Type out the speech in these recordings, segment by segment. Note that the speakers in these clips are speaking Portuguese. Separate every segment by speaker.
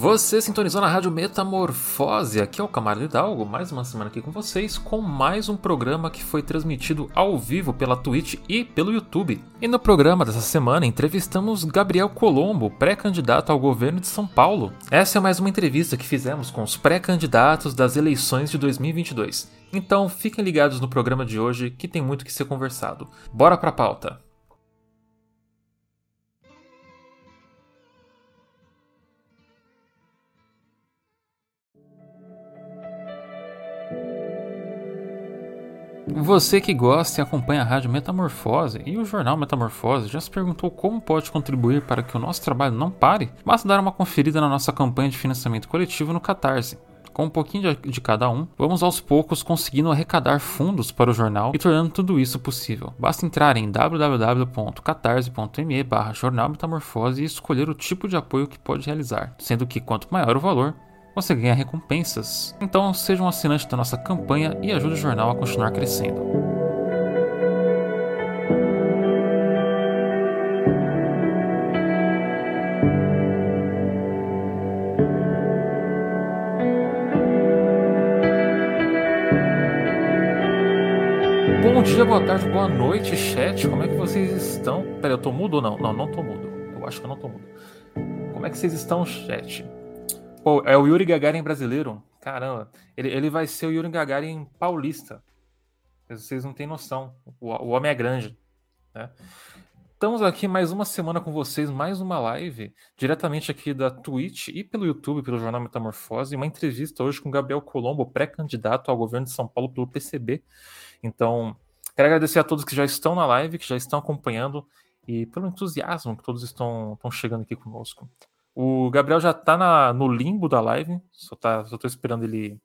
Speaker 1: Você sintonizou na Rádio Metamorfose, aqui é o Camargo Hidalgo, mais uma semana aqui com vocês, com mais um programa que foi transmitido ao vivo pela Twitch e pelo YouTube. E no programa dessa semana entrevistamos Gabriel Colombo, pré-candidato ao governo de São Paulo. Essa é mais uma entrevista que fizemos com os pré-candidatos das eleições de 2022. Então fiquem ligados no programa de hoje que tem muito que ser conversado. Bora pra pauta! Você que gosta e acompanha a Rádio Metamorfose e o jornal Metamorfose já se perguntou como pode contribuir para que o nosso trabalho não pare? Basta dar uma conferida na nossa campanha de financiamento coletivo no Catarse. Com um pouquinho de, cada um, vamos aos poucos conseguindo arrecadar fundos para o jornal e tornando tudo isso possível. Basta entrar em www.catarse.me barra jornal metamorfose e escolher o tipo de apoio que pode realizar, sendo que quanto maior o valor, você ganha recompensas. Então seja um assinante da nossa campanha e ajude o jornal a continuar crescendo. Bom dia, boa tarde, boa noite, chat. Como é que vocês estão? Pera, eu tô mudo ou não? Não, não tô mudo. Eu acho que eu não tô mudo. Como é que vocês estão, chat? Pô, é o Yuri Gagarin brasileiro? Caramba, ele, ele vai ser o Yuri Gagarin paulista. Vocês não têm noção. O, o homem é grande. Né? Estamos aqui mais uma semana com vocês, mais uma live, diretamente aqui da Twitch e pelo YouTube, pelo Jornal Metamorfose, uma entrevista hoje com Gabriel Colombo, pré-candidato ao governo de São Paulo pelo PCB. Então, quero agradecer a todos que já estão na live, que já estão acompanhando e pelo entusiasmo que todos estão, estão chegando aqui conosco. O Gabriel já tá na, no limbo da live, só, tá, só tô esperando ele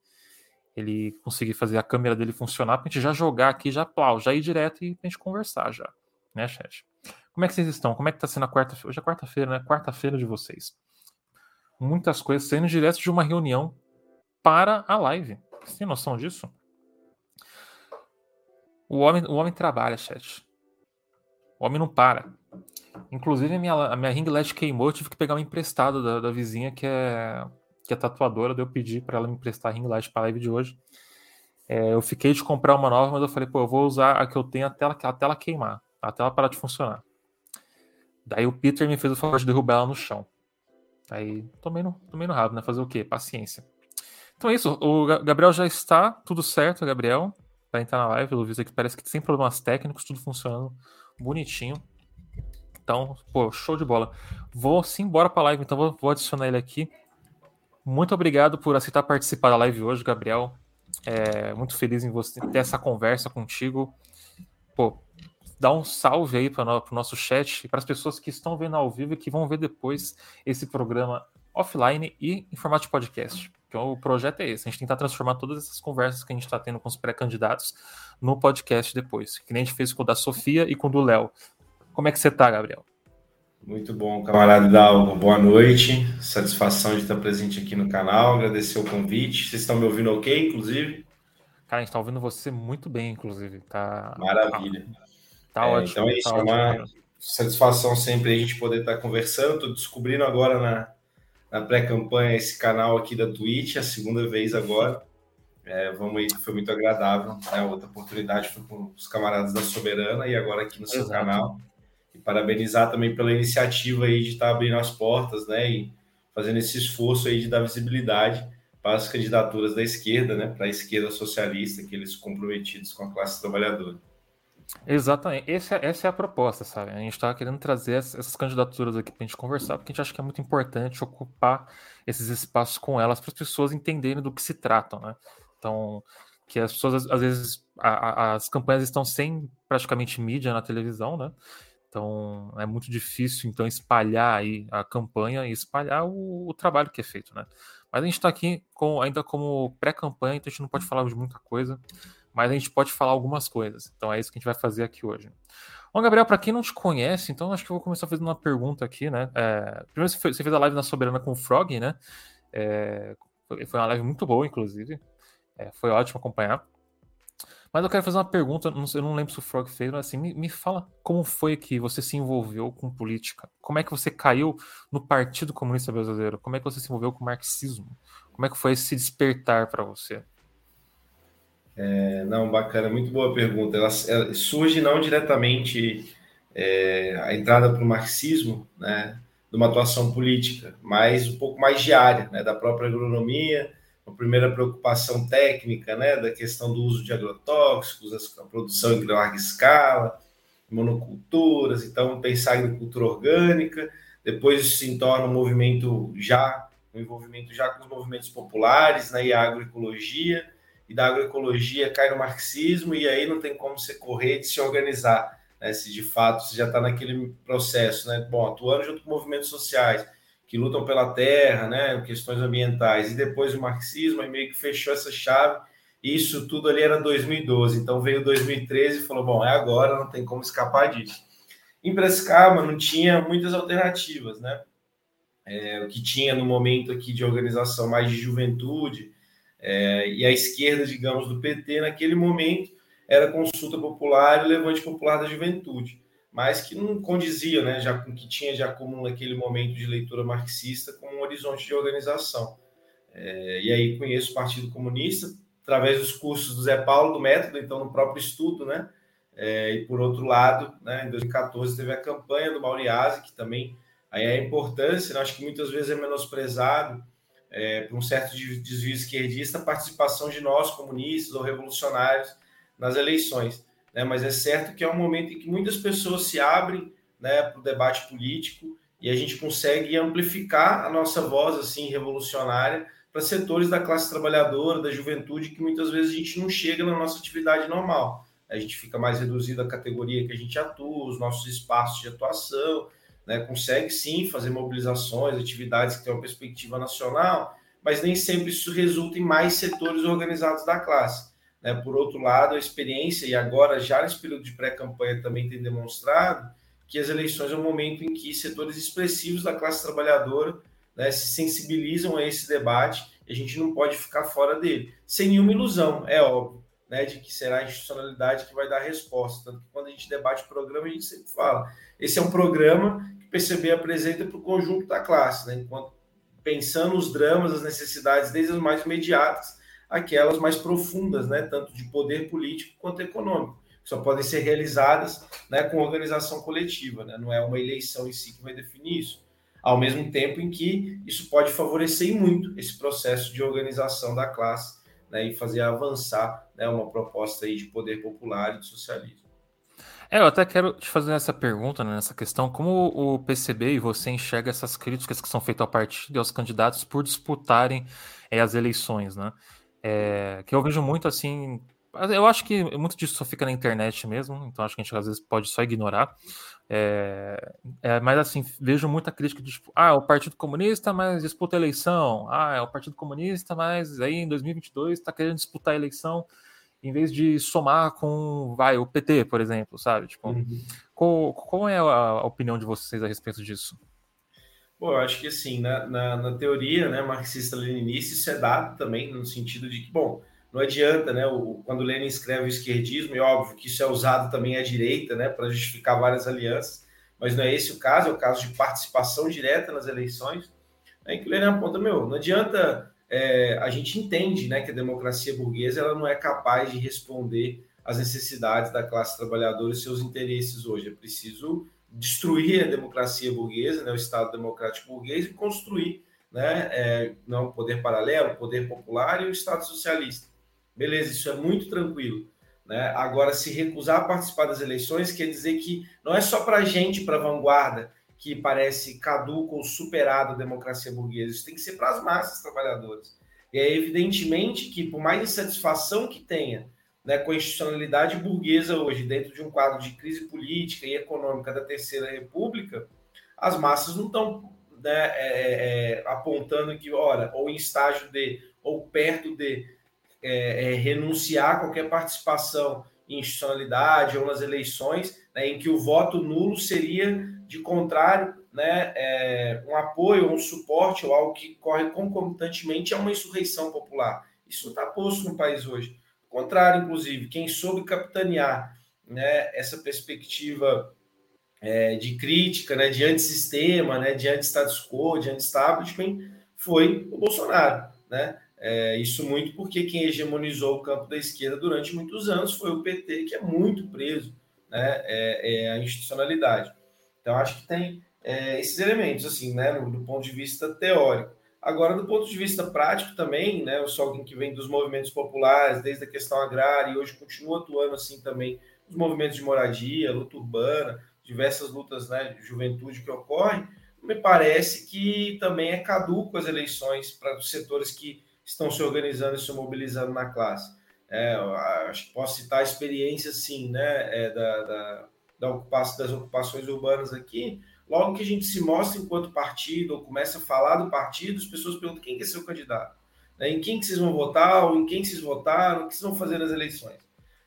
Speaker 1: ele conseguir fazer a câmera dele funcionar pra gente já jogar aqui, já plau, já ir direto e pra gente conversar já, né, chat? Como é que vocês estão? Como é que tá sendo a quarta-feira? Hoje é quarta-feira, né? Quarta-feira de vocês. Muitas coisas saindo direto de uma reunião para a live. Você tem noção disso? O homem, o homem trabalha, chat. O homem não para. Inclusive, a minha, a minha ring light queimou, eu tive que pegar uma emprestada da, da vizinha que é, que é tatuadora, daí eu pedi para ela me emprestar a ring light para a live de hoje. É, eu fiquei de comprar uma nova, mas eu falei, pô, eu vou usar a que eu tenho até ela, até ela queimar, até ela parar de funcionar. Daí o Peter me fez o favor de derrubar ela no chão. Aí tomei no, tomei no rabo, né? Fazer o quê? Paciência. Então é isso, o Gabriel já está, tudo certo, Gabriel, para entrar na live, pelo visto aqui parece que sem problemas técnicos, tudo funcionando bonitinho. Então, pô, show de bola. Vou sim embora para a live, então vou, vou, adicionar ele aqui. Muito obrigado por aceitar participar da live hoje, Gabriel. É, muito feliz em você ter essa conversa contigo. Pô, dá um salve aí para o nosso chat e para as pessoas que estão vendo ao vivo e que vão ver depois esse programa offline e em formato de podcast. Então, o projeto é esse: a gente tentar transformar todas essas conversas que a gente está tendo com os pré-candidatos no podcast depois. Que nem a gente fez com o da Sofia e com o do Léo. Como é que você está, Gabriel?
Speaker 2: Muito bom, camarada Dalgo. Boa noite. Satisfação de estar presente aqui no canal. Agradecer o convite. Vocês estão me ouvindo ok, inclusive?
Speaker 1: Cara, a gente está ouvindo você muito bem, inclusive. Tá...
Speaker 2: Maravilha.
Speaker 1: Tá, tá
Speaker 2: é,
Speaker 1: ótimo.
Speaker 2: Então é isso.
Speaker 1: Tá
Speaker 2: é uma satisfação sempre a gente poder estar conversando. Estou descobrindo agora na, na pré-campanha esse canal aqui da Twitch, a segunda vez agora. É, vamos aí, foi muito agradável. Né? Outra oportunidade foi com os camaradas da Soberana e agora aqui no seu
Speaker 1: Exato.
Speaker 2: canal. E parabenizar também pela iniciativa aí de estar abrindo as portas, né? E fazendo esse esforço aí de dar visibilidade para as candidaturas da esquerda, né? Para a esquerda socialista, aqueles comprometidos com a classe trabalhadora.
Speaker 1: Exatamente. Essa, essa é a proposta, sabe? A gente estava querendo trazer essas candidaturas aqui para a gente conversar, porque a gente acha que é muito importante ocupar esses espaços com elas para as pessoas entenderem do que se tratam, né? Então, que as pessoas, às vezes, a, a, as campanhas estão sem praticamente mídia na televisão, né? Então é muito difícil então espalhar aí a campanha e espalhar o, o trabalho que é feito, né? Mas a gente está aqui com, ainda como pré-campanha, então a gente não pode falar de muita coisa. mas a gente pode falar algumas coisas. Então é isso que a gente vai fazer aqui hoje. Bom, Gabriel, para quem não te conhece, então acho que eu vou começar fazendo uma pergunta aqui, né? É, primeiro, você fez a live na Soberana com o Frog, né? É, foi uma live muito boa, inclusive. É, foi ótimo acompanhar. Mas eu quero fazer uma pergunta, eu não lembro se o Frog fez, mas assim, me, me, fala como foi que você se envolveu com política? Como é que você caiu no Partido Comunista Brasileiro? Como é que você se envolveu com o marxismo? Como é que foi esse despertar para você?
Speaker 2: É, não, bacana, muito boa pergunta. Ela, ela surge não diretamente é, a entrada para o marxismo, né, de uma atuação política, mas um pouco mais diária, né, da própria agronomia, uma primeira preocupação técnica, né, da questão do uso de agrotóxicos, a produção em larga escala, monoculturas, então pensar agricultura orgânica, depois se torna um movimento já, um envolvimento já com os movimentos populares, né, e a agroecologia, e da agroecologia cai no marxismo, e aí não tem como você correr de se organizar, né, se de fato você já está naquele processo, né, bom, atuando junto com movimentos sociais, que lutam pela terra, né, questões ambientais, e depois o marxismo, aí meio que fechou essa chave, isso tudo ali era 2012, então veio 2013 e falou, bom, é agora, não tem como escapar disso. Em Prescaba não tinha muitas alternativas, né, é, o que tinha no momento aqui de organização mais de juventude, é, e a esquerda, digamos, do PT, naquele momento, era consulta popular e levante popular da juventude, mas que não condizia, né, já com o que tinha de acúmulo naquele momento de leitura marxista com um horizonte de organização. É, e aí conheço o Partido Comunista através dos cursos do Zé Paulo, do método, então no próprio estudo, né, é, e por outro lado, né, em 2014 teve a campanha do Mauriase, que também aí é a importância, né, acho que muitas vezes é menosprezado, é, por um certo desvio esquerdista, a participação de nós, comunistas ou revolucionários, nas eleições. Né? Mas é certo que é um momento em que muitas pessoas se abrem né, para o debate político e a gente consegue amplificar a nossa voz assim revolucionária para setores da classe trabalhadora, da juventude, que muitas vezes a gente não chega na nossa atividade normal. A gente fica mais reduzido à categoria que a gente atua, os nossos espaços de atuação, né, consegue sim fazer mobilizações, atividades que têm uma perspectiva nacional, mas nem sempre isso resulta em mais setores organizados da classe. Né? Por outro lado, a experiência, e agora já nesse período de pré-campanha também tem demonstrado, que as eleições é um momento em que setores expressivos da classe trabalhadora né, se sensibilizam a esse debate e a gente não pode ficar fora dele. Sem nenhuma ilusão, é óbvio, né, de que será a institucionalidade que vai dar a resposta. Tanto que quando a gente debate o programa, a gente sempre fala: esse é um programa PCB apresenta para o conjunto da classe, né? enquanto pensando os dramas, as necessidades, desde as mais imediatas, aquelas mais profundas, né? tanto de poder político quanto econômico, que só podem ser realizadas né, com organização coletiva, né? não é uma eleição em si que vai definir isso. Ao mesmo tempo em que isso pode favorecer muito esse processo de organização da classe né, e fazer avançar né, uma proposta aí de poder popular e de socialismo.
Speaker 1: É, eu até quero te fazer essa pergunta, né, nessa questão, como o PCB e você enxerga essas críticas que são feitas ao partido e aos candidatos por disputarem é, as eleições, né? É, que eu vejo muito assim. Eu acho que muito disso só fica na internet mesmo, então acho que a gente às vezes pode só ignorar. É, é, mas assim, vejo muita crítica de tipo, ah, o Partido Comunista, mas disputa a eleição. Ah, é o Partido Comunista, mas aí em 2022 está querendo disputar a eleição em vez de somar com, vai, o PT, por exemplo, sabe? Tipo, uhum. qual, qual, é a opinião de vocês a respeito disso?
Speaker 2: Bom, eu acho que assim, na, na, na teoria né, marxista-leninista, isso é dado também no sentido de que, bom, não adianta, né? O, quando Lenin escreve o esquerdismo, é óbvio que isso é usado também à direita, né, para justificar várias alianças, mas não é esse o caso, é o caso de participação direta nas eleições, né, em que Lenin aponta, meu, não adianta é, a gente entende né, que a democracia burguesa ela não é capaz de responder às necessidades da classe trabalhadora e seus interesses hoje. É preciso destruir a democracia burguesa, né, o Estado democrático burguês, e construir né, é, não, poder paralelo, poder popular e o Estado socialista. Beleza, isso é muito tranquilo. Né? Agora, se recusar a participar das eleições quer dizer que não é só para a gente, para a vanguarda, que parece caduco ou superado a democracia burguesa. Isso tem que ser para as massas trabalhadoras. E é evidentemente que, por mais insatisfação que tenha né, com a institucionalidade burguesa hoje, dentro de um quadro de crise política e econômica da Terceira República, as massas não estão né, é, é, é, apontando que, ora, ou em estágio de, ou perto de é, é, renunciar a qualquer participação em institucionalidade ou nas eleições, né, em que o voto nulo seria, de contrário, né, é, um apoio, um suporte ou algo que corre concomitantemente a uma insurreição popular. Isso não está posto no país hoje. Contrário, inclusive, quem soube capitanear né, essa perspectiva é, de crítica, né, de antissistema, né, de anti-status quo, de anti-establishment, foi o Bolsonaro. Né? É, isso muito porque quem hegemonizou o campo da esquerda durante muitos anos foi o PT, que é muito preso né, é, é a institucionalidade. Então, acho que tem é, esses elementos, assim, né, do, ponto de vista teórico. Agora, do ponto de vista prático também, né, eu sou alguém que vem dos movimentos populares, desde a questão agrária, e hoje continua atuando assim também os movimentos de moradia, luta urbana, diversas lutas né, de juventude que ocorrem, me parece que também é caduco as eleições para os setores que estão se organizando e se mobilizando na classe. É, acho que posso citar a experiência, sim, né, é, da, da, da ocupação, das ocupações urbanas aqui. Logo que a gente se mostra enquanto partido, ou começa a falar do partido, as pessoas perguntam quem que é seu candidato, né, em quem que vocês vão votar, ou em quem vocês votaram, o que vocês vão fazer nas eleições.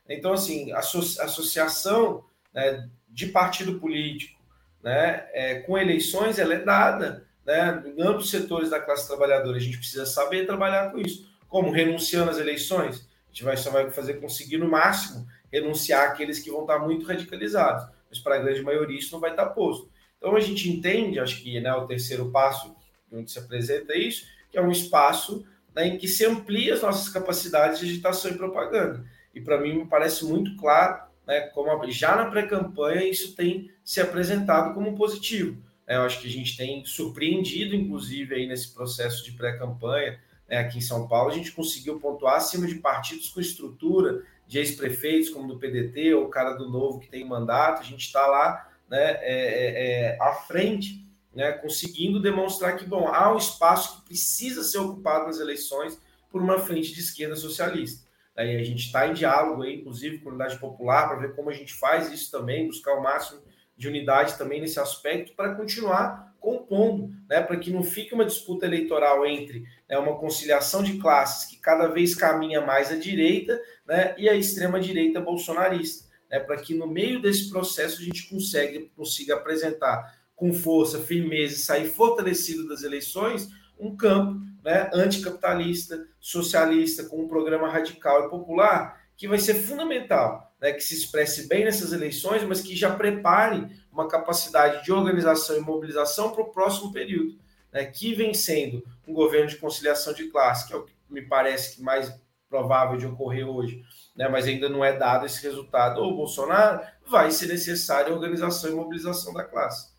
Speaker 2: Então, assim, a associação né, de partido político né, é, com eleições, ela é dada né, em ambos setores da classe trabalhadora. A gente precisa saber trabalhar com isso. Como? Renunciando às eleições. A gente vai, só vai fazer conseguir, no máximo, renunciar aqueles que vão estar muito radicalizados. Mas para a grande maioria isso não vai estar posto. Então a gente entende, acho que né, o terceiro passo onde se apresenta isso, que é um espaço né, em que se amplia as nossas capacidades de agitação e propaganda. E para mim me parece muito claro, né, como já na pré-campanha isso tem se apresentado como positivo. Né, eu acho que a gente tem surpreendido, inclusive, aí nesse processo de pré-campanha, né, aqui em São Paulo, a gente conseguiu pontuar acima de partidos com estrutura de ex-prefeitos, como do PDT, ou o cara do Novo que tem mandato, a gente está lá né, é, é, é, à frente, né, conseguindo demonstrar que bom, há um espaço que precisa ser ocupado nas eleições por uma frente de esquerda socialista. Aí a gente está em diálogo, aí, inclusive com a unidade popular, para ver como a gente faz isso também, buscar o máximo de unidade também nesse aspecto, para continuar compondo, né, para que não fique uma disputa eleitoral entre né, uma conciliação de classes que cada vez caminha mais à direita né, e a extrema-direita bolsonarista, né, para que no meio desse processo a gente consiga, apresentar com força, firmeza e sair fortalecido das eleições um campo né, anticapitalista, socialista, com um programa radical e popular, que vai ser fundamental, né, que se expresse bem nessas eleições, mas que já prepare uma capacidade de organização e mobilização para o próximo período, né, que vem sendo um governo de conciliação de classe, que é o que me parece que mais provável de ocorrer hoje, né, mas ainda não é dado esse resultado, ou Bolsonaro, vai ser necessária organização e mobilização da classe.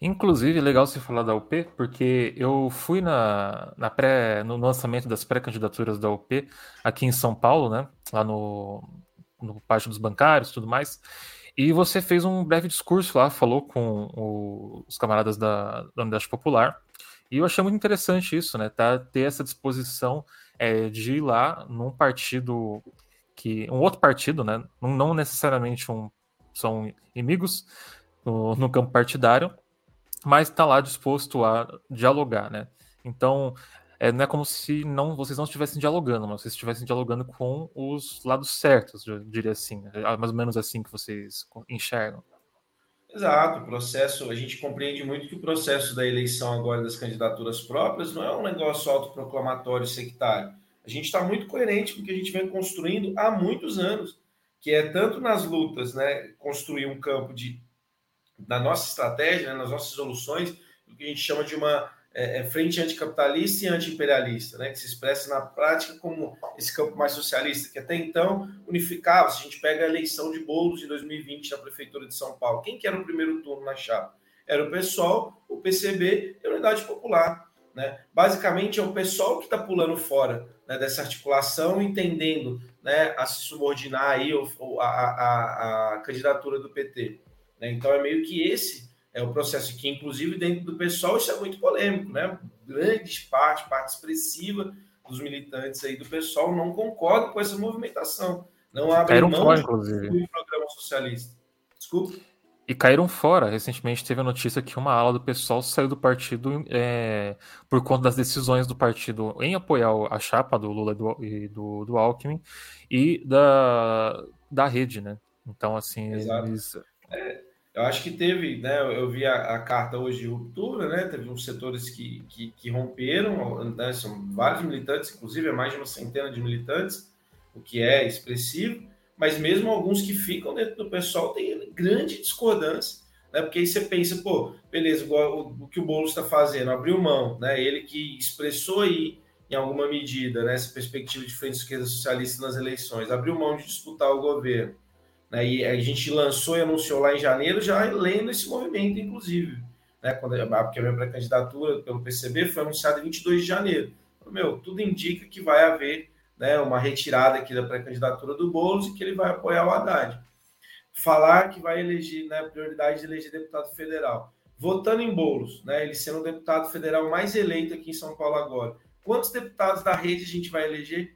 Speaker 1: Inclusive, legal você falar da UP, porque eu fui na, na pré, no lançamento das pré-candidaturas da UP aqui em São Paulo, né? Lá no, no Pátio dos Bancários tudo mais. E você fez um breve discurso lá, falou com o, os camaradas da, da Unidade Popular. E eu achei muito interessante isso, né? Tá, ter essa disposição é, de ir lá num partido que. um outro partido, né? Não, necessariamente um, são inimigos no, no campo partidário, mas está lá disposto a dialogar, né? Então, é, não é como se não vocês não estivessem dialogando, mas vocês estivessem dialogando com os lados certos, eu diria assim. É mais ou menos assim que vocês enxergam.
Speaker 2: Exato, o processo, a gente compreende muito que o processo da eleição agora das candidaturas próprias não é um negócio autoproclamatório sectário. A gente está muito coerente com o que a gente vem construindo há muitos anos, que é tanto nas lutas, né, construir um campo de na nossa estratégia, né, nas nossas soluções, o que a gente chama de uma é, é, frente anticapitalista e anti-imperialista, né, que se expressa na prática como esse campo mais socialista, que até então unificava. Se a gente pega a eleição de Boulos de 2020 na Prefeitura de São Paulo, quem que era o primeiro turno na chapa? Era o PSOL, o PCB e a Unidade Popular. Né? Basicamente, é o pessoal que está pulando fora né, dessa articulação, entendendo né, a se subordinar aí, a, a, a candidatura do PT. Né? Então é meio que esse é o processo que, inclusive, dentro do pessoal, isso é muito polêmico, né? Grande parte, parte expressiva dos militantes aí do pessoal não concorda com essa movimentação. Não
Speaker 1: um
Speaker 2: mão
Speaker 1: inclusive.
Speaker 2: do programa socialista. Desculpa.
Speaker 1: E caíram fora. Recentemente teve a notícia que uma ala do pessoal saiu do partido é, por conta das decisões do partido em apoiar a chapa do Lula e do, do Alckmin e da, da rede, né? Então, assim,
Speaker 2: Exato. eles. É, eu acho que teve, né? Eu vi a, a, carta hoje de ruptura, né? Teve uns setores que, que, que romperam, né, são vários militantes, inclusive é mais de uma centena de militantes, o que é expressivo mas mesmo alguns que ficam dentro do pessoal têm grande discordância, né? Porque aí você pensa, pô, beleza, o, o que o Boulos está fazendo, abriu mão, né? Ele que expressou aí, em alguma medida, né, essa perspectiva de frente esquerda socialista nas eleições, abriu mão de disputar o governo. Né? E a gente lançou e anunciou lá em janeiro, já lendo esse movimento, inclusive. Né? Quando, porque a minha pré-candidatura pelo PCB foi anunciada em 22 de janeiro. Meu, tudo indica que vai haver né, uma retirada aqui da pré-candidatura do Boulos e que ele vai apoiar o Haddad. Falar que vai eleger, né, prioridade de eleger deputado federal. Votando em Boulos, né, ele sendo o deputado federal mais eleito aqui em São Paulo agora. Quantos deputados da rede a gente vai eleger?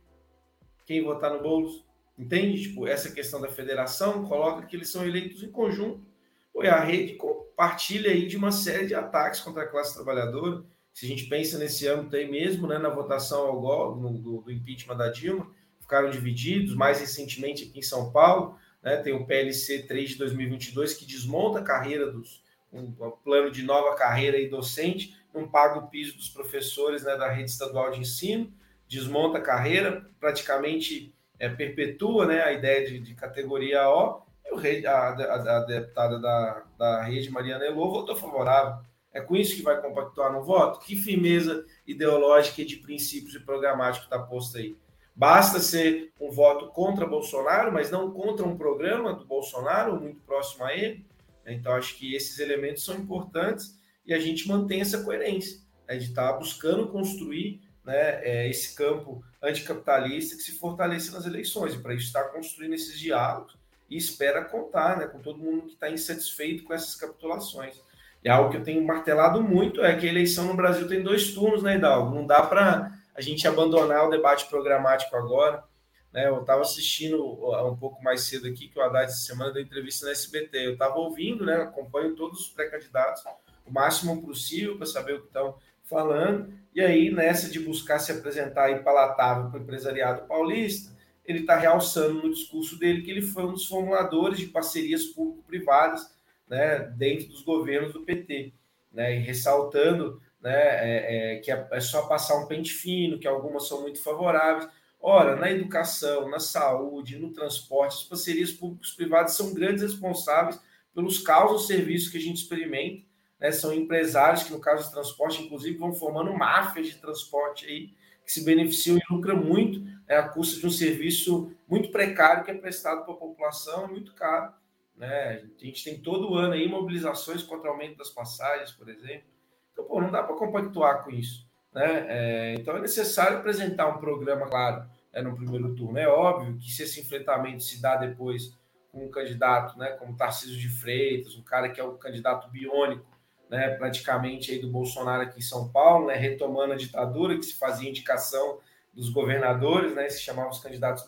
Speaker 2: Quem votar no Boulos? Entende? Tipo, essa questão da federação coloca que eles são eleitos em conjunto. Pô, e a rede compartilha aí de uma série de ataques contra a classe trabalhadora se a gente pensa nesse âmbito aí mesmo, né, na votação ao gol, no, do, do, impeachment da Dilma, ficaram divididos. Mais recentemente aqui em São Paulo, né, tem o PLC 3 de 2022 que desmonta a carreira dos um, um plano de nova carreira e docente, não paga o piso dos professores né, da rede estadual de ensino, desmonta a carreira, praticamente é, perpetua né, a ideia de, de categoria O, e o rei, a, a, a, deputada da, da rede, Mariana Elô, votou favorável. É com isso que vai compactuar no voto? Que firmeza ideológica e de princípios e programático está posto aí? Basta ser um voto contra Bolsonaro, mas não contra um programa do Bolsonaro, muito próximo a ele. Então, acho que esses elementos são importantes e a gente mantém essa coerência né, de estar tá buscando construir né, é, esse campo anticapitalista que se fortaleça nas eleições. E para isso, está construindo esses diálogos e espera contar né, com todo mundo que está insatisfeito com essas capitulações. E algo que eu tenho martelado muito é que a eleição no Brasil tem dois turnos, né, Hidalgo? Não dá para a gente abandonar o debate programático agora. Né? Eu estava assistindo um pouco mais cedo aqui, que o Haddad essa semana deu entrevista na SBT. Eu estava ouvindo, né? Acompanho todos os pré-candidatos o máximo possível para saber o que estão falando. E aí, nessa de buscar se apresentar palatável para o empresariado paulista, ele está realçando no discurso dele que ele foi um dos formuladores de parcerias público-privadas né, dentro dos governos do PT, né, e ressaltando né, é, é, que é, é só passar um pente fino, que algumas são muito favoráveis. Ora, na educação, na saúde, no transporte, as parcerias públicos privadas são grandes responsáveis pelos causos serviços que a gente experimenta. Né? São empresários que, no caso do transporte, inclusive, vão formando máfias de transporte aí, que se beneficiam e lucram muito né, à custa de um serviço muito precário que é prestado para a população, muito caro. Né? A gente tem todo ano aí mobilizações contra o aumento das passagens, por exemplo. Então, pô, não dá para compactuar com isso. Né? É, então, é necessário apresentar um programa, claro, é, no primeiro turno. É óbvio que se esse enfrentamento se dá depois com um candidato né, como Tarcísio de Freitas, um cara que é o candidato biônico, né, praticamente aí do Bolsonaro aqui em São Paulo, né, retomando a ditadura que se fazia indicação dos governadores, né, se chamavam os candidatos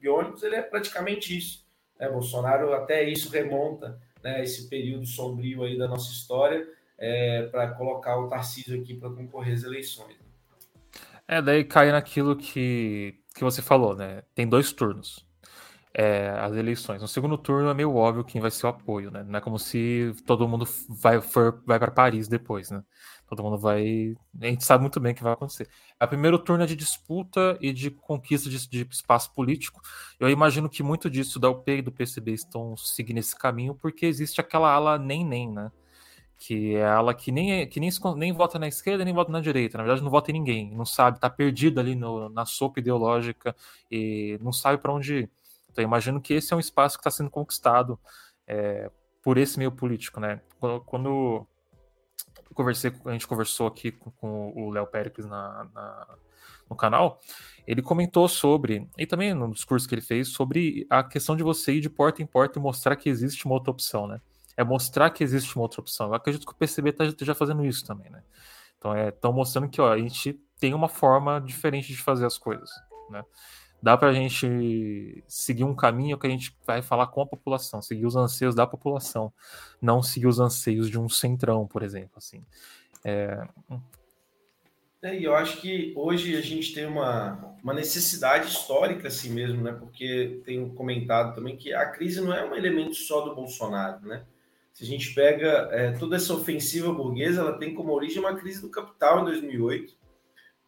Speaker 2: biônicos, ele é praticamente isso. Né? Bolsonaro até isso remonta né, esse período sombrio aí da nossa história é, para colocar o Tarcísio aqui para concorrer às eleições.
Speaker 1: É, daí cai naquilo que, que você falou, né? Tem dois turnos. É, as eleições. No segundo turno é meio óbvio quem vai ser o apoio, né? Não é como se todo mundo vai, for, vai para Paris depois, né? Todo mundo vai. A gente sabe muito bem o que vai acontecer. A primeiro turno é de disputa e de conquista de, de, espaço político. Eu imagino que muito disso da UP e do PCB estão seguindo esse caminho, porque existe aquela ala nem-nem, né? Que é a ala que nem, que nem, nem vota na esquerda nem vota na direita. Na verdade, não vota em ninguém. Não sabe, tá perdido ali no, na sopa ideológica e não sabe para onde ir. Então, imagino que esse é um espaço que está sendo conquistado é, por esse meio político, né? Quando, conversei, a gente conversou aqui com, com o Léo Péricles na, na, no canal, ele comentou sobre, e também no discurso que ele fez, sobre a questão de você ir de porta em porta e mostrar que existe uma outra opção, né? É mostrar que existe uma outra opção. Eu acredito que o PCB está já fazendo isso também, né? Então, é, estão mostrando que ó, a gente tem uma forma diferente de fazer as coisas, né? Dá para a gente seguir um caminho que a gente vai falar com a população, seguir os anseios da população, não seguir os anseios de um centrão, por exemplo. Assim. É...
Speaker 2: É, e eu acho que hoje a gente tem uma, uma necessidade histórica assim mesmo, né? Porque tenho comentado também que a crise não é um elemento só do Bolsonaro, né? Se a gente pega é, toda essa ofensiva burguesa, ela tem como origem uma crise do capital em 2008,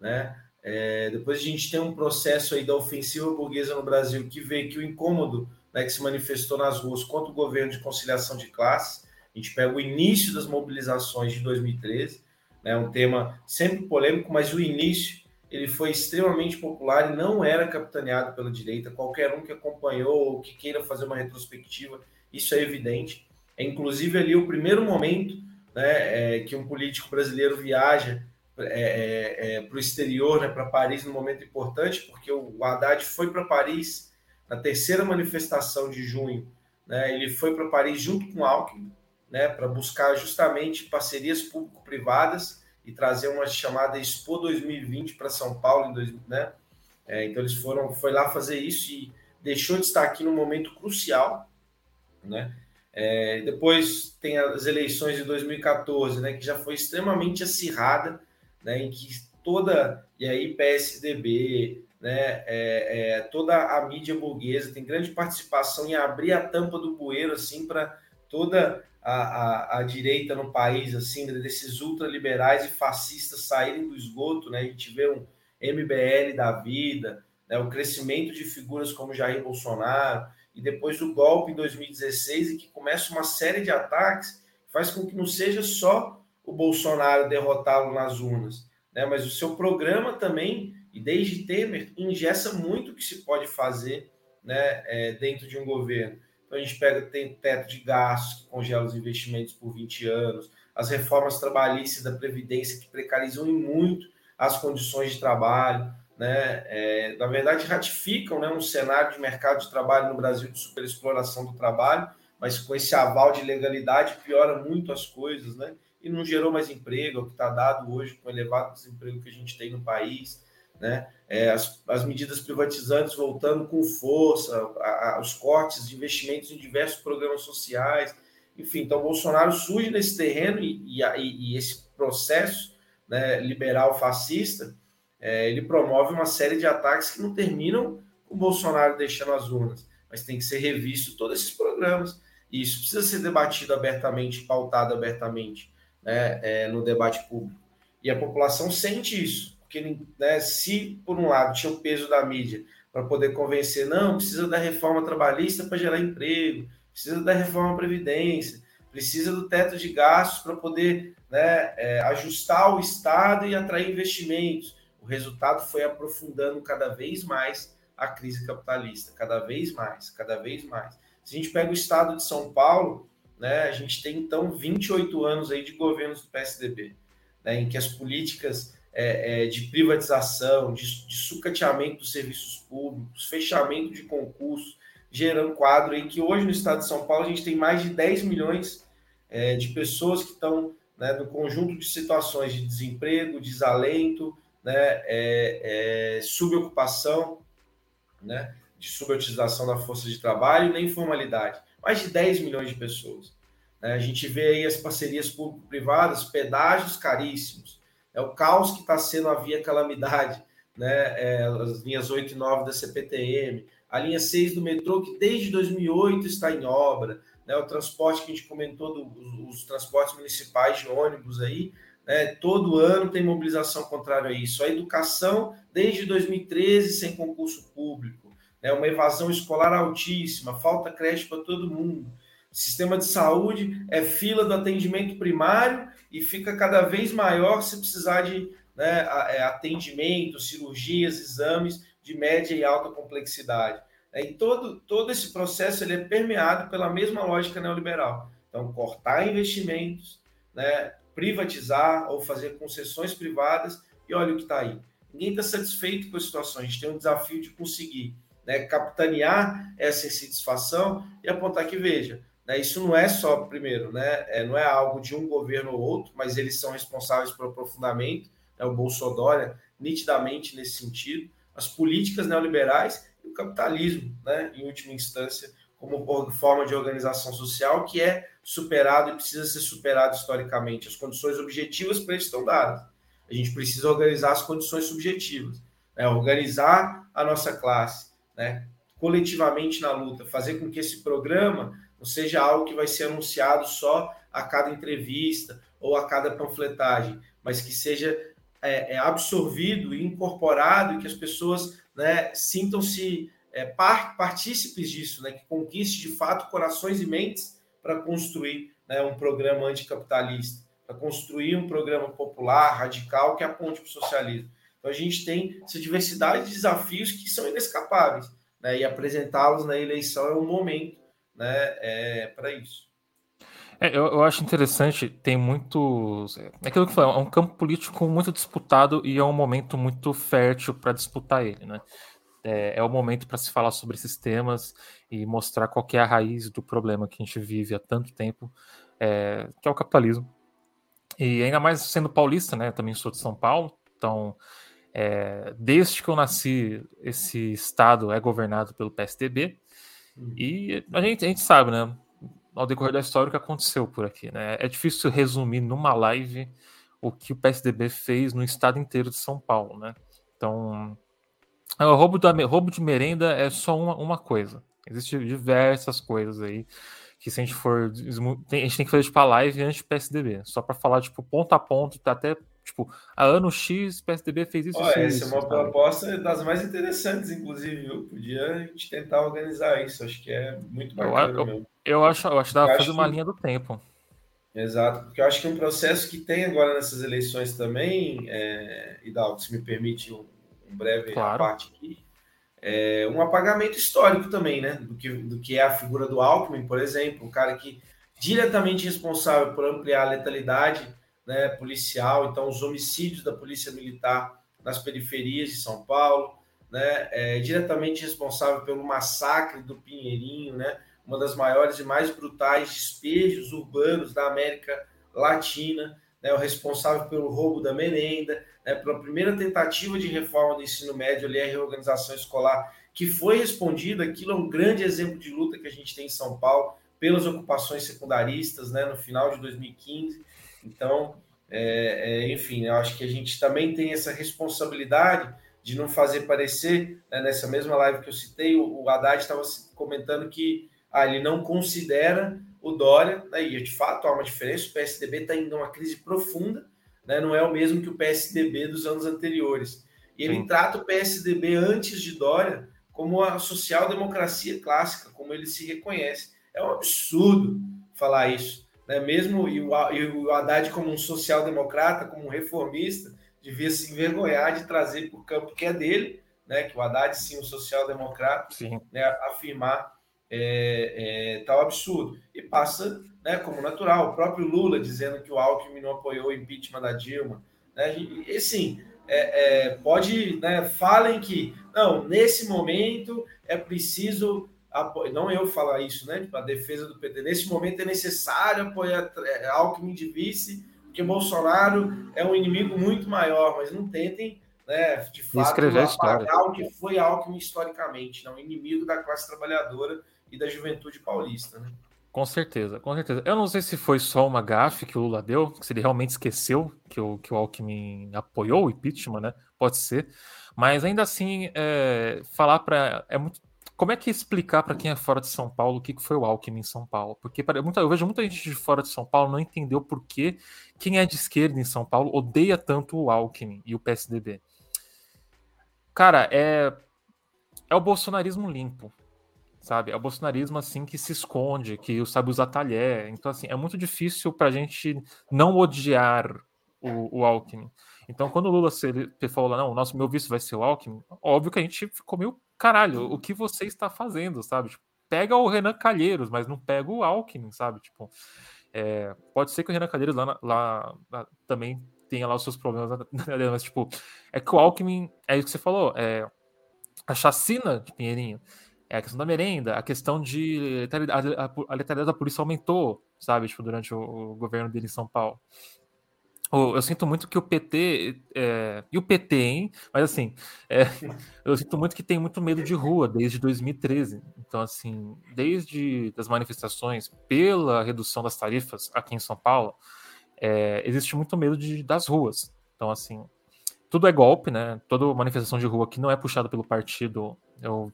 Speaker 2: né? É, depois a gente tem um processo aí da ofensiva burguesa no Brasil que vê que o incômodo né, que se manifestou nas ruas contra o governo de conciliação de classes. A gente pega o início das mobilizações de 2013, né, um tema sempre polêmico, mas o início ele foi extremamente popular e não era capitaneado pela direita. Qualquer um que acompanhou ou que queira fazer uma retrospectiva, isso é evidente. É inclusive ali o primeiro momento né, é, que um político brasileiro viaja é, é, é para o exterior, né, para Paris, num momento importante, porque o Haddad foi para Paris na terceira manifestação de junho. Né, ele foi para Paris junto com Alckmin, né, para buscar justamente parcerias público-privadas e trazer uma chamada Expo 2020 para São Paulo, em dois, né? É, então eles foram, foi lá fazer isso e deixou de estar aqui num momento crucial, né? É, depois tem as eleições de 2014, né, que já foi extremamente acirrada, né, em que toda, e aí PSDB, né, é, é, toda a mídia burguesa tem grande participação em abrir a tampa do bueiro, assim, para toda a, a, a, direita no país, assim, desses ultraliberais e fascistas saírem do esgoto, né, a gente vê um MBL da vida, né, o crescimento de figuras como Jair Bolsonaro, e depois do golpe em 2016, e que começa uma série de ataques, faz com que não seja só o Bolsonaro derrotá-lo nas urnas, né? mas o seu programa também, e desde Temer, ingessa muito o que se pode fazer né, é, dentro de um governo. Então a gente pega tem teto de gastos, que congela os investimentos por 20 anos, as reformas trabalhistas da Previdência que precarizam muito as condições de trabalho, né? É, na verdade, ratificam né, um cenário de mercado de trabalho no Brasil de superexploração do trabalho, mas com esse aval de legalidade piora muito as coisas, né? E não gerou mais emprego, é o que está dado hoje com o elevado desemprego que a gente tem no país, né? É, as, as, medidas privatizantes voltando com força, a, a, os cortes de investimentos em diversos programas sociais, enfim, então Bolsonaro surge nesse terreno e, e, e esse processo né, liberal fascista, é, ele promove uma série de ataques que não terminam com Bolsonaro deixando as urnas, mas tem que ser revisto todos esses programas, e isso precisa ser debatido abertamente, pautado abertamente né, é, no debate público. E a população sente isso, porque né, se, por um lado, tinha o peso da mídia para poder convencer, não, precisa da reforma trabalhista para gerar emprego, precisa da reforma previdência, precisa do teto de gastos para poder né, é, ajustar o Estado e atrair investimentos. O resultado foi aprofundando cada vez mais a crise capitalista, cada vez mais, cada vez mais. Se a gente pega o Estado de São Paulo, né, a gente tem então 28 anos aí de governos do PSDB, né, em que as políticas é, é, de privatização, de, de sucateamento dos serviços públicos, fechamento de concursos, geram quadro aí que hoje no estado de São Paulo a gente tem mais de 10 milhões é, de pessoas que estão né, no conjunto de situações de desemprego, desalento, né, é, é, subocupação, né, de subutilização da força de trabalho na informalidade mais de 10 milhões de pessoas. Né? A gente vê aí as parcerias público-privadas, pedágios caríssimos, é o caos que está sendo a Via Calamidade, né? É, as linhas 8 e 9 da CPTM, a linha 6 do metrô, que desde 2008 está em obra, né? o transporte que a gente comentou, do, os, transportes municipais de ônibus aí, né? todo ano tem mobilização contrária a isso. A educação, desde 2013, sem concurso público né, uma evasão escolar altíssima, falta creche para todo mundo. sistema de saúde é fila do atendimento primário e fica cada vez maior se precisar de né, é, atendimento, cirurgias, exames de média e alta complexidade. É, e todo, todo esse processo ele é permeado pela mesma lógica neoliberal. Então, cortar investimentos, né, privatizar ou fazer concessões privadas, e olha o que está aí. Ninguém está satisfeito com a situação, a gente tem um desafio de conseguir né, capitanear essa insatisfação e apontar que, veja, né, isso não é só, primeiro, né, é, não é algo de um governo ou outro, mas eles são responsáveis pelo aprofundamento, né, o Bolsonaro, nitidamente nesse sentido, as políticas neoliberais e o capitalismo, né, em última instância, como forma de organização social que é superado e precisa ser superado historicamente. As condições objetivas para isso estão dadas. A gente precisa organizar as condições subjetivas, né? organizar a nossa classe, né? coletivamente na luta, fazer com que esse programa não seja algo que vai ser anunciado só a cada entrevista ou a cada panfletagem, mas que seja é, é absorvido e incorporado e que as pessoas né, sintam-se é, partícipes disso, né, que conquiste de fato corações e mentes para construir né, um programa anticapitalista, para construir um programa popular, radical, que aponte para o socialismo. Então a gente tem essa diversidade de desafios que são inescapáveis, né, e apresentá-los na eleição é um momento né, é, para isso.
Speaker 1: É, eu, eu, acho interessante, tem muitos. É aquilo que eu falei, é um campo político muito disputado e é um momento muito fértil para disputar ele, né? É, é o momento para se falar sobre esses temas e mostrar qual é a raiz do problema que a gente vive há tanto tempo, é, que é o capitalismo. E ainda mais sendo paulista, né? Também sou de São Paulo, então é, desde que eu nasci, esse estado é governado pelo PSDB. Uhum. E a gente, a gente sabe, né? ao decorrer da história o que aconteceu por aqui. Né? É difícil resumir numa live o que o PSDB fez no estado inteiro de São Paulo. Né? Então, é, o roubo, da, roubo de merenda é só uma, uma coisa. Existem diversas coisas aí que se a gente for. A gente tem que fazer tipo a live antes do PSDB, só para falar tipo ponto a ponto, até Tipo, a ano X, PSDB fez isso.
Speaker 2: Olha, essa é uma proposta das mais interessantes, inclusive, viu? Podia a gente tentar organizar isso. Acho que é muito bacana.
Speaker 1: Eu, eu, eu acho, eu acho que dá pra fazer uma linha do tempo.
Speaker 2: Exato, porque eu acho que um processo que tem agora nessas eleições também, é, Hidalgo, se me permite um, um breve claro. parte aqui, é um apagamento histórico também, né? Do que, do que é a figura do Alckmin, por exemplo, um cara que diretamente responsável por ampliar a letalidade né, policial, então os homicídios da polícia militar nas periferias de São Paulo, né, é diretamente responsável pelo massacre do Pinheirinho, né, uma das maiores e mais brutais despejos urbanos da América Latina, né, o responsável pelo roubo da merenda, né, pela primeira tentativa de reforma do ensino médio, ali, a reorganização escolar, que foi respondida, aquilo é um grande exemplo de luta que a gente tem em São Paulo, pelas ocupações secundaristas, né, no final de 2015, então, é, é, enfim, eu acho que a gente também tem essa responsabilidade de não fazer parecer, né, nessa mesma live que eu citei, o, o Haddad estava comentando que ah, ele não considera o Dória, né, e de fato há uma diferença, o PSDB está indo uma crise profunda, né, não é o mesmo que o PSDB dos anos anteriores. E ele Sim. trata o PSDB antes de Dória como a social-democracia clássica, como ele se reconhece. É um absurdo falar isso né? mesmo e o, Haddad como um social-democrata, como um reformista, devia se envergonhar de trazer para o campo que é dele, né? que o Haddad, sim, um social-democrata, né? afirmar é, é, tal absurdo. E passa né, como natural. O próprio Lula dizendo que o Alckmin não apoiou o impeachment da Dilma. Né? E, e sim, é, é, pode, né, falem que, não, nesse momento é preciso não eu falar isso, né? Tipo, a defesa do PT. Nesse momento é necessário apoiar Alckmin de vice, porque Bolsonaro é um inimigo muito maior, mas não tentem, né, de fato, apagar o que foi Alckmin historicamente, não, inimigo da classe trabalhadora e da juventude paulista, né?
Speaker 1: Com certeza, com certeza. Eu não sei se foi só uma gafe que o Lula deu, se ele realmente esqueceu que o, que o Alckmin apoiou o impeachment, né? Pode ser. Mas ainda assim, é, falar para. É muito como é que explicar para quem é fora de São Paulo o que foi o Alckmin em São Paulo? Porque eu vejo muita gente de fora de São Paulo não entendeu por que quem é de esquerda em São Paulo odeia tanto o Alckmin e o PSDB. Cara, é é o bolsonarismo limpo, sabe? É o bolsonarismo assim que se esconde, que sabe usar talher. Então assim, é muito difícil para a gente não odiar o, o Alckmin. Então, quando o Lula falou lá, não, o nosso meu vice vai ser o Alckmin, óbvio que a gente ficou meio caralho, o que você está fazendo, sabe? Tipo, pega o Renan Calheiros, mas não pega o Alckmin, sabe? Tipo, é, pode ser que o Renan Calheiros lá, lá, lá, também tenha lá os seus problemas, mas tipo, é que o Alckmin, é isso que você falou, é a chacina de Pinheirinho, é a questão da merenda, a questão de a, a letalidade da polícia aumentou, sabe, tipo, durante o, o governo dele em São Paulo. Oh, eu sinto muito que o PT. É, e o PT, hein? Mas assim, é, eu sinto muito que tem muito medo de rua desde 2013. Então, assim, desde as manifestações pela redução das tarifas aqui em São Paulo, é, existe muito medo de, das ruas. Então, assim, tudo é golpe, né? Toda manifestação de rua que não é puxada pelo partido, eu,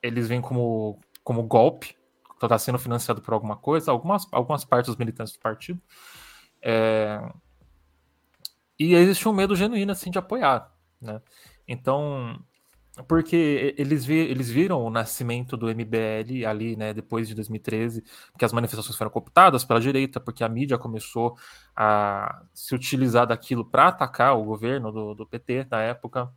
Speaker 1: eles vêm como, como golpe, então está sendo financiado por alguma coisa, algumas, algumas partes dos militantes do partido. É, e existe um medo genuíno assim de apoiar, né? Então, porque eles, vi, eles viram o nascimento do MBL ali, né, depois de 2013, porque as manifestações foram cooptadas pela direita, porque a mídia começou a se utilizar daquilo para atacar o governo do, do PT na época.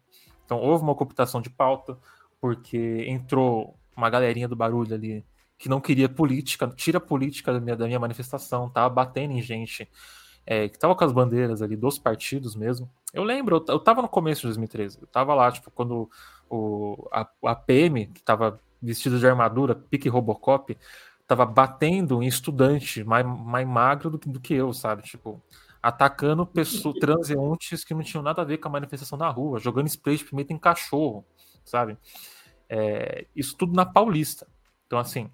Speaker 1: Então houve uma cooptação de pauta, porque entrou uma galerinha do barulho ali que não queria política, tira política da minha, da minha manifestação, tava batendo em gente é, que tava com as bandeiras ali dos partidos mesmo. Eu lembro, eu, eu tava no começo de 2013, eu tava lá, tipo, quando o, a, a PM, que tava vestida de armadura, pique Robocop, tava batendo em estudante mais, mais magro do, do que eu, sabe? Tipo, atacando pessoas, transeuntes que não tinham nada a ver com a manifestação na rua, jogando spray de pimenta em cachorro, sabe? É, isso tudo na Paulista. Então, assim,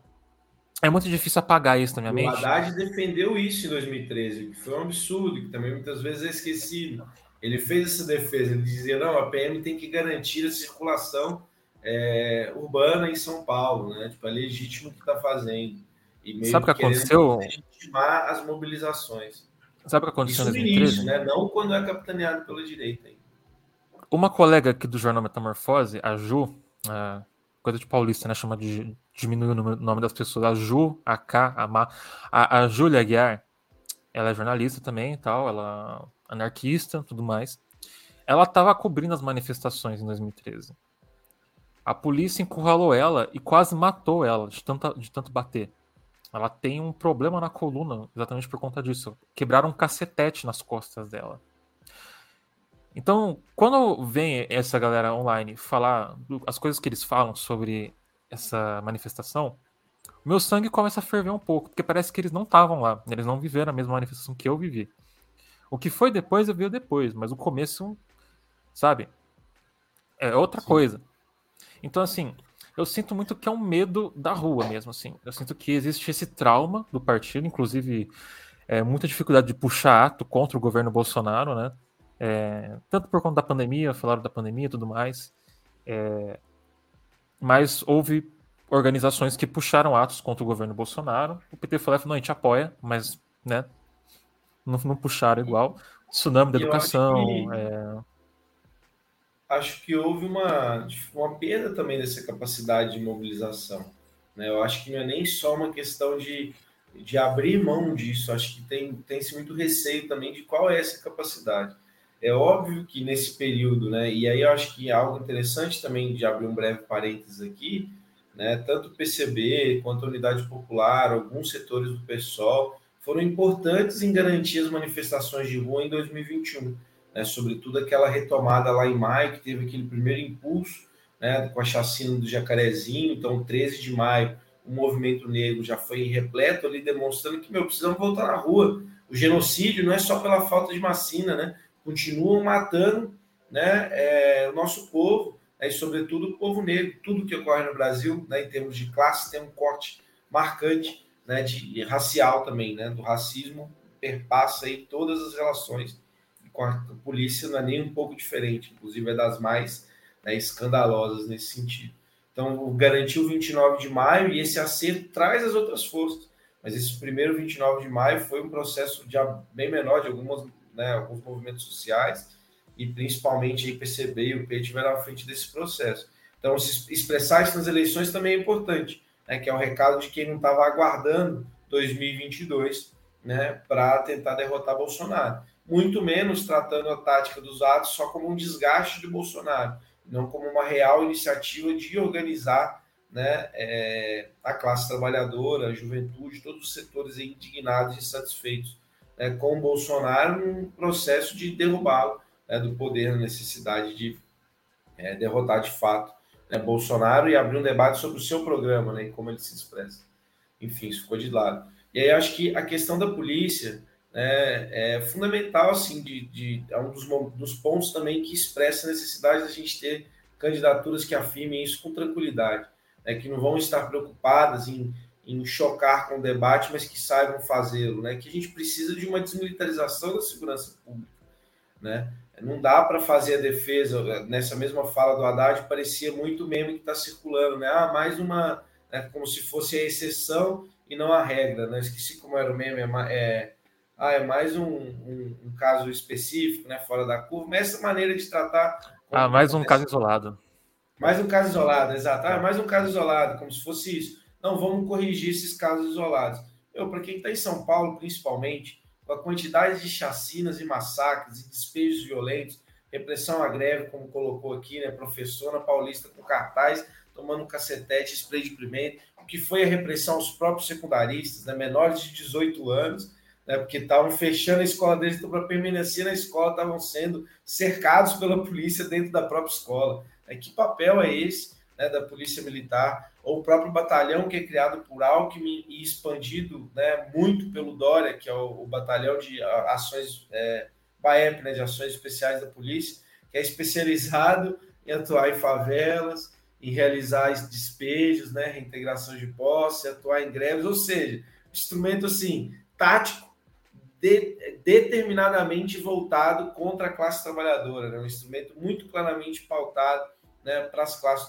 Speaker 1: é muito difícil apagar isso na minha mente.
Speaker 2: O Haddad defendeu isso em 2013, que foi um absurdo, que também muitas vezes é esquecido. Ele fez essa defesa, ele dizia, não, a PM tem que garantir a circulação é, urbana em São Paulo, né? Tipo, é legítimo o que está fazendo.
Speaker 1: E meio Sabe o que aconteceu?
Speaker 2: Legitimar as mobilizações.
Speaker 1: Sabe o que aconteceu
Speaker 2: Isso no início, né? Não quando é capitaneado pela direita.
Speaker 1: Uma colega aqui do jornal Metamorfose, a Ju, a coisa de paulista, né? Chama de diminuir o nome das pessoas. A Ju, a K, a Ma. A, a Júlia Aguiar, ela é jornalista também tal, ela é anarquista tudo mais. Ela estava cobrindo as manifestações em 2013. A polícia encurralou ela e quase matou ela de, tanta, de tanto bater. Ela tem um problema na coluna exatamente por conta disso. Quebraram um cacetete nas costas dela. Então, quando vem essa galera online falar as coisas que eles falam sobre essa manifestação, meu sangue começa a ferver um pouco, porque parece que eles não estavam lá, eles não viveram a mesma manifestação que eu vivi. O que foi depois, eu vi depois, mas o começo, sabe, é outra Sim. coisa. Então, assim, eu sinto muito que é um medo da rua mesmo, assim. Eu sinto que existe esse trauma do partido, inclusive é, muita dificuldade de puxar ato contra o governo Bolsonaro, né? É, tanto por conta da pandemia, falaram da pandemia e tudo mais. É, mas houve organizações que puxaram atos contra o governo Bolsonaro. O PT falou, não, a gente apoia, mas né, não, não puxaram igual. Tsunami da educação. Acho que, é...
Speaker 2: acho que houve uma, uma perda também dessa capacidade de mobilização. Né? Eu acho que não é nem só uma questão de, de abrir mão disso, acho que tem, tem-se muito receio também de qual é essa capacidade. É óbvio que nesse período, né, e aí eu acho que algo interessante também de abrir um breve parênteses aqui, né, tanto o PCB quanto a Unidade Popular, alguns setores do PSOL, foram importantes em garantir as manifestações de rua em 2021, né, sobretudo aquela retomada lá em maio, que teve aquele primeiro impulso, né, com a chacina do Jacarezinho, então 13 de maio, o movimento negro já foi repleto ali, demonstrando que, meu, precisamos voltar na rua. O genocídio não é só pela falta de vacina, né, continuam matando né, é, o nosso povo, né, e sobretudo o povo negro. Tudo que ocorre no Brasil, né, em termos de classe, tem um corte marcante né, de, racial também, né, do racismo perpassa aí todas as relações. Com a polícia não é nem um pouco diferente, inclusive é das mais né, escandalosas nesse sentido. Então, garantiu 29 de maio e esse acerto traz as outras forças. Mas esse primeiro 29 de maio foi um processo já bem menor de algumas né, alguns movimentos sociais, e principalmente a PCB e o P estiveram à frente desse processo. Então, se expressar isso nas eleições também é importante, né, que é o recado de quem não estava aguardando 2022 né, para tentar derrotar Bolsonaro. Muito menos tratando a tática dos atos só como um desgaste de Bolsonaro, não como uma real iniciativa de organizar né, é, a classe trabalhadora, a juventude, todos os setores indignados e insatisfeitos né, com Bolsonaro num processo de derrubá-lo né, do poder, na necessidade de é, derrotar de fato né, Bolsonaro e abrir um debate sobre o seu programa né, e como ele se expressa. Enfim, isso ficou de lado. E aí acho que a questão da polícia é, é fundamental, assim, de, de, é um dos, dos pontos também que expressa a necessidade da gente ter candidaturas que afirmem isso com tranquilidade, né, que não vão estar preocupadas em, em chocar com o debate, mas que saibam fazê-lo, né, que a gente precisa de uma desmilitarização da segurança pública, né, não dá para fazer a defesa, nessa mesma fala do Haddad, parecia muito meme que está circulando, né, ah, mais uma, né, como se fosse a exceção e não a regra, né, esqueci como era o meme, é, é ah, é mais um, um, um, caso específico, né, fora da curva, mas essa maneira de tratar.
Speaker 1: Ah, mais um caso isolado.
Speaker 2: Mais um caso isolado, exato. Ah, mais um caso isolado, como se fosse isso. Não, vamos corrigir esses casos isolados. Para quem está em São Paulo, principalmente, com a quantidade de chacinas e massacres e despejos violentos, repressão à greve, como colocou aqui, né, professora paulista com cartaz, tomando cacetete, spray de pimenta, o que foi a repressão aos próprios secundaristas, né, menores de 18 anos, né, porque estavam fechando a escola deles, então, para permanecer na escola, estavam sendo cercados pela polícia dentro da própria escola. Né, que papel é esse né, da Polícia Militar? Ou o próprio batalhão que é criado por Alckmin e expandido né, muito pelo Dória, que é o, o batalhão de ações, é, BAEP, né, de ações especiais da polícia, que é especializado em atuar em favelas, em realizar despejos, né, reintegração de posse, atuar em greves, ou seja, instrumento assim tático de, determinadamente voltado contra a classe trabalhadora, né? um instrumento muito claramente pautado né, para as classes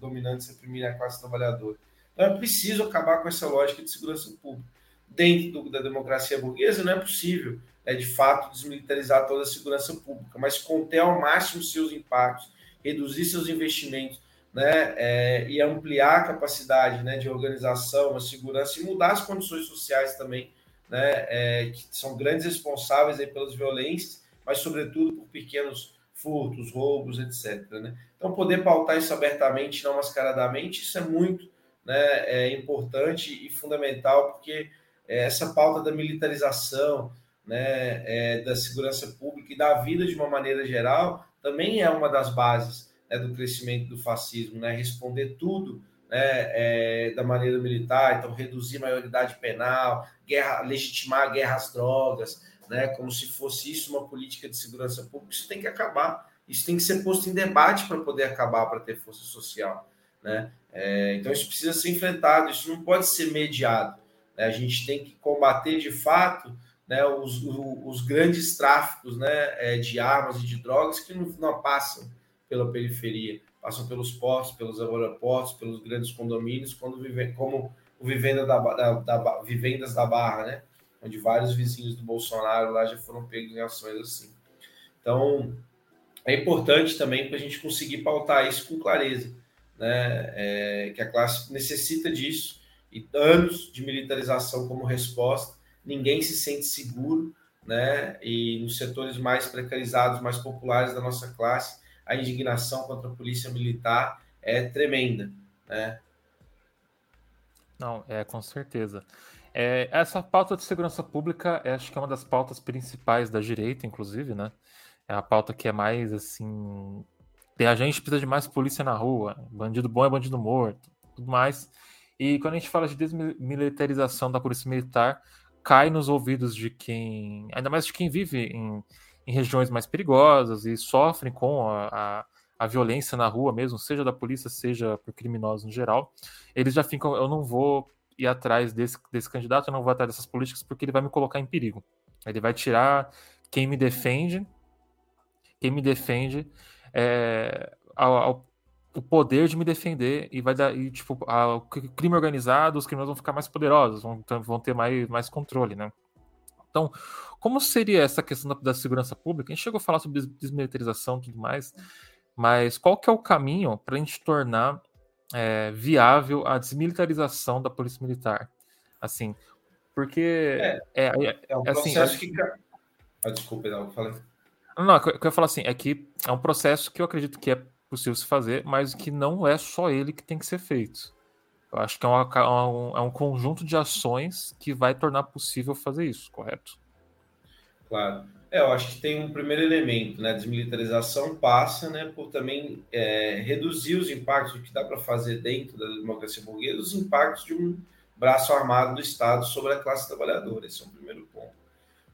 Speaker 2: dominantes reprimirem a classe trabalhadora. Então é preciso acabar com essa lógica de segurança pública. Dentro da democracia burguesa não é possível, é de fato, desmilitarizar toda a segurança pública, mas conter ao máximo seus impactos, reduzir seus investimentos, né, é, e ampliar a capacidade né, de organização, a segurança e mudar as condições sociais também né, é, que são grandes responsáveis aí pelas violências, mas sobretudo por pequenos furtos, roubos, etc. Né? Então, poder pautar isso abertamente, não mascaradamente, isso é muito né, é importante e fundamental, porque é, essa pauta da militarização, né, é, da segurança pública e da vida de uma maneira geral, também é uma das bases né, do crescimento do fascismo, né, responder tudo né, é, da maneira militar, então reduzir a maioridade penal, guerra, legitimar a guerra às drogas, né, como se fosse isso uma política de segurança pública, isso tem que acabar, isso tem que ser posto em debate para poder acabar, para ter força social. Né? É, então isso precisa ser enfrentado, isso não pode ser mediado. Né? A gente tem que combater de fato né, os, os, grandes tráficos né, é, de armas e de drogas que não, não passam pela periferia passam pelos portos, pelos aeroportos, pelos grandes condomínios, quando vive, como o Vivenda da, da, da, Vivendas da Barra, né? Onde vários vizinhos do Bolsonaro lá já foram pegos em ações assim. Então, é importante também para a gente conseguir pautar isso com clareza, né? É, que a classe necessita disso e anos de militarização como resposta. Ninguém se sente seguro, né? E nos setores mais precarizados, mais populares da nossa classe, a indignação contra a polícia militar é tremenda, né?
Speaker 1: Não, é com certeza. É, essa pauta de segurança pública, é, acho que é uma das pautas principais da direita, inclusive, né? É a pauta que é mais assim. A gente precisa de mais polícia na rua, bandido bom é bandido morto, tudo mais. E quando a gente fala de desmilitarização da polícia militar, cai nos ouvidos de quem, ainda mais de quem vive em em regiões mais perigosas e sofrem com a, a, a, violência na rua mesmo, seja da polícia, seja por criminosos no geral, eles já ficam, eu não vou ir atrás desse, desse candidato, eu não vou atrás dessas políticas porque ele vai me colocar em perigo. Ele vai tirar quem me defende, quem me defende é, ao, ao, o poder de me defender e vai dar, e, tipo, o crime organizado, os criminosos vão ficar mais poderosos, vão, vão ter mais, mais controle, né? Então, como seria essa questão da, da, segurança pública? A gente chegou a falar sobre desmilitarização e tudo mais, mas qual que é o caminho para a gente tornar é, viável a desmilitarização da polícia militar? Assim, porque...
Speaker 2: É, é, é, é um assim, processo assim, que... Ah, desculpa, não, eu falei.
Speaker 1: Não, o que eu ia falar assim, é que é um processo que eu acredito que é possível se fazer, mas que não é só ele que tem que ser feito. Eu acho que é, uma, é um, é um conjunto de ações que vai tornar possível fazer isso, correto?
Speaker 2: Claro. É, eu acho que tem um primeiro elemento, né? Desmilitarização passa, né, por também é, reduzir os impactos do que dá para fazer dentro da democracia burguesa, os impactos de um braço armado do Estado sobre a classe trabalhadora. Esse é um primeiro ponto.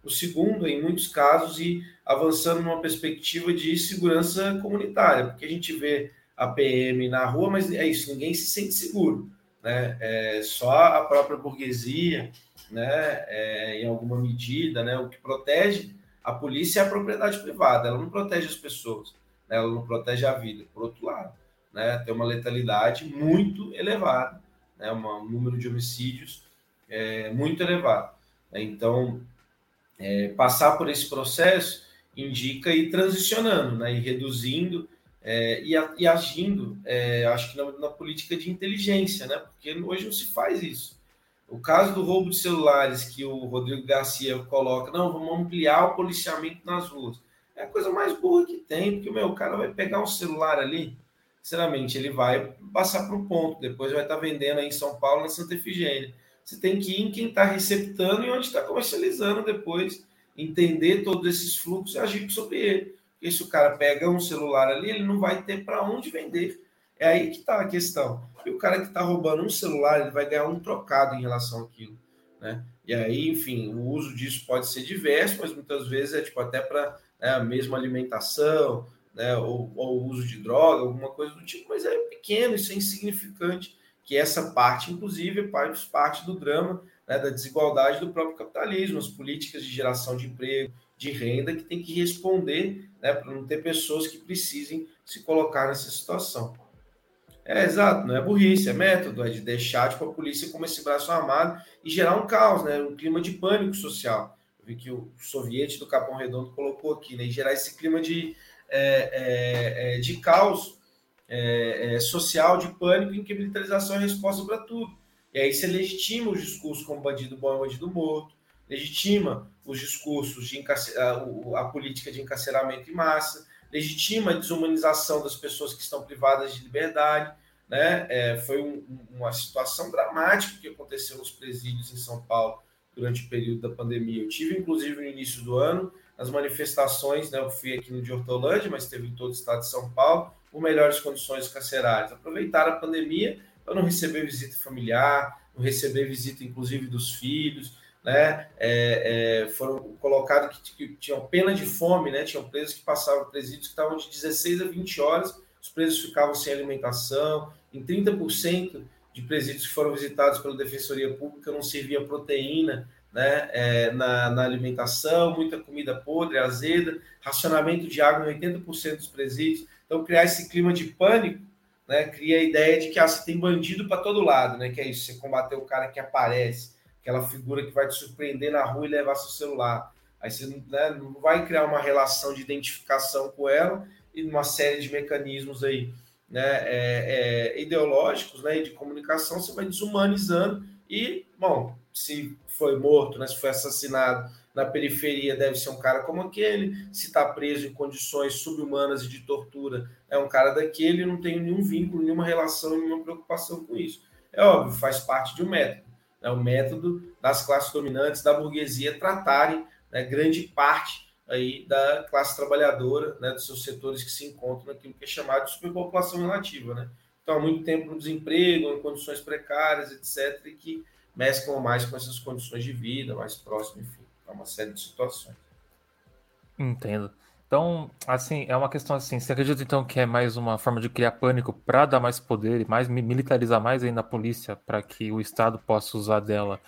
Speaker 2: O segundo, em muitos casos, ir avançando numa perspectiva de segurança comunitária, porque a gente vê a PM na rua, mas é isso, ninguém se sente seguro, né? É só a própria burguesia, né? É, em alguma medida, né? O que protege a polícia é a propriedade privada, ela não protege as pessoas, né? ela não protege a vida. Por outro lado, né? Tem uma letalidade muito elevada, né? um número de homicídios é, muito elevado. Então, é, passar por esse processo indica ir transicionando, né, e reduzindo é, e, a, e, agindo, é, acho que na, na, política de inteligência, né, porque hoje não se faz isso. O caso do roubo de celulares que o Rodrigo Garcia coloca, não, vamos ampliar o policiamento nas ruas. É a coisa mais burra que tem, porque meu, o cara vai pegar um celular ali, sinceramente, ele vai passar para o ponto, depois vai estar vendendo aí em São Paulo, na Santa Efigênia você tem que ir em quem está receptando e onde está comercializando depois, entender todos esses fluxos e agir sobre ele. Porque se o cara pega um celular ali, ele não vai ter para onde vender. É aí que está a questão. E o cara que está roubando um celular, ele vai ganhar um trocado em relação àquilo. Né? E aí, enfim, o uso disso pode ser diverso, mas muitas vezes é tipo até para né, a mesma alimentação, né, ou, ou uso de droga, alguma coisa do tipo, mas é pequeno, isso é insignificante que essa parte, inclusive, faz parte do drama né, da desigualdade do próprio capitalismo, as políticas de geração de emprego, de renda, que tem que responder né, para não ter pessoas que precisem se colocar nessa situação. É exato, não é burrice, é método, é de deixar tipo, a polícia como esse braço armado e gerar um caos, né, um clima de pânico social. Eu vi que o soviete do Capão Redondo colocou aqui, né, e gerar esse clima de, é, é, é de caos é, é, social de pânico em que a militarização é resposta para tudo. E aí você legitima os discursos como bandido bom e bandido morto, legitima os discursos de a, a, política de encarceramento em massa, legitima a desumanização das pessoas que estão privadas de liberdade. Né? É, foi um, uma situação dramática que aconteceu nos presídios em São Paulo durante o período da pandemia. Eu tive, inclusive, no início do ano, as manifestações, né? eu fui aqui no de Hortolândia, mas teve em todo o estado de São Paulo, com melhores condições carcerárias. Aproveitaram a pandemia para não receber visita familiar, não receber visita, inclusive, dos filhos, né? É, é, foram colocados que, que, tinham pena de fome, né? Tinham presos que passavam, presídios que estavam de 16 a 20 horas, os presos ficavam sem alimentação, em 30% de presídios que foram visitados pela Defensoria Pública não servia proteína, né, é, na, na, alimentação, muita comida podre, azeda, racionamento de água em 80% dos presídios. Então, criar esse clima de pânico, né, cria a ideia de que ah, você tem bandido para todo lado, né, que é isso, você combater o cara que aparece, aquela figura que vai te surpreender na rua e levar seu celular. Aí você né, não vai criar uma relação de identificação com ela e uma série de mecanismos aí né, é, é, ideológicos né, de comunicação, você vai desumanizando e, bom, se foi morto, né, se foi assassinado na periferia deve ser um cara como aquele, se está preso em condições subhumanas e de tortura, é um cara daquele, não tem nenhum vínculo, nenhuma relação, nenhuma preocupação com isso. É óbvio, faz parte de um método. Né? o método das classes dominantes, da burguesia, tratarem né, grande parte aí da classe trabalhadora, né, dos seus setores que se encontram naquilo que é chamado de superpopulação relativa. Né? Então, há muito tempo no desemprego, em condições precárias, etc., e que mesclam mais com essas condições de vida, mais próximo, enfim para uma série de situações.
Speaker 1: Entendo. Então, assim, é uma questão assim, você acredita então que é mais uma forma de criar pânico para dar mais poder e mais militarizar mais ainda a polícia para que o Estado possa usar dela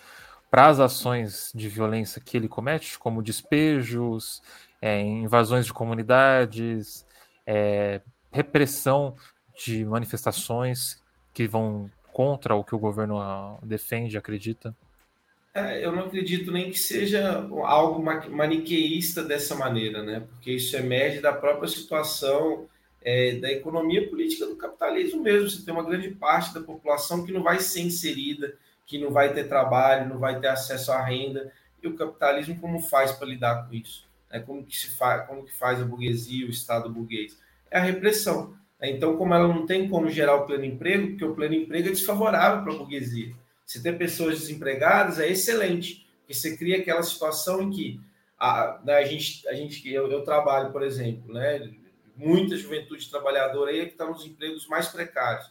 Speaker 1: para as ações de violência que ele comete, como despejos, é, invasões de comunidades, é, repressão de manifestações que vão contra o que o governo ah, defende, acredita?
Speaker 2: É, eu não acredito nem que seja algo maniqueísta dessa maneira, né? Porque isso emerge da própria situação é, da economia política do capitalismo mesmo. Você tem uma grande parte da população que não vai ser inserida, que não vai ter trabalho, não vai ter acesso à renda. E o capitalismo como faz para lidar com isso? É, como que se faz, como que faz a burguesia, o Estado burguês? É a repressão. Então, como ela não tem como gerar o pleno emprego, porque o pleno emprego é desfavorável para a burguesia se ter pessoas desempregadas é excelente, porque você cria aquela situação em que a, né, a gente, a gente eu, eu, trabalho, por exemplo, né, muita juventude trabalhadora aí que está nos empregos mais precários.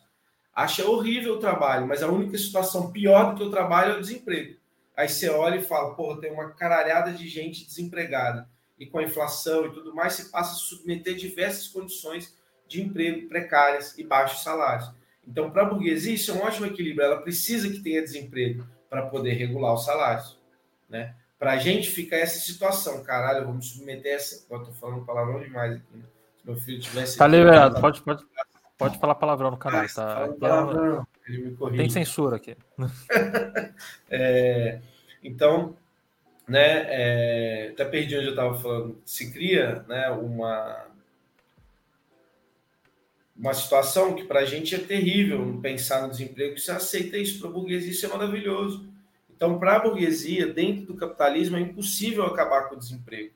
Speaker 2: Acha horrível o trabalho, mas a única situação pior do que o trabalho é o desemprego. Aí você olha e fala, porra, tem uma caralhada de gente desempregada. E com a inflação e tudo mais, você passa a submeter diversas condições de emprego precárias e baixos salários. Então, para a burguesia, isso é um ótimo equilíbrio. Ela precisa que tenha desemprego para poder regular os salários. Né? Para a gente ficar essa situação, caralho, vamos submeter essa. Eu estou falando palavrão demais aqui. Né? Se meu filho tivesse.
Speaker 1: Tá liberado, pode, pode, pode falar palavrão no canal. Ah, tá,
Speaker 2: palavrão.
Speaker 1: Tem censura aqui.
Speaker 2: é, então, né, é, até perdi onde eu estava falando. Se cria né, uma, uma situação que para a gente é terrível pensar no desemprego. Você aceita isso para a burguesia, isso é maravilhoso. Então, para a burguesia, dentro do capitalismo, é impossível acabar com o desemprego.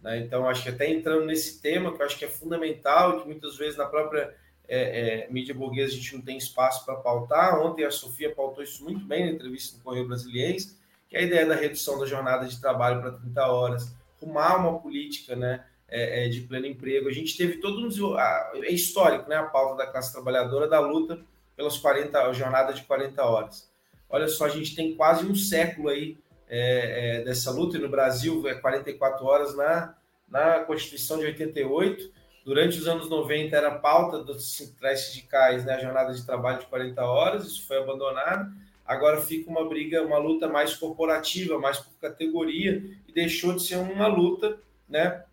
Speaker 2: Né? Então, acho que até entrando nesse tema, que eu acho que é fundamental, que muitas vezes na própria é, é, mídia burguesa a gente não tem espaço para pautar. Ontem a Sofia pautou isso muito bem na entrevista no Correio Brasiliense, que é a ideia da redução da jornada de trabalho para 30 horas, rumar uma política né, é, é, de pleno emprego. A gente teve todo um é histórico, né, a pauta da classe trabalhadora da luta pelas 40 a jornada de 40 horas. Olha só, a gente tem quase um século aí é, é, dessa luta, e no Brasil é 44 horas na, na Constituição de 88 Durante os anos 90 era pauta dos sindicais, né, a jornada de trabalho de 40 horas, isso foi abandonado. Agora fica uma briga, uma luta mais corporativa, mais por categoria, e deixou de ser uma luta né,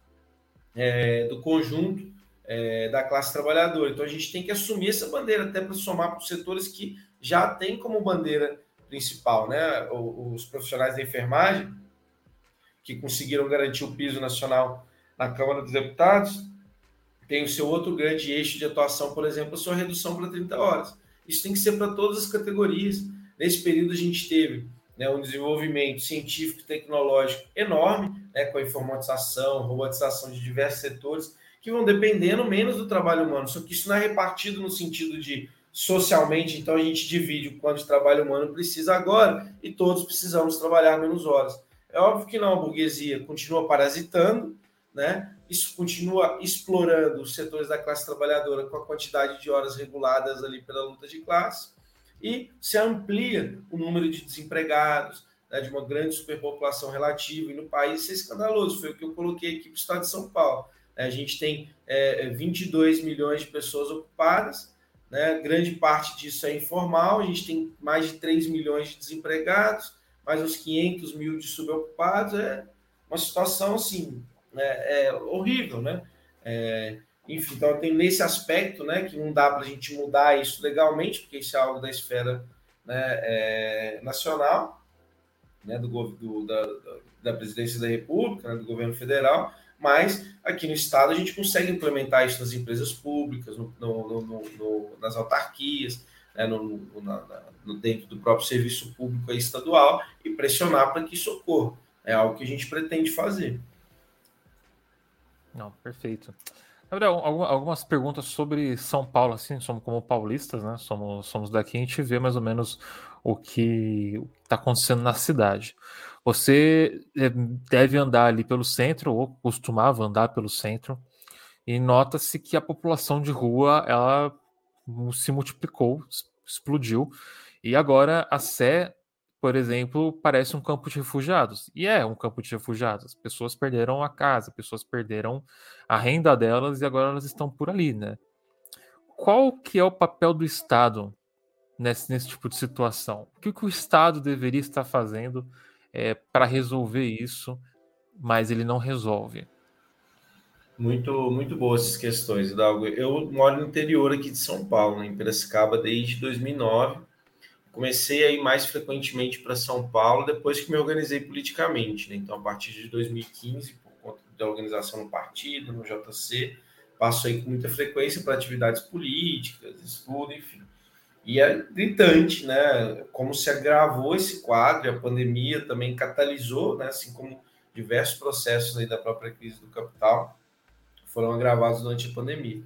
Speaker 2: é, do conjunto é, da classe trabalhadora. Então a gente tem que assumir essa bandeira, até para somar para os setores que já têm como bandeira principal. Né? Os profissionais da enfermagem, que conseguiram garantir o piso nacional na Câmara dos Deputados, tem o seu outro grande eixo de atuação, por exemplo, a sua redução para 30 horas. Isso tem que ser para todas as categorias. Nesse período, a gente teve né, um desenvolvimento científico e tecnológico enorme, né, com a informatização, robotização de diversos setores, que vão dependendo menos do trabalho humano. Só que isso não é repartido no sentido de socialmente, então a gente divide o quanto de trabalho humano precisa agora e todos precisamos trabalhar menos horas. É óbvio que não, a burguesia continua parasitando, né? Isso continua explorando os setores da classe trabalhadora com a quantidade de horas reguladas ali pela luta de classe e se amplia o número de desempregados, né, de uma grande superpopulação relativa, e no país isso é escandaloso, foi o que eu coloquei aqui para o estado de São Paulo. A gente tem é, 22 milhões de pessoas ocupadas, né, grande parte disso é informal, a gente tem mais de 3 milhões de desempregados, mais uns 500 mil de subocupados, é uma situação assim é, é horrível, né? É, enfim, então tem nesse aspecto, né, que não dá para a gente mudar isso legalmente, porque isso é algo da esfera né, é, nacional, né, do, do da, da, presidência da República, né, do governo federal, mas aqui no estado a gente consegue implementar isso nas empresas públicas, no, no, no, nas autarquias, né, na, dentro do próprio serviço público estadual e pressionar para que isso ocorra. É algo que a gente pretende fazer.
Speaker 1: Não, perfeito. Gabriel, algumas perguntas sobre São Paulo, assim, somos como paulistas, né? Somos, somos daqui, a gente vê mais ou menos o que está acontecendo na cidade. Você é, deve andar ali pelo centro, ou costumava andar pelo centro, e nota-se que a população de rua ela se multiplicou, explodiu, e agora a Sé por exemplo, parece um campo de refugiados. E é um campo de refugiados. Pessoas perderam a casa, pessoas perderam a renda delas e agora elas estão por ali, né? Qual que é o papel do Estado nesse, nesse tipo de situação? O que, que o Estado deveria estar fazendo é, para resolver isso, mas ele não resolve?
Speaker 2: Muito, muito boas essas questões, Hidalgo. Eu moro no interior aqui de São Paulo, em Piracicaba, desde 2009 comecei a ir mais frequentemente para São Paulo depois que me organizei politicamente. Né? Então, a partir de 2015, por conta da organização no partido, no JC, passo aí com muita frequência para atividades políticas, estudo, enfim. E é gritante, né? Como se agravou esse quadro, a pandemia também catalisou, né? Assim como diversos processos aí da própria crise do capital foram agravados durante a pandemia.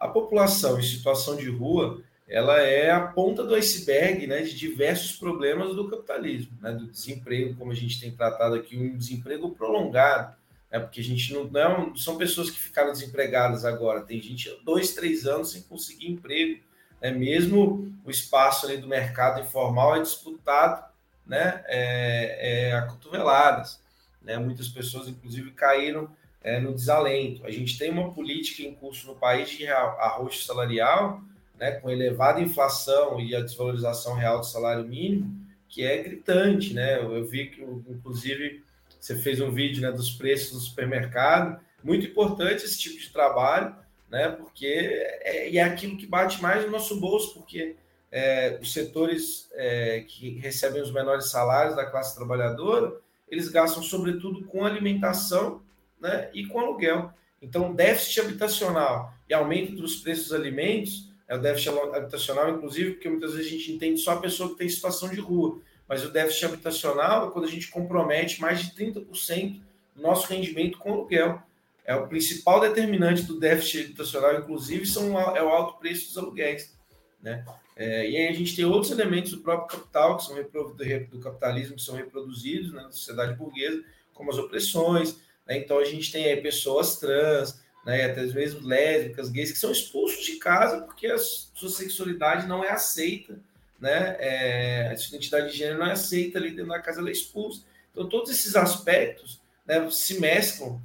Speaker 2: A população em situação de rua ela é a ponta do iceberg né, de diversos problemas do capitalismo, né, do desemprego, como a gente tem tratado aqui, um desemprego prolongado, né, porque a gente não, não é são pessoas que ficaram desempregadas agora, tem gente dois, três anos sem conseguir emprego, né, mesmo o espaço ali do mercado informal é disputado né, é, é, a cotoveladas. Né? Muitas pessoas, inclusive, caíram é, no desalento. A gente tem uma política em curso no país de arroxo salarial, né, com elevada inflação e a desvalorização real do salário mínimo, que é gritante. Né? Eu, eu vi que, inclusive, você fez um vídeo né, dos preços do supermercado. Muito importante esse tipo de trabalho, né, porque é, é aquilo que bate mais no nosso bolso, porque é, os setores é, que recebem os menores salários da classe trabalhadora, eles gastam sobretudo com alimentação né, e com aluguel. Então, déficit habitacional e aumento dos preços dos alimentos, é o déficit habitacional, inclusive, porque muitas vezes a gente entende só a pessoa que tem situação de rua, mas o déficit habitacional é quando a gente compromete mais de 30% do nosso rendimento com aluguel. É o principal determinante do déficit habitacional, inclusive, são, é o alto preço dos aluguéis. Né? É, e aí a gente tem outros elementos do próprio capital, que são do capitalismo, que são reproduzidos né, na sociedade burguesa, como as opressões. Né? Então a gente tem aí pessoas trans, né, até mesmo lésbicas, gays, que são expulsos de casa porque a sua sexualidade não é aceita, né? É, a sua identidade de gênero não é aceita ali dentro da casa, ela é expulsa. Então todos esses aspectos né, se mesclam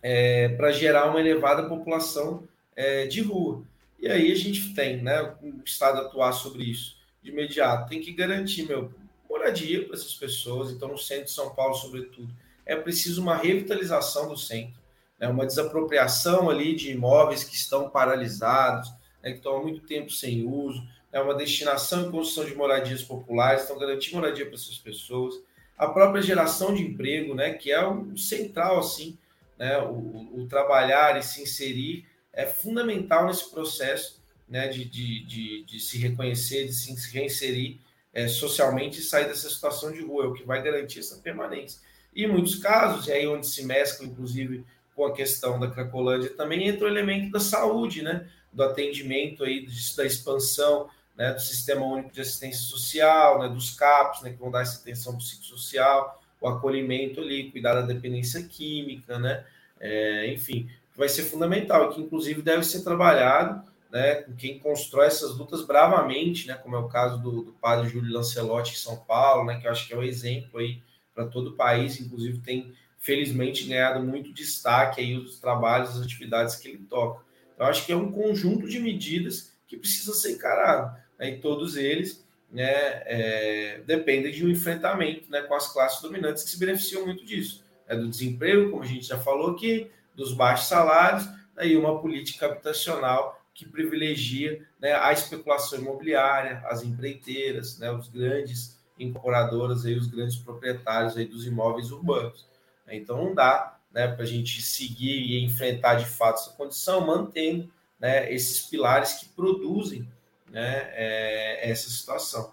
Speaker 2: é, para gerar uma elevada população é, de rua. E aí a gente tem, né, o Estado atuar sobre isso de imediato. Tem que garantir, meu, moradia para essas pessoas. Então, no centro de São Paulo, sobretudo, é preciso uma revitalização do centro, né, uma desapropriação ali de imóveis que estão paralisados, né, que estão há muito tempo sem uso, é uma destinação e construção de moradias populares, então garantir moradia para essas pessoas, a própria geração de emprego, né, que é o central assim, né, o, o trabalhar e se inserir é fundamental nesse processo né, de, de, de, de se reconhecer, de se reinserir é, socialmente e sair dessa situação de rua, é o que vai garantir essa permanência. E em muitos casos, e aí onde se mescla, inclusive, com a questão da Cracolândia, também entra o elemento da saúde, né, do atendimento, aí, da expansão né, do Sistema Único de Assistência Social, né, dos CAPs, né, que vão dar essa atenção psicossocial, o acolhimento ali, cuidar da dependência química, né, é, enfim, vai ser fundamental e que, inclusive, deve ser trabalhado né, com quem constrói essas lutas bravamente, né, como é o caso do, do padre Júlio Lancelotti em São Paulo, né, que eu acho que é um exemplo aí para todo o país, inclusive tem, felizmente, ganhado muito destaque aí os trabalhos, as atividades que ele toca. Então, acho que é um conjunto de medidas que precisa ser encarado, né, e todos eles né, é, dependem de um enfrentamento né, com as classes dominantes que se beneficiam muito disso. É do desemprego, como a gente já falou aqui, dos baixos salários né, e uma política habitacional que privilegia né, a especulação imobiliária, as empreiteiras, né, os grandes incorporadoras, aí, os grandes proprietários aí dos imóveis urbanos. Então não dá né, para a gente seguir e enfrentar de fato essa condição, mantendo né, esses pilares que produzem né, é, essa situação.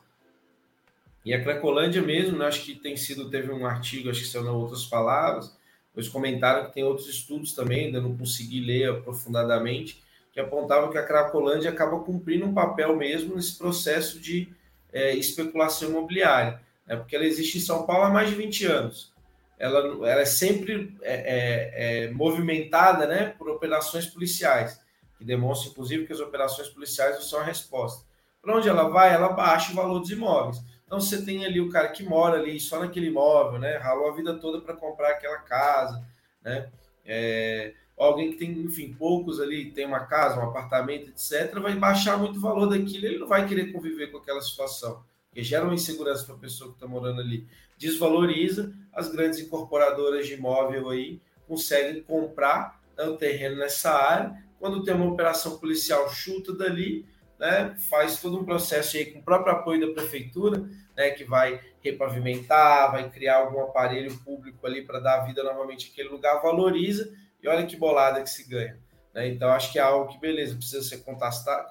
Speaker 2: E a Cracolândia mesmo, né, acho que tem sido, teve um artigo, acho que são outras palavras, eles comentaram que tem outros estudos também, ainda não consegui ler aprofundadamente, que apontavam que a Cracolândia acaba cumprindo um papel mesmo nesse processo de é, especulação imobiliária, né? porque ela existe em São Paulo há mais de 20 anos. Ela, ela é sempre é, é, é, movimentada né, por operações policiais, que demonstram, inclusive, que as operações policiais não são a resposta. Para onde ela vai, ela baixa o valor dos imóveis. Então você tem ali o cara que mora ali só naquele imóvel, né? Ralou a vida toda para comprar aquela casa, né? É, alguém que tem, enfim, poucos ali, tem uma casa, um apartamento, etc., vai baixar muito o valor daquilo, ele não vai querer conviver com aquela situação, que gera uma insegurança para a pessoa que está morando ali. Desvaloriza, as grandes incorporadoras de imóvel aí conseguem comprar o terreno nessa área. Quando tem uma operação policial chuta dali, né, faz todo um processo aí com o próprio apoio da prefeitura, né, que vai repavimentar, vai criar algum aparelho público ali para dar vida novamente àquele lugar, valoriza e olha que bolada que se ganha. Né? Então, acho que é algo que, beleza, precisa ser contestado,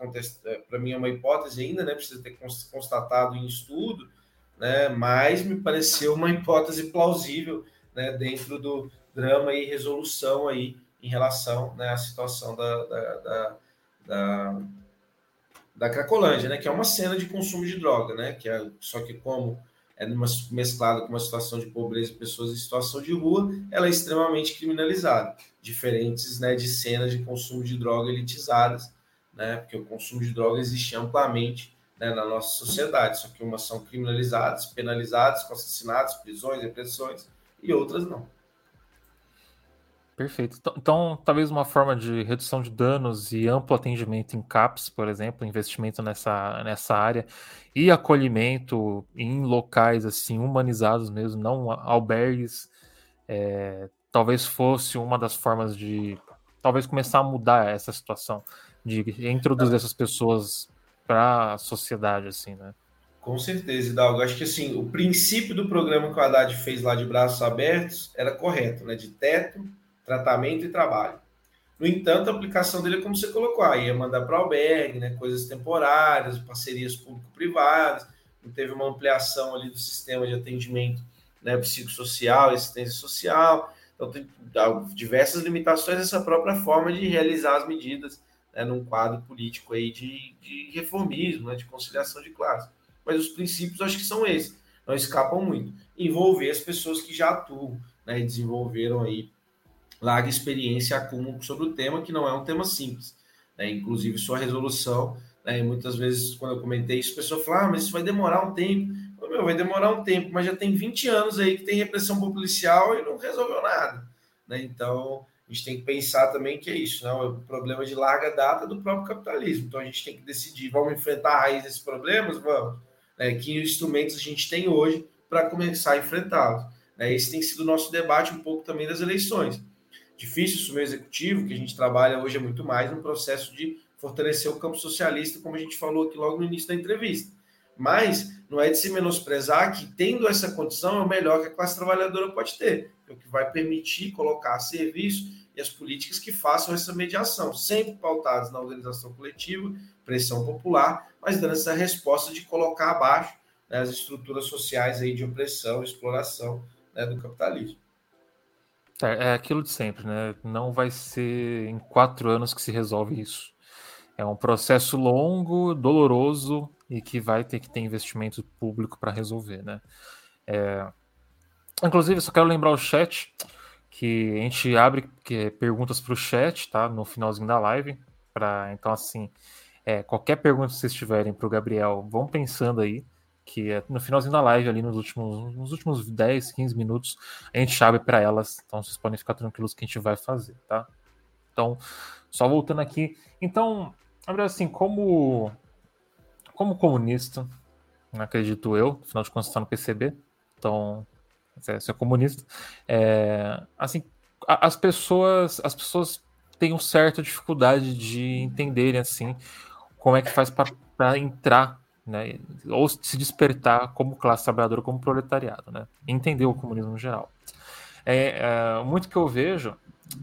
Speaker 2: é, para mim é uma hipótese ainda, né, precisa ter constatado em estudo, né, mas me pareceu uma hipótese plausível né, dentro do drama e resolução aí em relação né, à situação da, da, da, da da Cracolândia, né, que é uma cena de consumo de droga, né, que é, só que como é numa, com uma situação de pobreza e pessoas em situação de rua, ela é extremamente criminalizada, diferentes né, de cenas de consumo de droga elitizadas, né, porque o consumo de droga existe amplamente né, na nossa sociedade, só que umas são criminalizadas, penalizadas com assassinatos, prisões, repressões, e outras não.
Speaker 1: Perfeito. Então, então, talvez uma forma de redução de danos e amplo atendimento em CAPS, por exemplo, investimento nessa, nessa área, e acolhimento em locais assim humanizados mesmo, não albergues, é, talvez fosse uma das formas de talvez começar a mudar essa situação, de introduzir essas pessoas para a sociedade, assim, né?
Speaker 2: Com certeza, Hidalgo. Acho que assim, o princípio do programa que o Haddad fez lá de braços abertos era correto, né? De teto, tratamento e trabalho. No entanto, a aplicação dele é como você colocou, aí ia mandar para albergue, né, coisas temporárias, parcerias público-privadas, teve uma ampliação ali do sistema de atendimento né, psicossocial, assistência social, então tem diversas limitações essa própria forma de realizar as medidas né, num quadro político aí de, de reformismo, né, de conciliação de classe. Mas os princípios acho que são esses, não escapam muito. Envolver as pessoas que já atuam né, e desenvolveram aí larga experiência acúmulo sobre o tema, que não é um tema simples. Né? Inclusive, sua resolução, né? muitas vezes, quando eu comentei isso, a pessoa fala, ah, mas isso vai demorar um tempo. Eu, Meu, vai demorar um tempo, mas já tem 20 anos aí que tem repressão policial e não resolveu nada. Né? Então, a gente tem que pensar também que é isso, né? o problema de larga data do próprio capitalismo. Então, a gente tem que decidir, vamos enfrentar a raiz desses problemas? Vamos. Né? Que instrumentos a gente tem hoje para começar a enfrentá-los? Né? Esse tem sido o nosso debate um pouco também das eleições difícil assumir o executivo, que a gente trabalha hoje é muito mais no processo de fortalecer o campo socialista, como a gente falou aqui logo no início da entrevista. Mas não é de se menosprezar que, tendo essa condição, é o melhor que a classe trabalhadora pode ter, é o que vai permitir colocar serviço e as políticas que façam essa mediação, sempre pautadas na organização coletiva, pressão popular, mas dando essa resposta de colocar abaixo né, as estruturas sociais aí de opressão, exploração né, do capitalismo.
Speaker 1: É, é aquilo de sempre, né? Não vai ser em quatro anos que se resolve isso. É um processo longo, doloroso e que vai ter que ter investimento público para resolver, né? É... Inclusive, só quero lembrar o chat que a gente abre é, perguntas para o chat, tá? No finalzinho da live. Pra... Então, assim, é, qualquer pergunta que vocês tiverem para o Gabriel, vão pensando aí que é no finalzinho da live, ali nos últimos, nos últimos 10, 15 minutos, a gente abre para elas. Então vocês podem ficar tranquilos que a gente vai fazer, tá? Então, só voltando aqui. Então, assim, como, como comunista, acredito eu, afinal de contas está no PCB, então você é comunista. É, assim, as pessoas, as pessoas têm uma certa dificuldade de entenderem assim como é que faz para entrar né, ou se despertar como classe trabalhadora, como proletariado, né, entender o comunismo em geral. É, é, muito que eu vejo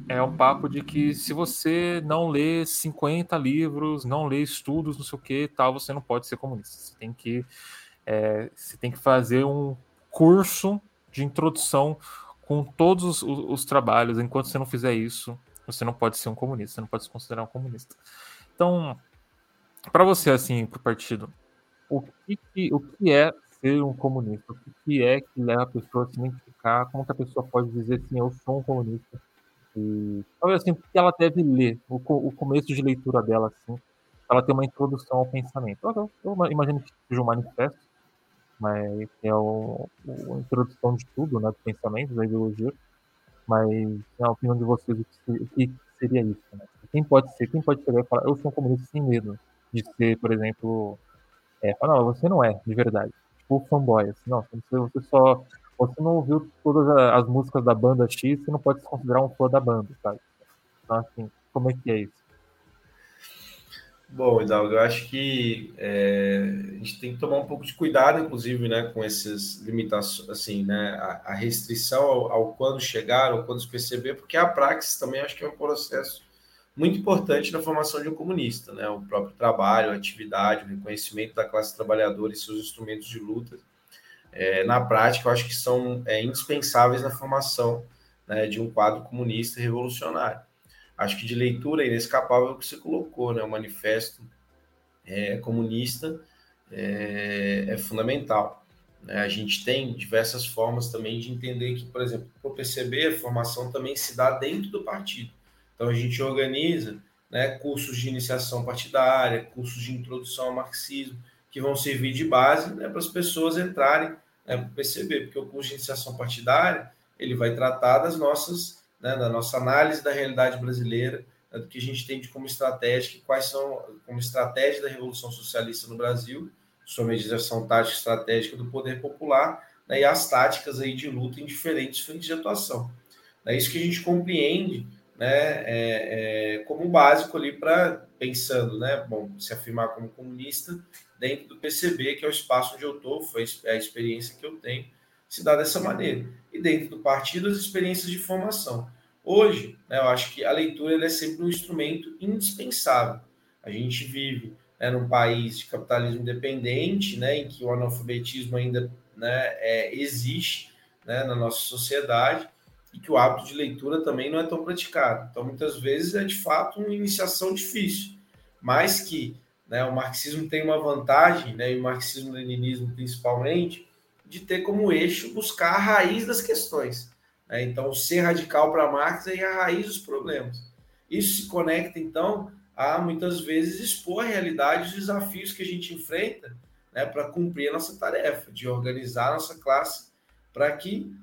Speaker 1: é um papo de que se você não lê 50 livros, não lê estudos, não sei o que, tal, você não pode ser comunista. Você tem que, é, você tem que fazer um curso de introdução com todos os, os, os trabalhos. Enquanto você não fizer isso, você não pode ser um comunista, você não pode se considerar um comunista. Então, para você, assim, para o partido, o que, que, o que é ser um comunista? O que é que leva a pessoa a se identificar? Como que a pessoa pode dizer assim, eu sou um comunista? E talvez assim, o que ela deve ler, o, o começo de leitura dela, assim, ela tem uma introdução ao pensamento. Eu, eu, eu imagino que seja um manifesto, mas é o, a introdução de tudo, né, do pensamento, da ideologia. Mas a opinião de vocês, o que, seria isso? Né? Quem pode ser, quem pode chegar e falar, eu sou um comunista sem medo de ser, por exemplo, é, fala, não, você não é, de verdade. Tipo, fanboy, assim, não, você, você só. Você não ouviu todas as músicas da banda X, você não pode se considerar um fã da banda, sabe? Então, assim, como é que é isso?
Speaker 2: Bom, Hidalgo, eu acho que é, a gente tem que tomar um pouco de cuidado, inclusive, né, com essas limitações, assim, né, a, a restrição ao, ao, quando chegar, ou quando se perceber, porque a praxis também acho que é um processo muito importante na formação de um comunista, né? O próprio trabalho, a atividade, o reconhecimento da classe trabalhadora e seus instrumentos de luta, é, na prática, eu acho que são é, indispensáveis na formação né, de um quadro comunista revolucionário. Acho que de leitura é inescapável o que você colocou, né? O manifesto é, comunista é, é fundamental. Né? A gente tem diversas formas também de entender que, por exemplo, para o PCB, a formação também se dá dentro do partido. Então a gente organiza né, cursos de iniciação partidária, cursos de introdução ao marxismo, que vão servir de base né, para as pessoas entrarem né, para perceber, porque o curso de iniciação partidária ele vai tratar das nossas, né, da nossa análise da realidade brasileira, né, do que a gente tem de como estratégia, quais são como estratégia da Revolução Socialista no Brasil, sua mediação tática estratégica do poder popular né, e as táticas aí de luta em diferentes frentes de atuação. É isso que a gente compreende né, é, é, como básico ali para pensando, né, bom, se afirmar como comunista dentro do PCB, que é o espaço onde eu estou, foi a experiência que eu tenho, se dá dessa maneira. E dentro do partido, as experiências de formação. Hoje, né, eu acho que a leitura é sempre um instrumento indispensável. A gente vive né, num país de capitalismo independente, né, em que o analfabetismo ainda né, é, existe né, na nossa sociedade, e que o hábito de leitura também não é tão praticado. Então, muitas vezes é de fato uma iniciação difícil, mas que né, o marxismo tem uma vantagem, né, e o marxismo-leninismo principalmente, de ter como eixo buscar a raiz das questões. Né? Então, ser radical para Marx é a raiz dos problemas. Isso se conecta, então, a muitas vezes expor a realidade, os desafios que a gente enfrenta né, para cumprir a nossa tarefa, de organizar a nossa classe para que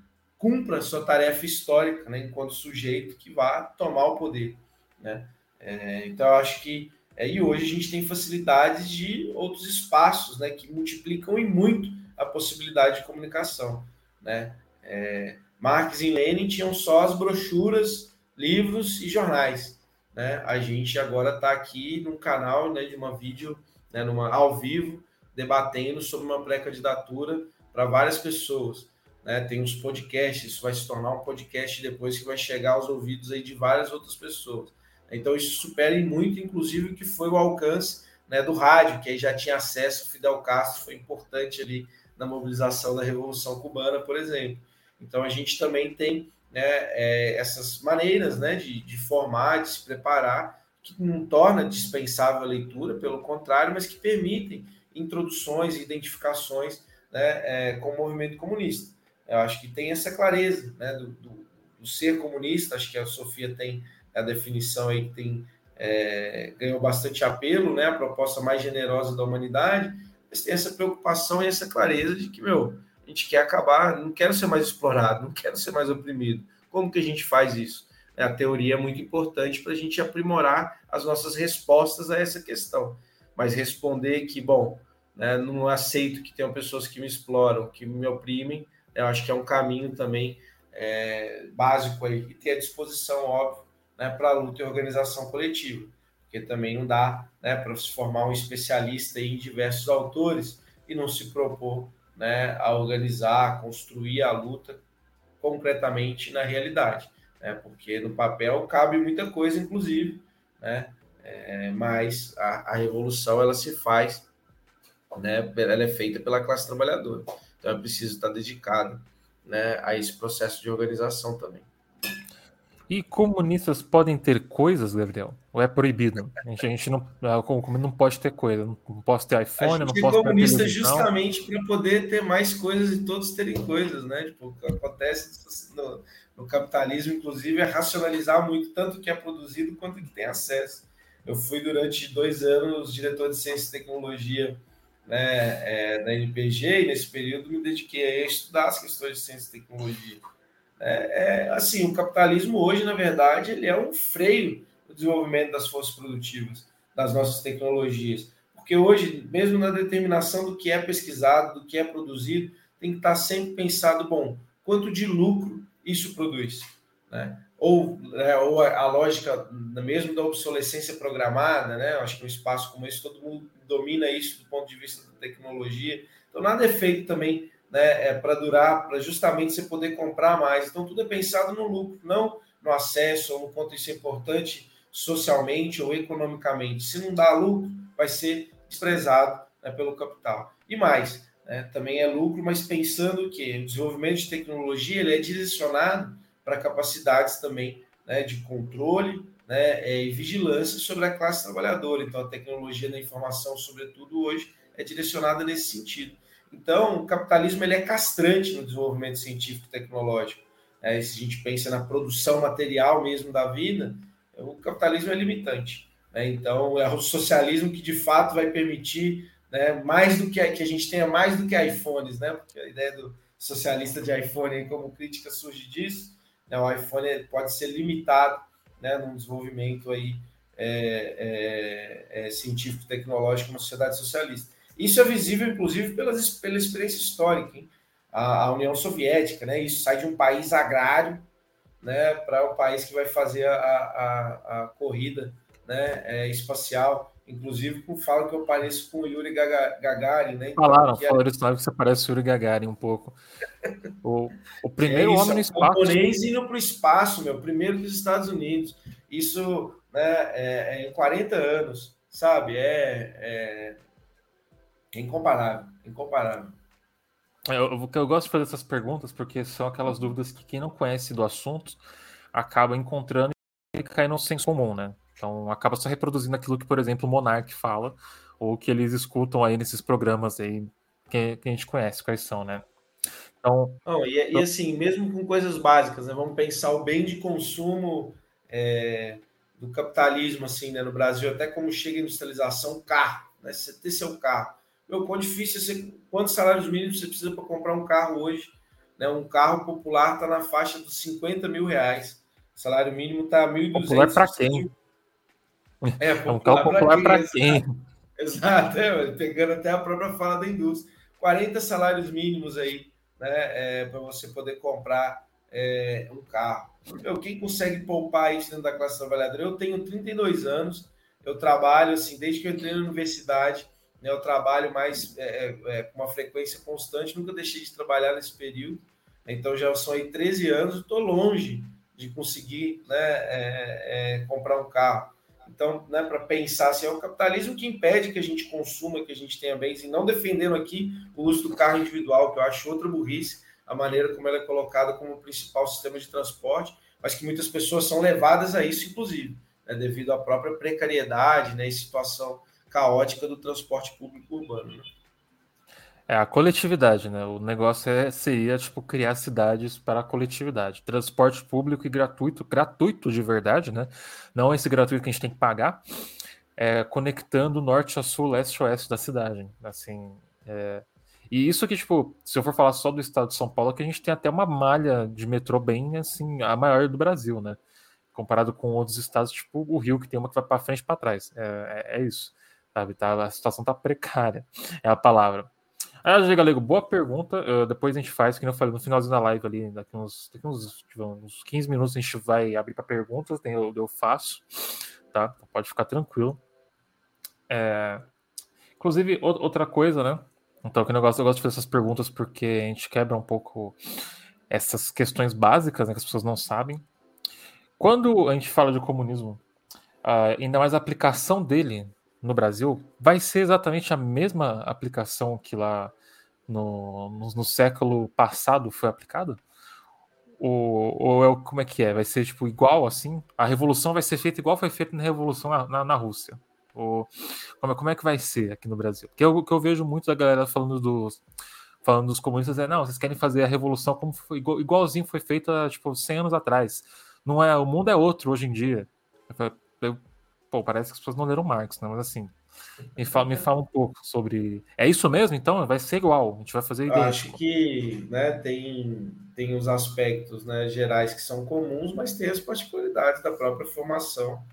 Speaker 2: cumpra sua tarefa histórica, né, enquanto sujeito que vá tomar o poder. Né? É, então, eu acho que. É, e hoje a gente tem facilidades de outros espaços né, que multiplicam e muito a possibilidade de comunicação. Né? É, Marx e Lenin tinham só as brochuras, livros e jornais. Né? A gente agora está aqui num canal né, de uma vídeo, né, numa, ao vivo, debatendo sobre uma pré-candidatura para várias pessoas né? Tem os podcasts, isso vai se tornar um podcast depois que vai chegar aos ouvidos aí de várias outras pessoas. Então isso supera muito, inclusive, o que foi o alcance né, do rádio, que aí já tinha acesso, Fidel Castro foi importante ali na mobilização da Revolução Cubana, por exemplo. Então a gente também tem né, é, essas maneiras né, de, de formar, de se preparar, que não torna dispensável a leitura, pelo contrário, mas que permitem introduções identificações né, é, com o movimento comunista. Eu acho que tem essa clareza né, do, do, do ser comunista. Acho que a Sofia tem a definição aí que tem é, ganhou bastante apelo, né, a proposta mais generosa da humanidade, mas tem essa preocupação e essa clareza de que, meu, a gente quer acabar, não quero ser mais explorado, não quero ser mais oprimido. Como que a gente faz isso? É, a teoria é muito importante para a gente aprimorar as nossas respostas a essa questão. Mas responder que, bom, né, não aceito que tenham pessoas que me exploram, que me oprimem, eu acho que é um caminho também é, básico aí, e ter a disposição, óbvio, né, para a luta e organização coletiva, porque também não dá né, para se formar um especialista em diversos autores e não se propor né, a organizar, construir a luta concretamente na realidade, né, porque no papel cabe muita coisa, inclusive, né, é, mas a, a revolução ela se faz, né, ela é feita pela classe trabalhadora. Então é preciso estar dedicado né, a esse processo de organização também.
Speaker 1: E comunistas podem ter coisas, Gabriel? Ou é proibido? A gente, a gente não, não pode ter coisa. Não posso ter iPhone, não posso ter
Speaker 2: comunista justamente para poder ter mais coisas e todos terem coisas, né? Tipo, o que acontece no, no, capitalismo, inclusive, é racionalizar muito tanto o que é produzido quanto o que tem acesso. Eu fui durante dois anos diretor de ciência e tecnologia né, é, na NPG, e nesse período me dediquei a estudar as questões de ciência e tecnologia. É, é, assim, o capitalismo hoje, na verdade, ele é um freio do desenvolvimento das forças produtivas, das nossas tecnologias. Porque hoje, mesmo na determinação do que é pesquisado, do que é produzido, tem que estar sempre pensado, bom, quanto de lucro isso produz, né? Ou, é, ou a, lógica mesmo da obsolescência programada, né? Acho que um espaço como esse todo mundo domina isso do ponto de vista da tecnologia. Então, nada é feito também né, é, para durar, para justamente você poder comprar mais. Então, tudo é pensado no lucro, não no acesso, ou no quanto isso é importante socialmente ou economicamente. Se não dá lucro, vai ser desprezado né, pelo capital. E mais, né, também é lucro, mas pensando que o desenvolvimento de tecnologia ele é direcionado para capacidades também né, de controle né, é, e vigilância sobre a classe trabalhadora. Então, a tecnologia da informação, sobretudo hoje, é direcionada nesse sentido. Então, o capitalismo ele é castrante no desenvolvimento científico e tecnológico. É, se a gente pensa na produção material mesmo da vida, o capitalismo é limitante. Né? Então, é o socialismo que de fato vai permitir né? Mais do que a, que a gente tenha mais do que iPhones, né? Porque a ideia do socialista de iPhone como crítica surge disso, né? O iPhone pode ser limitado, né? No desenvolvimento aí é, é, é, científico tecnológico na sociedade socialista. Isso é visível, inclusive, pelas, pela experiência histórica, hein? A, a, União Soviética, né? Isso sai de um país agrário, né? Para o um país que vai fazer a, a, a corrida, né? É, espacial Inclusive, fala que eu pareço com o Yuri Gagarin, né?
Speaker 1: Então, falaram, é... falaram isso que você parece o Yuri Gagarin um pouco. O, o primeiro é isso, homem no espaço.
Speaker 2: O indo para o espaço, meu, primeiro dos Estados Unidos. Isso né, é, é em 40 anos, sabe? É, é incomparável, incomparável.
Speaker 1: É, eu, eu gosto de fazer essas perguntas porque são aquelas dúvidas que quem não conhece do assunto acaba encontrando e cai no senso comum, né? Então acaba só reproduzindo aquilo que, por exemplo, o Monark fala, ou que eles escutam aí nesses programas aí que, que a gente conhece quais são, né?
Speaker 2: Então, Não, e, então... e, assim, mesmo com coisas básicas, né? Vamos pensar o bem de consumo é, do capitalismo, assim, né? No Brasil, até como chega a industrialização, carro, né? Você ter seu carro. Meu, quão difícil é ser, quantos salários mínimos você precisa para comprar um carro hoje? Né? Um carro popular está na faixa dos 50 mil reais. O salário mínimo está 1.200.
Speaker 1: Popular para quem? É, é um popular para quem?
Speaker 2: Exato, é, pegando até a própria fala da indústria. 40 salários mínimos aí, né, é, para você poder comprar é, um carro. Eu, quem consegue poupar isso dentro da classe trabalhadora? Eu tenho 32 anos, eu trabalho assim, desde que eu entrei na universidade, né, eu trabalho mais é, é, é com uma frequência constante, nunca deixei de trabalhar nesse período, então já são aí 13 anos, estou longe de conseguir né, comprar um carro. Então, né, para pensar assim, é o capitalismo que impede que a gente consuma, que a gente tenha bens, e não defendendo aqui o uso do carro individual, que eu acho outra burrice, a maneira como ela é colocada como principal sistema de transporte, mas que muitas pessoas são levadas a isso, inclusive, né, devido à própria precariedade né, e situação caótica do transporte público urbano. Né?
Speaker 1: É a coletividade, né? O negócio é, seria tipo criar cidades para a coletividade, transporte público e gratuito, gratuito de verdade, né? Não esse gratuito que a gente tem que pagar, é, conectando norte a sul, leste a oeste da cidade, assim. É... E isso que tipo, se eu for falar só do estado de São Paulo, que a gente tem até uma malha de metrô bem assim a maior do Brasil, né? Comparado com outros estados, tipo o Rio que tem uma que vai para frente e para trás. É, é, é, isso, sabe? Tá, a situação tá precária, é a palavra. Aliás, Galego, boa pergunta. Uh, depois a gente faz, que eu falei no finalzinho da live ali, daqui uns, daqui uns, tipo, uns 15 minutos a gente vai abrir para perguntas, eu, eu faço, tá? Então pode ficar tranquilo. É... Inclusive, outra coisa, né? Então, que negócio, eu gosto de fazer essas perguntas porque a gente quebra um pouco essas questões básicas né, que as pessoas não sabem. Quando a gente fala de comunismo, uh, ainda mais a aplicação dele no Brasil vai ser exatamente a mesma aplicação que lá no, no, no século passado foi aplicada? Ou, ou, é, como é que é? Vai ser tipo igual assim? A revolução vai ser feita igual foi feita na revolução na, na, na Rússia? Ou como, é, como é que vai ser aqui no Brasil? Porque o que eu vejo muito da galera falando dos falando dos comunistas é não, vocês querem fazer a revolução como foi igual, igualzinho foi feita tipo 100 anos atrás. Não é, o mundo é outro hoje em dia. Eu, eu, pô, parece que as pessoas não leram Marx, né? Mas assim, me fala, me fala um pouco sobre. É isso mesmo, então? Vai ser igual, a gente vai fazer idêntico.
Speaker 2: Acho que né, tem, tem os aspectos né, gerais que são comuns, mas tem as particularidades da própria formação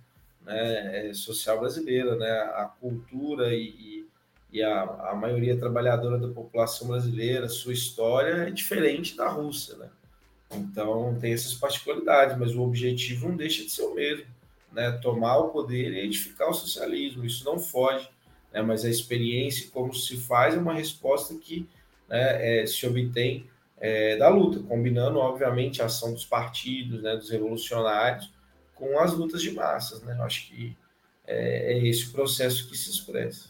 Speaker 2: né, é, social brasileira, né? A cultura e, e a, a maioria trabalhadora da população brasileira, sua história é diferente da Rússia, né? Então tem essas particularidades, mas o objetivo não deixa de ser o mesmo né, tomar o poder e edificar o socialismo. Isso não foge, né, mas a experiência como se faz é uma resposta que né, é, se obtém é, da luta, combinando, obviamente, a ação dos partidos, né, dos revolucionários, com as lutas de massas. Né? Eu acho que é, é esse processo que se expressa.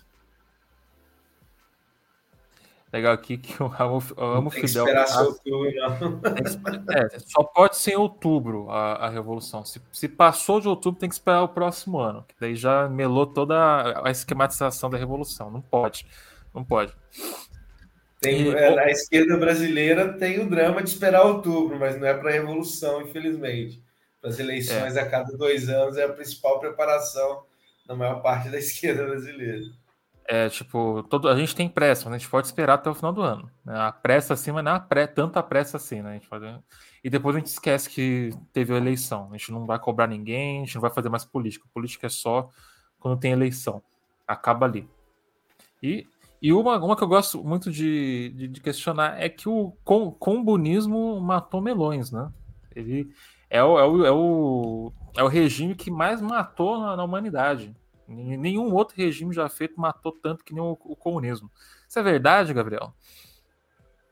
Speaker 1: Legal aqui que eu amo, eu amo
Speaker 2: Tem Fidel. esperar
Speaker 1: seu É, só pode ser em outubro a, a revolução. Se, se, passou de outubro, tem que esperar o próximo ano. Que daí já melou toda a esquematização da revolução. Não pode. Não pode.
Speaker 2: Tem, e, é, a esquerda brasileira tem o drama de esperar outubro, mas não é para a revolução, infelizmente. Para as eleições é. a cada dois anos é a principal preparação da maior parte da esquerda brasileira.
Speaker 1: É tipo, todo, a gente tem pressa, mas a gente pode esperar até o final do ano. Né? A pressa assim, mas não é pré, tanta pressa assim, né? A gente pode... E depois a gente esquece que teve a eleição. A gente não vai cobrar ninguém, a gente não vai fazer mais política. Política é só quando tem eleição. Acaba ali. E, e uma, uma que eu gosto muito de, de, de questionar é que o com, comunismo matou melões, né? Ele é o, é o, é o, é o regime que mais matou na, na humanidade. Nenhum outro regime já feito matou tanto que nem o, o comunismo. Isso é verdade, Gabriel?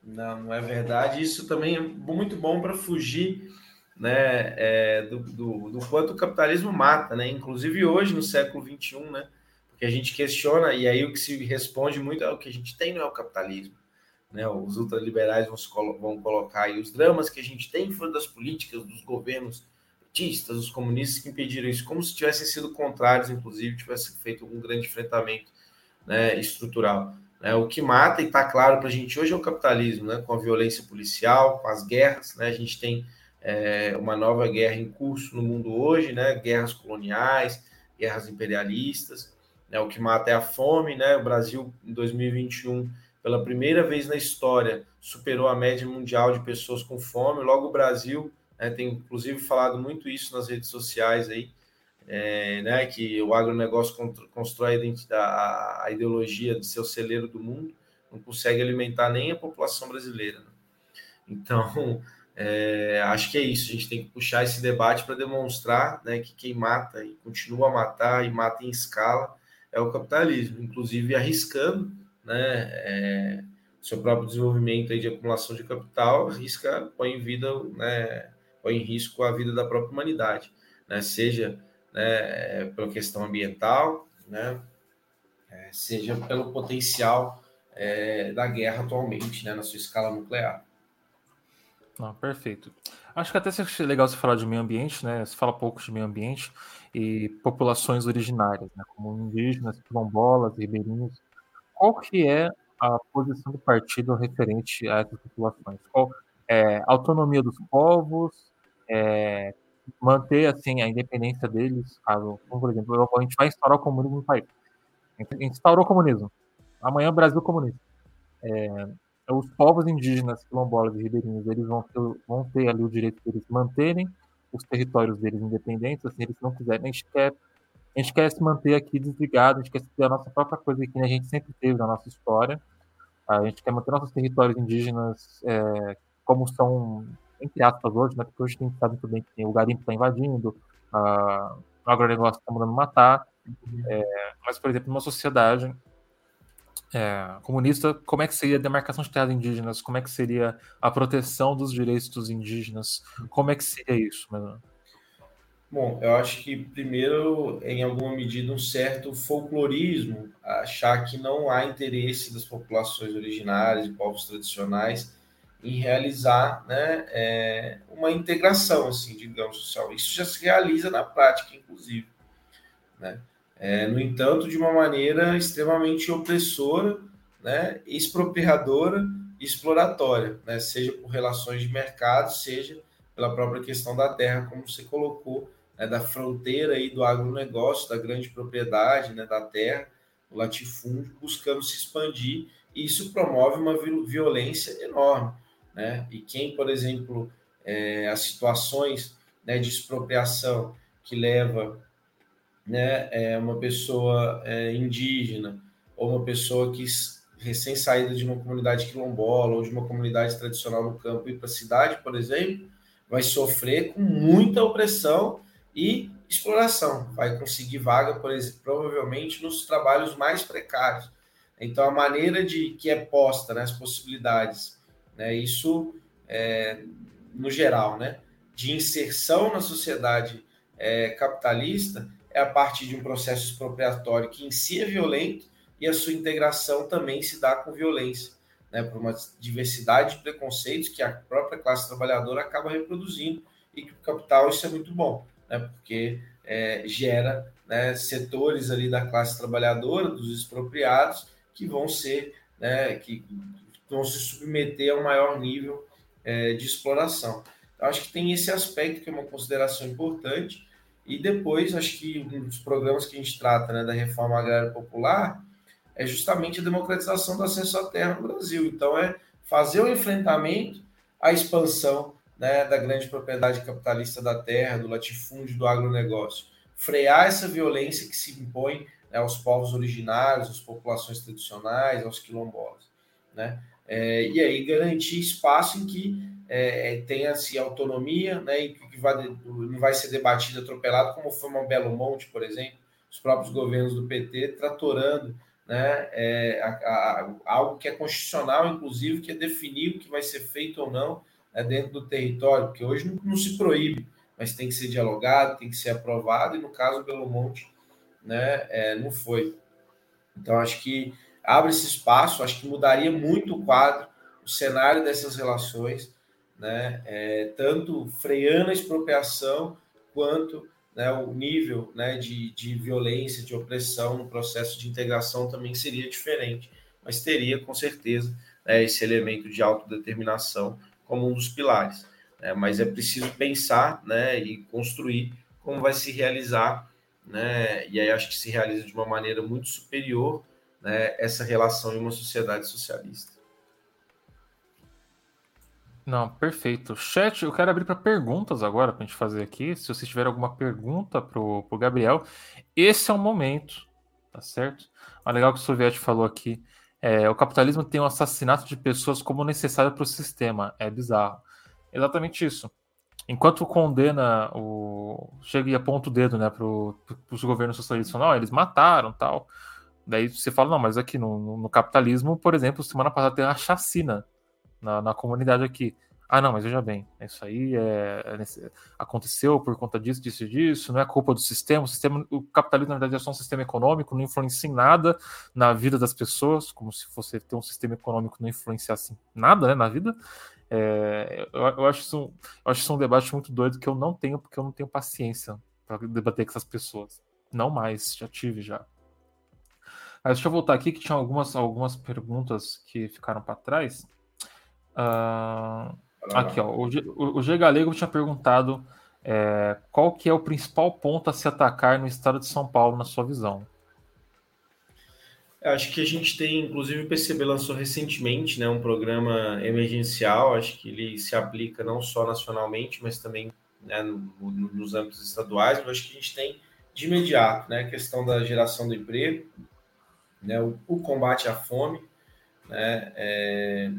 Speaker 2: Não, não é verdade. Isso também é muito bom para fugir né, é, do, do, do, quanto o capitalismo mata, né? Inclusive hoje, no século XXI, né? Porque a gente questiona, e aí o que se responde muito é o que a gente tem não é o capitalismo. Né? Os ultraliberais vão, vão colocar aí os dramas que a gente tem foram das políticas, dos governos os comunistas que impediram isso, como se tivessem sido contrários, inclusive, tivessem feito um grande enfrentamento né, estrutural. Né? O que mata, e está claro para a gente hoje, é o capitalismo, né? com a violência policial, com as guerras. Né? A gente tem é, uma nova guerra em curso no mundo hoje, né? guerras coloniais, guerras imperialistas. Né? O que mata é a fome. Né? O Brasil, em 2021, pela primeira vez na história, superou a média mundial de pessoas com fome. Logo, o Brasil né, tem inclusive falado muito isso nas redes sociais aí, é, né, que o agronegócio constrói a, a, ideologia de ser o celeiro do mundo, não consegue alimentar nem a população brasileira. Né? Então, é, acho que é isso, a gente tem que puxar esse debate para demonstrar né, que quem mata e continua a matar e mata em escala é o capitalismo, inclusive arriscando né, é, seu próprio desenvolvimento aí de acumulação de capital, arrisca, põe em vida, né, põe em risco a vida da própria humanidade, né, seja né, pela questão ambiental, né, é, seja pelo potencial é, da guerra atualmente, né, na sua escala nuclear.
Speaker 1: Não, perfeito. Acho que até seria legal você falar de meio ambiente, né? Você fala pouco de meio ambiente e populações originárias, né? Como indígenas, quilombolas, ribeirinhos qual que é a posição do partido referente a essas populações? Qual é autonomia dos povos, é, manter assim a independência deles, caso, por exemplo, a gente vai instaurar o comunismo no país. A gente instaurou o comunismo. Amanhã o Brasil comunista. É, os povos indígenas, quilombolas e ribeirinhos, eles vão ter, vão ter ali o direito de eles manterem os territórios deles independentes, assim, eles não quiserem. A gente quer a gente quer se manter aqui desligado, a gente quer ter a nossa própria coisa que a gente sempre teve na nossa história. A gente quer manter nossos territórios indígenas é, como são, entre aspas, hoje, né? Porque hoje a gente sabe muito bem que tem o garimpo está invadindo, a, o agronegócio está mandando matar. É, mas, por exemplo, numa sociedade é, comunista, como é que seria a demarcação de terras indígenas? Como é que seria a proteção dos direitos dos indígenas? Como é que seria isso?
Speaker 2: Bom, eu acho que primeiro, em alguma medida, um certo folclorismo, achar que não há interesse das populações originárias e povos tradicionais em realizar né, é, uma integração, assim, digamos, social. Isso já se realiza na prática, inclusive. Né? É, no entanto, de uma maneira extremamente opressora, né, expropriadora e exploratória, né, seja por relações de mercado, seja pela própria questão da terra, como você colocou, né, da fronteira aí do agronegócio, da grande propriedade né, da terra, o latifúndio, buscando se expandir, e isso promove uma violência enorme. Né? E quem, por exemplo, é, as situações né, de expropriação que leva né, é, uma pessoa é, indígena ou uma pessoa que recém saída de uma comunidade quilombola ou de uma comunidade tradicional no campo ir para a cidade, por exemplo, vai sofrer com muita opressão e exploração. Vai conseguir vaga, por exemplo, provavelmente nos trabalhos mais precários. Então, a maneira de que é posta, né, as possibilidades, né, isso é, no geral, né, de inserção na sociedade é, capitalista é a partir de um processo expropriatório que em si é violento e a sua integração também se dá com violência, né, por uma diversidade de preconceitos que a própria classe trabalhadora acaba reproduzindo e que o capital isso é muito bom né, porque é, gera né, setores ali da classe trabalhadora, dos expropriados, que vão ser, né, que vão se submeter a um maior nível é, de exploração. Eu acho que tem esse aspecto que é uma consideração importante, e depois acho que um dos programas que a gente trata né, da reforma agrária popular é justamente a democratização do acesso à terra no Brasil. Então, é fazer o enfrentamento à expansão né, da grande propriedade capitalista da terra, do latifúndio, do agronegócio. Frear essa violência que se impõe né, aos povos originários, às populações tradicionais, aos quilombolas. Né? É, e aí garantir espaço em que é, é tenha-se autonomia né, e que vai, não vai ser debatido atropelado, como foi uma Belo Monte, por exemplo, os próprios governos do PT tratorando né, é, a, a, algo que é constitucional, inclusive, que é definir o que vai ser feito ou não né, dentro do território, porque hoje não, não, se proíbe, mas tem que ser dialogado, tem que ser aprovado, e no caso Belo Monte né, é, não foi. Então, acho que abre esse espaço, acho que mudaria muito o quadro, o cenário dessas relações, né, é, tanto freando a expropriação quanto né, o nível né, de, de violência, de opressão no processo de integração também seria diferente, mas teria com certeza né, esse elemento de autodeterminação como um dos pilares. Né, mas é preciso pensar né, e construir como vai se realizar, né, e aí acho que se realiza de uma maneira muito superior né, essa relação em uma sociedade socialista.
Speaker 1: Não, perfeito. Chat, eu quero abrir para perguntas agora para a gente fazer aqui. Se vocês tiverem alguma pergunta para o Gabriel, esse é o momento, tá certo? Mas legal que o Soviet falou aqui. É, o capitalismo tem um assassinato de pessoas como necessário para o sistema. É bizarro. Exatamente isso. Enquanto condena o. Chega e aponta o dedo né, para os governos socialistas, não, eles mataram tal. Daí você fala, não, mas aqui no, no, capitalismo, por exemplo, semana passada tem uma chacina na, na comunidade aqui. Ah, não, mas veja bem, isso aí é, é, aconteceu por conta disso, disso e disso, não é culpa do sistema. O, sistema, o capitalismo, na verdade, é só um sistema econômico, não influencia em nada na vida das pessoas, como se você ter um sistema econômico não influenciasse nada né, na vida. É, eu, eu, acho isso, eu acho isso um debate muito doido que eu não tenho, porque eu não tenho paciência para debater com essas pessoas. Não mais, já tive já. Mas deixa eu voltar aqui que tinha algumas, algumas perguntas que ficaram para trás. Uh, aqui, ó, o, G, o G Galego tinha perguntado é, qual que é o principal ponto a se atacar no estado de São Paulo, na sua visão?
Speaker 2: Acho que a gente tem, inclusive o PCB lançou recentemente né, um programa emergencial, acho que ele se aplica não só nacionalmente, mas também né, no, no, nos âmbitos estaduais, mas acho que a gente tem de imediato né, a questão da geração do emprego, né, o, o combate à fome, né, é,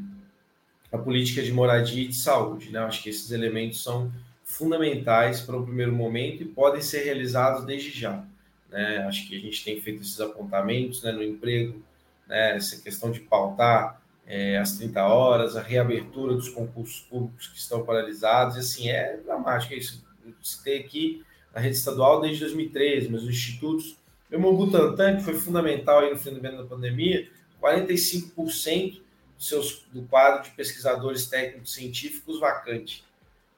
Speaker 2: a política de moradia e de saúde. Né? Acho que esses elementos são fundamentais para o primeiro momento e podem ser realizados desde já. Né? Acho que a gente tem feito esses apontamentos né, no emprego, né, essa questão de pautar é, as 30 horas, a reabertura dos concursos públicos que estão paralisados, e assim, é dramático isso. Eu citei aqui na rede estadual desde 2013, mas os institutos, o Butantan, que foi fundamental aí no fim da pandemia, 45% seus, do quadro de pesquisadores técnicos científicos vacante,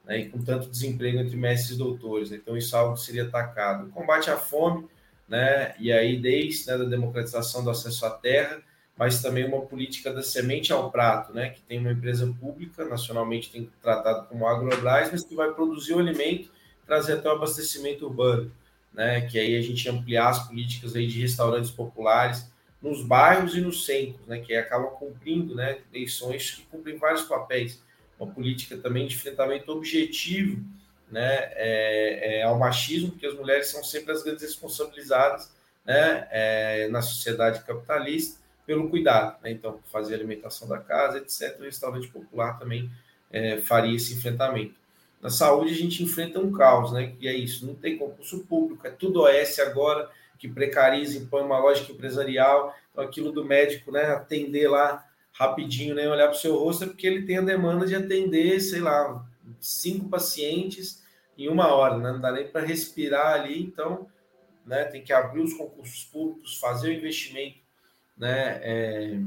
Speaker 2: né, e com tanto desemprego entre mestres e doutores. Né, então, isso é algo que seria atacado. O combate à fome, né, e aí desde né, democratização do acesso à terra, mas também uma política da semente ao prato, né, que tem uma empresa pública, nacionalmente tem tratado como Agrobras, mas que vai produzir o alimento, trazer até o abastecimento urbano, né, que aí a gente ampliar as políticas aí de restaurantes populares, nos bairros e nos centros, né, que acabam cumprindo né, eleições que cumprem vários papéis. Uma política também de enfrentamento objetivo né, é, é, ao machismo, porque as mulheres são sempre as grandes responsabilizadas né, é, na sociedade capitalista pelo cuidado. Né? Então, fazer a alimentação da casa, etc. O restaurante popular também é, faria esse enfrentamento. Na saúde, a gente enfrenta um caos, né? E é isso, não tem concurso público, é tudo OS agora, que precariza, impõe uma lógica empresarial. Então, aquilo do médico, né, atender lá rapidinho, né, olhar para o seu rosto, é porque ele tem a demanda de atender, sei lá, cinco pacientes em uma hora, né? não dá nem para respirar ali, então, né, tem que abrir os concursos públicos, fazer o investimento, né, é,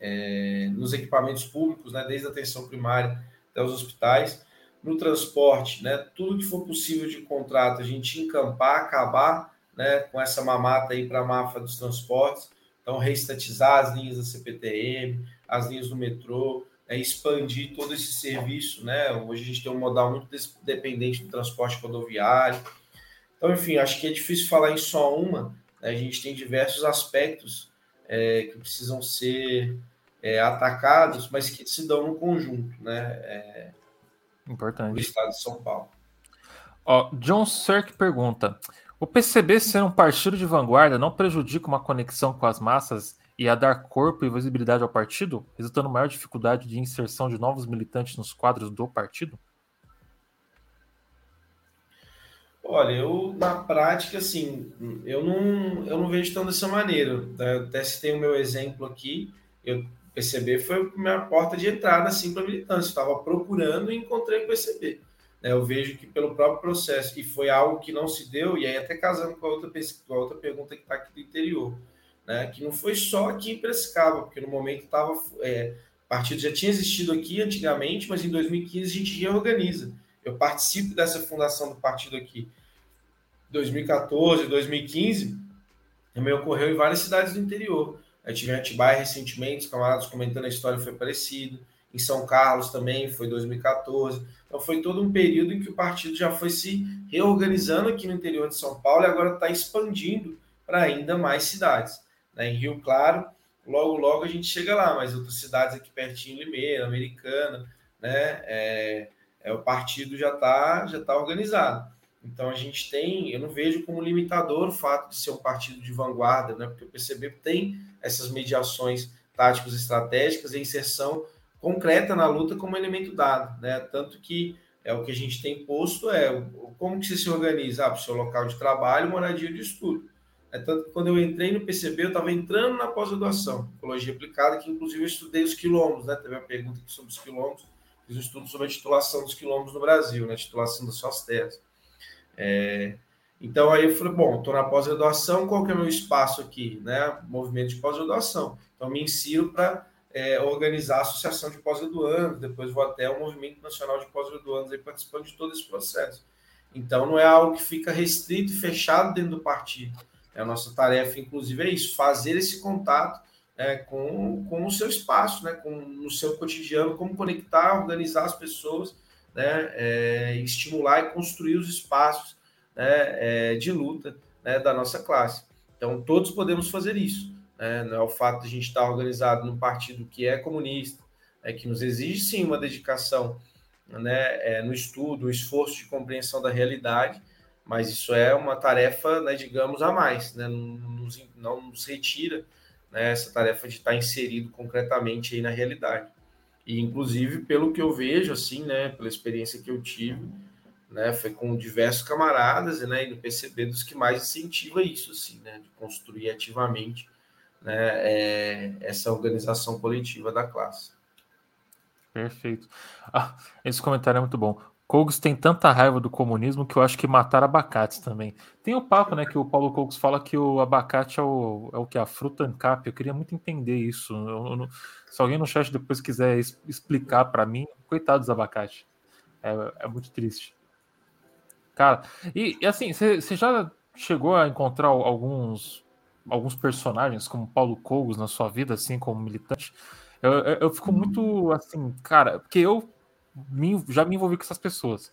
Speaker 2: é, nos equipamentos públicos, né, desde a atenção primária até os hospitais, no transporte, né, tudo que for possível de contrato, a gente encampar, acabar né, com essa mamata aí para a máfia dos transportes. Então, reestatizar as linhas da CPTM, as linhas do metrô, é, expandir todo esse serviço. Né? Hoje a gente tem um modal muito dependente do transporte rodoviário. Então, enfim, acho que é difícil falar em só uma. Né? A gente tem diversos aspectos é, que precisam ser é, atacados, mas que se dão no conjunto, né? É,
Speaker 1: Importante. Do
Speaker 2: estado de São Paulo.
Speaker 1: Ó, John Cirque pergunta: o PCB ser um partido de vanguarda não prejudica uma conexão com as massas e a dar corpo e visibilidade ao partido, resultando em maior dificuldade de inserção de novos militantes nos quadros do partido?
Speaker 2: Olha, eu na prática, assim, eu não, eu não vejo tão dessa maneira. Né? Eu até citei o meu exemplo aqui, eu PCB foi a minha porta de entrada assim para militância. Estava procurando e encontrei o PCB. Né? Eu vejo que pelo próprio processo, e foi algo que não se deu, e aí até casando com a outra, com a outra pergunta que está aqui do interior, né? que não foi só aqui em Prescaba, porque no momento estava. É, o partido já tinha existido aqui antigamente, mas em 2015 a gente reorganiza. Eu participo dessa fundação do partido aqui. 2014, 2015, também ocorreu em várias cidades do interior. Eu tive em Atibaia recentemente, os camaradas comentando a história foi parecido. Em São Carlos também, foi 2014. Então foi todo um período em que o partido já foi se reorganizando aqui no interior de São Paulo e agora está expandindo para ainda mais cidades. Né? Em Rio Claro, logo, logo a gente chega lá, mas outras cidades aqui pertinho, Limeira, Americana, né? É, é, o partido já está já tá organizado. Então a gente tem, eu não vejo como limitador o fato de ser um partido de vanguarda, né? Porque o PCB tem essas mediações táticas estratégicas e inserção concreta na luta como elemento dado, né? Tanto que é o que a gente tem posto é como que você se organiza ah, para o seu local de trabalho, moradia de estudo. É tanto que quando eu entrei no PCB, eu estava entrando na pós-graduação, ecologia aplicada, que inclusive eu estudei os quilombos, né? Teve uma pergunta aqui sobre os quilombos, fiz um estudo sobre a titulação dos quilombos no Brasil, né? Titulação das suas terras. É, então aí eu falei, bom, estou na pós-graduação, qual que é o meu espaço aqui? Né? Movimento de pós-graduação. Então me insiro para é, organizar a associação de pós-graduandos, depois vou até o Movimento Nacional de Pós-Graduandos, participando de todo esse processo. Então não é algo que fica restrito e fechado dentro do partido. É a nossa tarefa, inclusive, é isso, fazer esse contato é, com, com o seu espaço, né, com, no seu cotidiano, como conectar, organizar as pessoas né, é, estimular e construir os espaços né, é, de luta né, da nossa classe. Então, todos podemos fazer isso. Né? Não é o fato de a gente estar organizado num partido que é comunista, é que nos exige sim uma dedicação né, é, no estudo, o esforço de compreensão da realidade, mas isso é uma tarefa, né, digamos, a mais, né, não, nos, não nos retira né, essa tarefa de estar inserido concretamente aí na realidade. E, inclusive, pelo que eu vejo, assim, né, pela experiência que eu tive, né, foi com diversos camaradas, né, e no PCB dos que mais incentiva isso, assim, né, de construir ativamente, né, é, essa organização coletiva da classe.
Speaker 1: Perfeito. Ah, esse comentário é muito bom. Kogos tem tanta raiva do comunismo que eu acho que mataram abacates também. Tem o papo, né, que o Paulo Kogos fala que o abacate é o, é o que? A fruta ancap. Eu queria muito entender isso. Eu, eu, se alguém no chat depois quiser explicar para mim, coitado dos abacates. É, é, muito triste. Cara, e, e assim, você já chegou a encontrar alguns alguns personagens como Paulo Kogos na sua vida, assim, como militante? Eu, eu, eu fico muito assim, cara, porque eu me, já me envolvi com essas pessoas.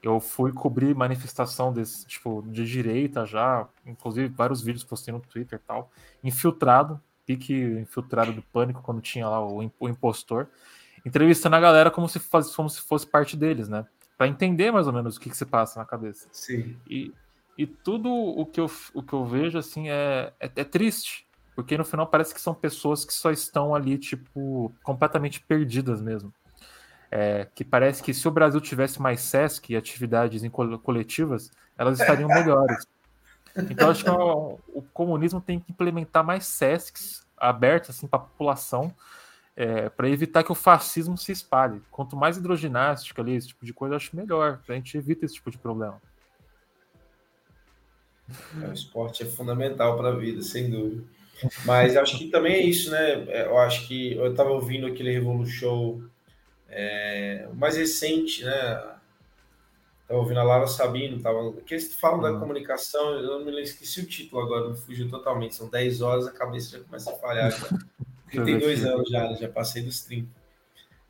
Speaker 1: Eu fui cobrir manifestação desse tipo de direita já, inclusive vários vídeos postei no Twitter e tal, infiltrado, pique infiltrado do pânico quando tinha lá o, o impostor, entrevistando a galera como se, fosse, como se fosse parte deles, né? Para entender mais ou menos o que, que se passa na cabeça.
Speaker 2: Sim.
Speaker 1: E, e tudo o que eu, o que eu vejo assim é, é, é triste, porque no final parece que são pessoas que só estão ali, tipo, completamente perdidas mesmo é, que parece que se o Brasil tivesse mais SESC e atividades em coletivas, elas estariam melhores. Então, acho que o, o comunismo tem que implementar mais SESCs abertos assim, para a população, é, para evitar que o fascismo se espalhe. Quanto mais hidroginástica ali, esse tipo de coisa, acho melhor, a gente evita esse tipo de problema.
Speaker 2: É, o esporte é fundamental para a vida, sem dúvida. Mas acho que também é isso, né? É, eu acho que eu estava ouvindo aquele Revolution é, mais recente, né? Estava ouvindo a Lara Sabino, tava, que eles falam uhum. da comunicação, eu não me esqueci o título agora, me fugiu totalmente. São 10 horas, a cabeça já começa a falhar. Já. 32 anos já, já passei dos 30.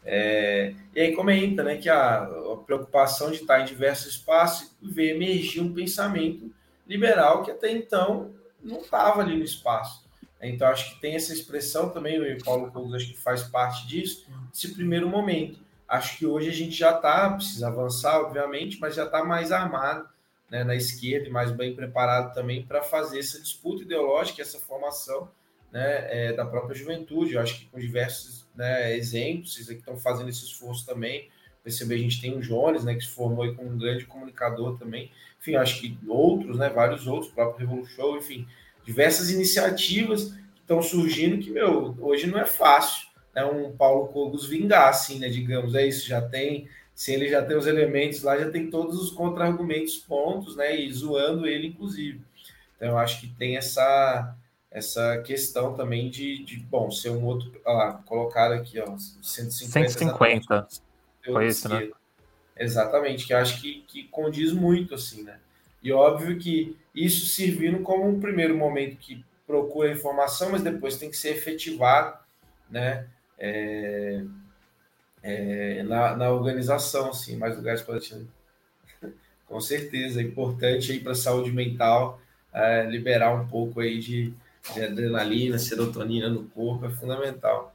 Speaker 2: É, e aí comenta né, que a, a, preocupação de estar em diversos espaços e ver emergir um pensamento liberal que até então não estava ali no espaço. Então, acho que tem essa expressão também, o Paulo Cogos acho que faz parte disso, esse primeiro momento. Acho que hoje a gente já está, precisa avançar, obviamente, mas já está mais armado né, na esquerda e mais bem preparado também para fazer essa disputa ideológica, essa formação né, é, da própria juventude. Eu acho que com diversos né, exemplos, vocês aqui estão fazendo esse esforço também. Perceber, a gente tem o Jones, né, que se formou como um grande comunicador também. Enfim, acho que outros, né, vários outros, o próprio Revolution, enfim, diversas iniciativas que estão surgindo que, meu, hoje não é fácil né, um Paulo Cogos vingar, assim, né, digamos, é isso, já tem, se ele já tem os elementos lá, já tem todos os contra-argumentos pontos, né, e zoando ele, inclusive. Então, eu acho que tem essa essa questão também de, de bom, ser um outro, lá, colocar aqui, ó, 150.
Speaker 1: 150. Foi isso, né?
Speaker 2: Exatamente, que acho que, que condiz muito, assim, né? E óbvio que isso servindo como um primeiro momento que procura informação, mas depois tem que ser efetivado, né? É, é, na, na organização, assim, mais lugares para Com certeza, é importante aí para a saúde mental é, liberar um pouco aí de, de adrenalina, serotonina no corpo, é fundamental.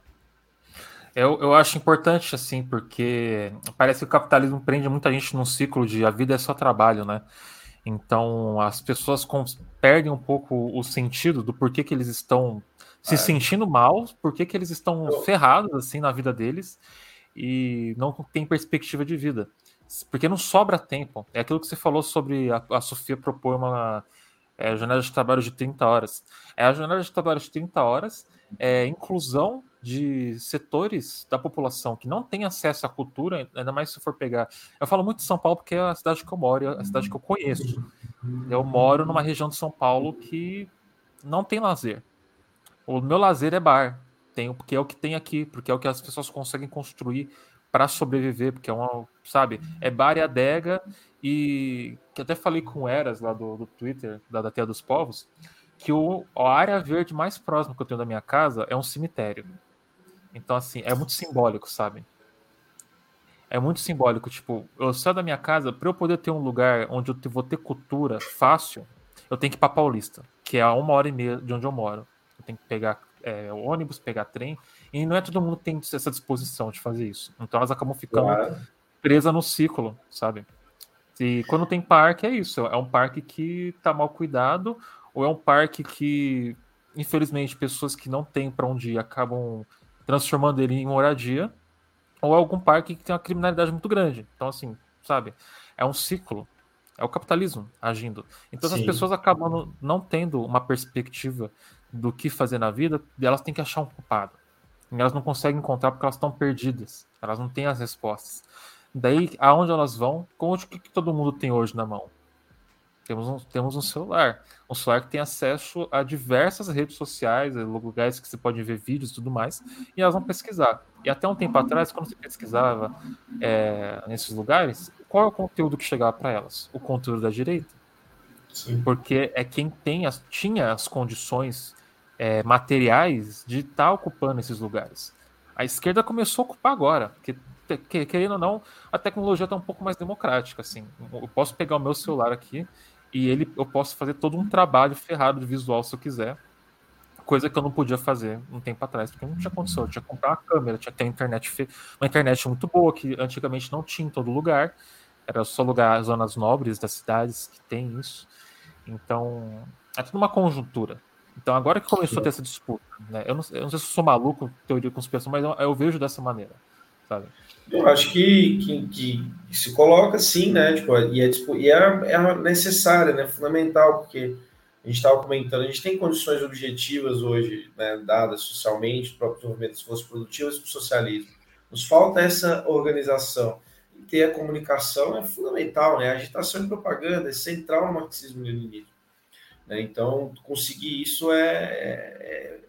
Speaker 1: Eu, eu acho importante, assim, porque parece que o capitalismo prende muita gente num ciclo de a vida é só trabalho, né? Então as pessoas perdem um pouco o sentido do porquê que eles estão se é. sentindo mal, porquê que eles estão eu... ferrados assim na vida deles e não tem perspectiva de vida. Porque não sobra tempo. É aquilo que você falou sobre a, a Sofia propor uma é, jornada de trabalho de 30 horas. É a jornada de trabalho de 30 horas, é inclusão de setores da população que não tem acesso à cultura, ainda mais se for pegar. Eu falo muito de São Paulo porque é a cidade que eu moro, é a cidade que eu conheço. Eu moro numa região de São Paulo que não tem lazer. O meu lazer é bar, tem porque é o que tem aqui, porque é o que as pessoas conseguem construir para sobreviver, porque é uma, sabe, é bar e adega e que até falei com Eras lá do, do Twitter da, da Terra dos Povos que o, a área verde mais próxima que eu tenho da minha casa é um cemitério. Então, assim, é muito simbólico, sabe? É muito simbólico. Tipo, eu saio da minha casa, para eu poder ter um lugar onde eu vou ter cultura fácil, eu tenho que ir pra Paulista, que é a uma hora e meia de onde eu moro. Eu tenho que pegar é, ônibus, pegar trem, e não é todo mundo que tem essa disposição de fazer isso. Então elas acabam ficando claro. presas no ciclo, sabe? E quando tem parque, é isso. É um parque que tá mal cuidado, ou é um parque que, infelizmente, pessoas que não têm para onde ir acabam transformando ele em moradia, ou algum parque que tem uma criminalidade muito grande. Então, assim, sabe? É um ciclo. É o capitalismo agindo. Então, Sim. as pessoas acabam não tendo uma perspectiva do que fazer na vida, elas têm que achar um culpado. E elas não conseguem encontrar porque elas estão perdidas. Elas não têm as respostas. Daí, aonde elas vão? Com o que, que todo mundo tem hoje na mão? Temos um, temos um celular. Um celular que tem acesso a diversas redes sociais, lugares que você pode ver vídeos e tudo mais, e elas vão pesquisar. E até um tempo atrás, quando você pesquisava é, nesses lugares, qual é o conteúdo que chegava para elas? O conteúdo da direita. Sim. Porque é quem tem as, tinha as condições é, materiais de estar tá ocupando esses lugares. A esquerda começou a ocupar agora, porque querendo ou não, a tecnologia está um pouco mais democrática. Assim, eu posso pegar o meu celular aqui e ele eu posso fazer todo um trabalho ferrado de visual se eu quiser. Coisa que eu não podia fazer um tempo atrás, porque não tinha condição. Eu tinha que comprar uma câmera, tinha que ter uma internet, uma internet muito boa, que antigamente não tinha em todo lugar. Era só lugar, zonas nobres das cidades que tem isso. Então, é tudo uma conjuntura. Então, agora que começou a ter essa disputa, né? eu, não, eu não sei se eu sou maluco, teoria conspiração, mas eu, eu vejo dessa maneira, sabe?
Speaker 2: Eu acho que, que, que, se coloca sim, né? Tipo, e é, tipo, e é, é necessária, né? Fundamental, porque a gente estava comentando, a gente tem condições objetivas hoje, né, dadas socialmente, para o desenvolvimento das forças produtivas para o socialismo. Nos falta essa organização. E ter a comunicação é fundamental, né? A agitação e propaganda é central no marxismo-leninismo. Né? Então, conseguir isso é, é,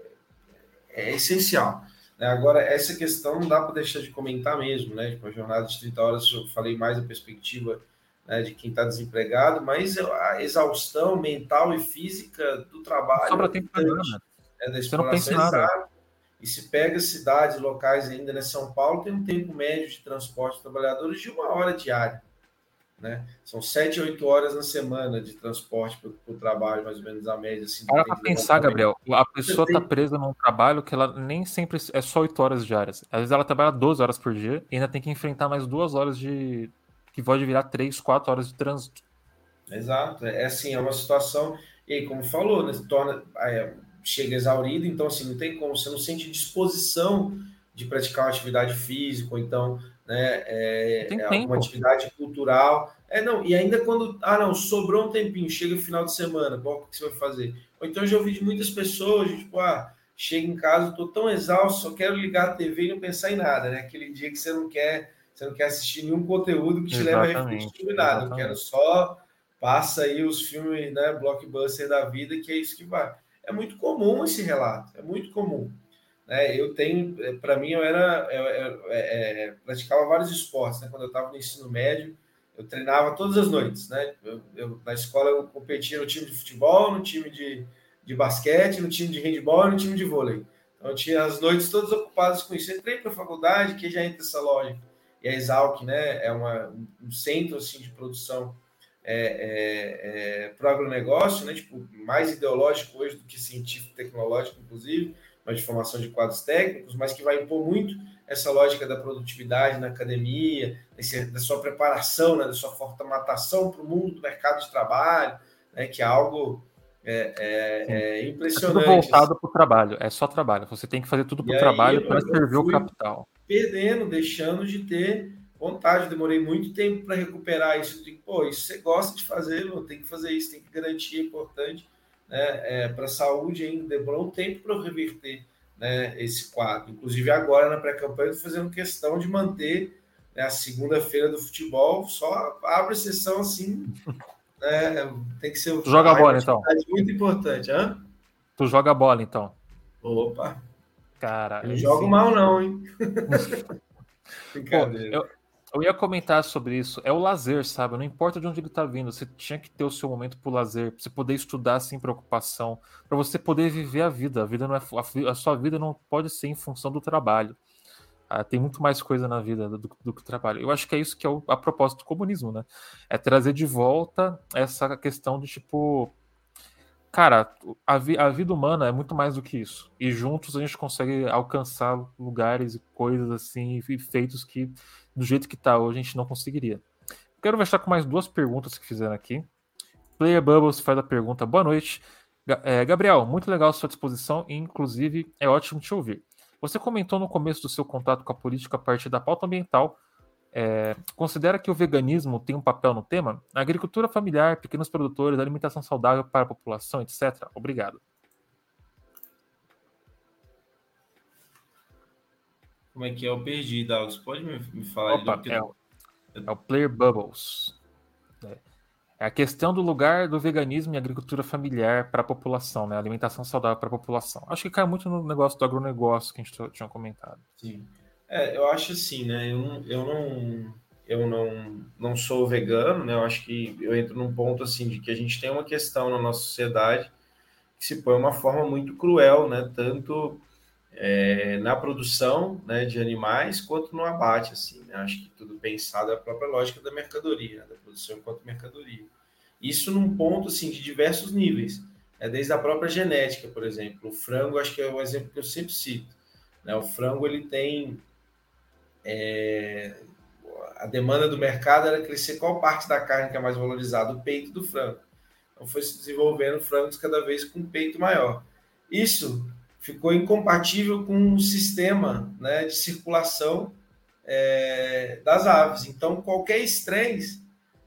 Speaker 2: é, é essencial. Né? Agora, essa questão não dá para deixar de comentar mesmo, né? Tipo, a jornada de 30 horas, eu falei mais a perspectiva né, de quem está desempregado, mas a exaustão mental e física do trabalho.
Speaker 1: Sobra tempo para nada.
Speaker 2: É, da Você não pensa nada. E se pega cidades locais ainda, né? São Paulo tem um tempo médio de transporte de trabalhadores de uma hora diária. Né? São sete, oito horas na semana de transporte para o trabalho, mais ou menos a média. Assim,
Speaker 1: Para para pensar, Gabriel, a pessoa está presa num trabalho que ela nem sempre é só oito horas diárias. Às vezes ela trabalha 12 horas por dia e ainda tem que enfrentar mais duas horas de. que pode virar três, quatro horas de trânsito.
Speaker 2: Exato, é assim, é uma situação, e aí, como falou, né, torna, é, chega exaurido, então assim, não tem como, você não sente disposição de praticar uma atividade física, ou então né? É, é uma atividade cultural. É, não, e ainda quando. Ah, não, sobrou um tempinho, chega o final de semana, qual que você vai fazer? Ou então já ouvi de muitas pessoas, tipo, ah, chega em casa, estou tão exausto, só quero ligar a TV e não pensar em nada, né? Aquele dia que você não quer, você não quer assistir nenhum conteúdo que te leve a refletir sobre nada. Eu quero só passa aí os filmes, né, blockbuster da vida, que é isso que vai. É muito comum esse relato, é muito comum. Né? Eu tenho, é, para mim, eu era, eu, eu, é, é, praticava vários esportes, né? Quando eu estava no ensino médio, eu treinava todas as noites, né? Na escola eu competia no time de futebol, no time de, de basquete, no time de handball e no time de vôlei. Então eu tinha as noites todas ocupadas com isso. entrei para a faculdade, que já entra essa loja. E a Exalc, né? É uma, um centro assim de produção é, é, é, para o agronegócio, né? Tipo, mais ideológico hoje do que científico tecnológico, inclusive mas de formação de quadros técnicos, mas que vai impor muito essa lógica da produtividade na academia, da sua preparação, né, da sua formatação para o mundo do mercado de trabalho, né, que é algo é, é, é impressionante.
Speaker 1: É tudo voltado para o trabalho, é só trabalho. Você tem que fazer tudo para o trabalho para servir o capital.
Speaker 2: Perdendo, deixando de ter vontade. Demorei muito tempo para recuperar isso. De, Pô, isso você gosta de fazer, tem que fazer isso, tem que garantir, é importante né, é, para a saúde ainda demorou um tempo para eu reverter né, esse quadro. Inclusive, agora na pré-campanha, estou fazendo questão de manter né, a segunda-feira do futebol, só abre sessão assim. Né, tem que ser.
Speaker 1: Tu joga bola, então.
Speaker 2: Muito importante, hã?
Speaker 1: Tu joga bola, então.
Speaker 2: Opa!
Speaker 1: Cara,
Speaker 2: não jogo sim. mal, não, hein?
Speaker 1: Brincadeira. Pô, eu, eu ia comentar sobre isso. É o lazer, sabe? Não importa de onde ele tá vindo, você tinha que ter o seu momento pro lazer, pra você poder estudar sem preocupação, para você poder viver a vida. A vida não é a sua vida não pode ser em função do trabalho. Ah, tem muito mais coisa na vida do, do, que trabalho. Eu acho que é isso que é o, a propósito do comunismo, né? É trazer de volta essa questão de tipo, cara, a, vi, a vida humana é muito mais do que isso. E juntos a gente consegue alcançar lugares e coisas assim, e feitos que do jeito que está hoje, a gente não conseguiria. Quero fechar com mais duas perguntas que fizeram aqui. Player Bubbles faz a pergunta: Boa noite. É, Gabriel, muito legal a sua disposição e, inclusive, é ótimo te ouvir. Você comentou no começo do seu contato com a política a partir da pauta ambiental. É, considera que o veganismo tem um papel no tema? agricultura familiar, pequenos produtores, alimentação saudável para a população, etc. Obrigado.
Speaker 2: Como é que é? Eu perdi, Dalgos. Pode me, me falar?
Speaker 1: Opa, é, o, é o Player Bubbles. É. é. a questão do lugar do veganismo e agricultura familiar para a população, né? Alimentação saudável para a população. Acho que cai muito no negócio do agronegócio que a gente tinha comentado.
Speaker 2: Sim. É, eu acho assim, né? Eu não, eu não, eu não, não sou vegano, né? Eu acho que eu entro num ponto assim de que a gente tem uma questão na nossa sociedade que se põe uma forma muito cruel, né? Tanto é, na produção né, de animais quanto no abate. Assim, né? Acho que tudo pensado é a própria lógica da mercadoria, né? da produção enquanto mercadoria. Isso num ponto assim, de diversos níveis, é desde a própria genética, por exemplo. O frango, acho que é um exemplo que eu sempre cito. Né? O frango ele tem é, a demanda do mercado era crescer qual parte da carne que é mais valorizada, o peito do frango. Então foi se desenvolvendo frangos cada vez com peito maior. Isso ficou incompatível com o sistema né, de circulação é, das aves. Então, qualquer estresse,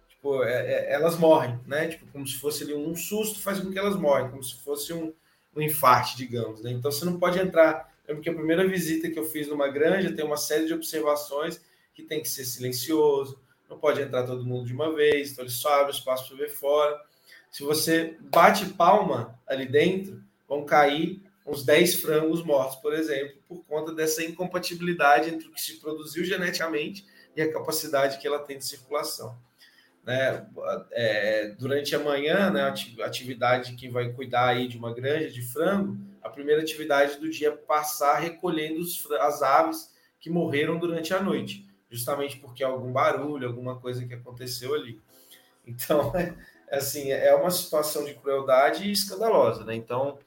Speaker 2: tipo, é, é, elas morrem, né? Tipo, como se fosse ali, um susto faz com que elas morrem, como se fosse um, um infarte, digamos. Né? Então, você não pode entrar. Lembro que a primeira visita que eu fiz numa granja tem uma série de observações que tem que ser silencioso, não pode entrar todo mundo de uma vez, então ele só abre espaço para ver fora. Se você bate palma ali dentro, vão cair uns 10 frangos mortos, por exemplo, por conta dessa incompatibilidade entre o que se produziu geneticamente e a capacidade que ela tem de circulação. Né? É, durante a manhã, né, a atividade que vai cuidar aí de uma granja de frango, a primeira atividade do dia passar recolhendo os, as aves que morreram durante a noite, justamente porque algum barulho, alguma coisa que aconteceu ali. Então, é, assim, é uma situação de crueldade escandalosa, né? Então,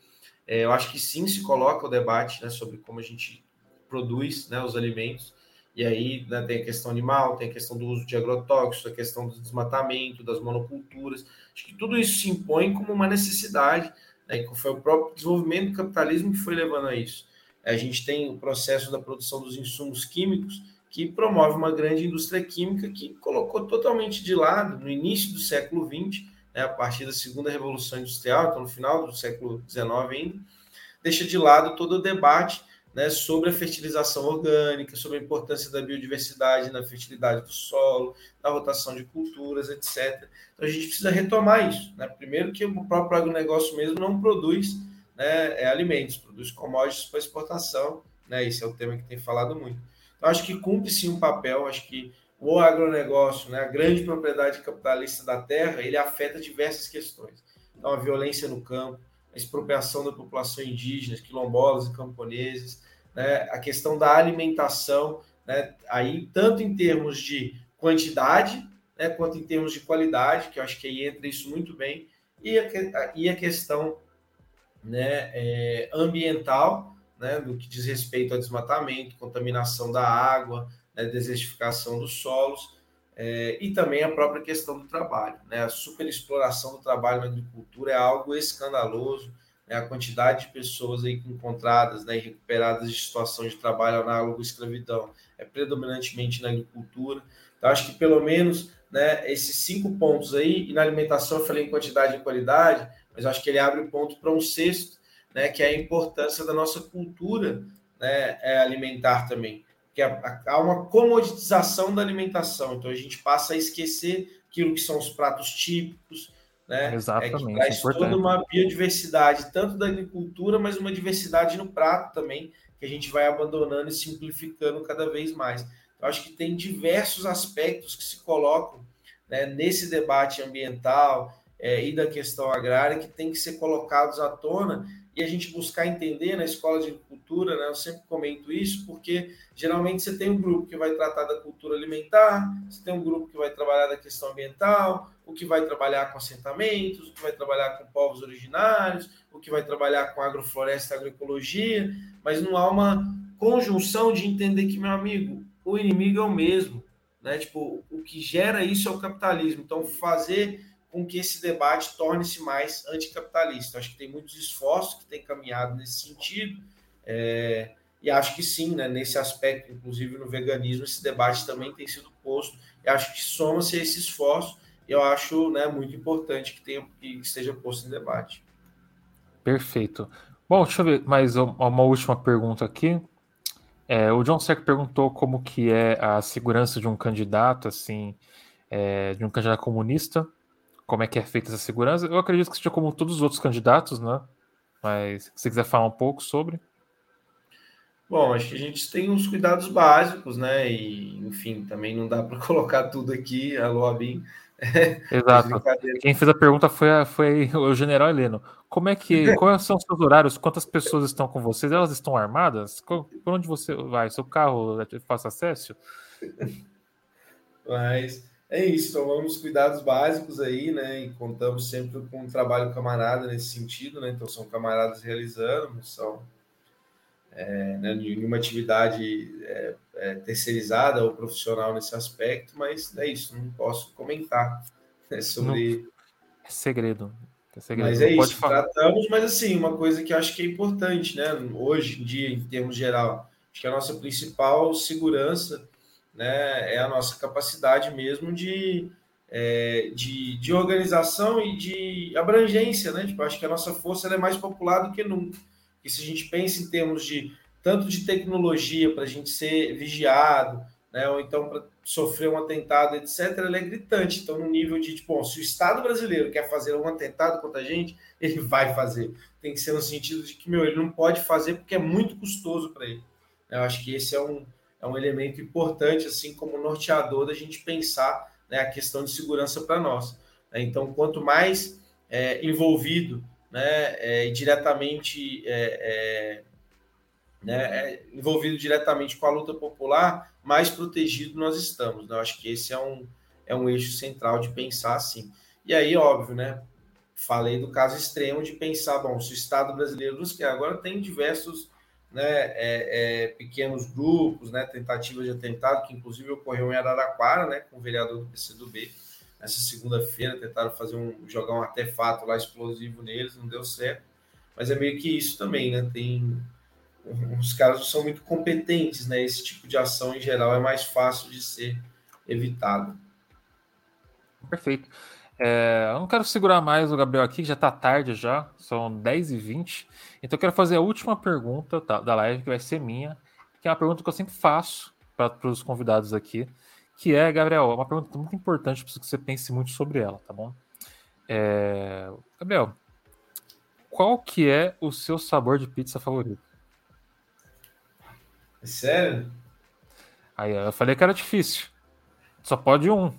Speaker 2: é, eu acho que sim se coloca o debate né, sobre como a gente produz né, os alimentos, e aí né, tem a questão animal, tem a questão do uso de agrotóxicos, a questão do desmatamento, das monoculturas. Acho que tudo isso se impõe como uma necessidade, né, que foi o próprio desenvolvimento do capitalismo que foi levando a isso. A gente tem o processo da produção dos insumos químicos, que promove uma grande indústria química que colocou totalmente de lado, no início do século XX, né, a partir da segunda revolução industrial, então no final do século XIX ainda, deixa de lado todo o debate né, sobre a fertilização orgânica, sobre a importância da biodiversidade na fertilidade do solo, da rotação de culturas, etc. Então a gente precisa retomar isso. Né? Primeiro que o próprio agronegócio mesmo não produz né, é, alimentos, produz commodities para exportação. Né? Esse é o tema que tem falado muito. Então acho que cumpre sim um papel, acho que o agronegócio, né, a grande propriedade capitalista da terra, ele afeta diversas questões. Então, a violência no campo, a expropriação da população indígena, quilombolas e camponeses, né, a questão da alimentação, né, aí tanto em termos de quantidade, né, quanto em termos de qualidade, que eu acho que aí entra isso muito bem, e a, e a questão né, é, ambiental, né, do que diz respeito ao desmatamento, contaminação da água, né, desertificação dos solos, é, e também a própria questão do trabalho. Né, a superexploração do trabalho na agricultura é algo escandaloso, né, a quantidade de pessoas aí encontradas né, recuperadas de situação de trabalho análogo à escravidão é predominantemente na agricultura. Então, acho que pelo menos né, esses cinco pontos aí, e na alimentação eu falei em quantidade e qualidade, mas acho que ele abre o ponto para um sexto, né, que é a importância da nossa cultura né, é alimentar também. Que há uma comoditização da alimentação, então a gente passa a esquecer aquilo que são os pratos típicos, né?
Speaker 1: Exatamente. É
Speaker 2: traz toda uma biodiversidade, tanto da agricultura, mas uma diversidade no prato também, que a gente vai abandonando e simplificando cada vez mais. Eu acho que tem diversos aspectos que se colocam né, nesse debate ambiental é, e da questão agrária que tem que ser colocados à tona e a gente buscar entender na escola de agricultura, né, eu sempre comento isso, porque geralmente você tem um grupo que vai tratar da cultura alimentar, você tem um grupo que vai trabalhar da questão ambiental, o que vai trabalhar com assentamentos, o que vai trabalhar com povos originários, o que vai trabalhar com agrofloresta agroecologia, mas não há uma conjunção de entender que, meu amigo, o inimigo é o mesmo. Né? Tipo, o que gera isso é o capitalismo. Então, fazer com que esse debate torne-se mais anticapitalista. Acho que tem muitos esforços que têm caminhado nesse sentido, é, e acho que sim, né, nesse aspecto, inclusive no veganismo, esse debate também tem sido posto, e acho que soma-se esse esforço, e eu acho né, muito importante que, tenha, que esteja posto em debate.
Speaker 1: Perfeito. Bom, deixa eu ver mais uma última pergunta aqui. É, o John Seck perguntou como que é a segurança de um candidato, assim, é, de um candidato comunista como é que é feita essa segurança. Eu acredito que seja como todos os outros candidatos, né? Mas se você quiser falar um pouco sobre.
Speaker 2: Bom, acho que a gente tem uns cuidados básicos, né? E, enfim, também não dá para colocar tudo aqui. Alô, Abin.
Speaker 1: Exato. Quem fez a pergunta foi, a, foi o general Heleno. Como é que. Quais são os seus horários? Quantas pessoas estão com vocês? Elas estão armadas? Por onde você vai? Seu carro faz acesso?
Speaker 2: Mas é isso, tomamos cuidados básicos aí, né? E contamos sempre com um trabalho camarada nesse sentido, né? Então são camaradas realizando, não são é, né, nenhuma atividade é, é, terceirizada ou profissional nesse aspecto, mas é isso, não posso comentar né, sobre. Não,
Speaker 1: é segredo. É segredo.
Speaker 2: Mas é isso, falar. tratamos, mas assim, uma coisa que eu acho que é importante, né? Hoje em dia, em termos geral, acho que a nossa principal segurança né, é a nossa capacidade mesmo de, é, de, de, organização e de abrangência, né? Tipo, acho que a nossa força é mais popular do que nunca. E se a gente pensa em termos de tanto de tecnologia para a gente ser vigiado, né, ou então para sofrer um atentado, etc., ela é gritante. Então, no nível de, tipo, bom, se o Estado brasileiro quer fazer um atentado contra a gente, ele vai fazer. Tem que ser no sentido de que, meu, ele não pode fazer porque é muito custoso para ele. Eu acho que esse é um, é um elemento importante, assim como norteador da gente pensar né, a questão de segurança para nós. Né? Então, quanto mais é, envolvido né, é, diretamente é, né, é envolvido diretamente com a luta popular, mais protegido nós estamos. Né? Eu acho que esse é um, é um eixo central de pensar assim. E aí, óbvio, né? Falei do caso extremo de pensar, bom, se o Estado brasileiro nos quer, agora tem diversos né, é, é, pequenos grupos, né, tentativas de atentado, que inclusive ocorreu em Araraquara, né, com o vereador do PCdoB, nessa segunda-feira, tentaram fazer um, jogar um artefato lá explosivo neles, não deu certo, mas é meio que isso também, né, tem, os caras são muito competentes, né, esse tipo de ação em geral é mais fácil de ser evitado.
Speaker 1: Perfeito. É, eu não quero segurar mais o Gabriel aqui, já está tarde já, são 10h20. Então eu quero fazer a última pergunta tá, da live, que vai ser minha, que é uma pergunta que eu sempre faço para os convidados aqui, que é, Gabriel, uma pergunta muito importante, preciso que você pense muito sobre ela, tá bom? É, Gabriel, qual que é o seu sabor de pizza favorito?
Speaker 2: Sério?
Speaker 1: Aí eu falei que era difícil. Só pode um.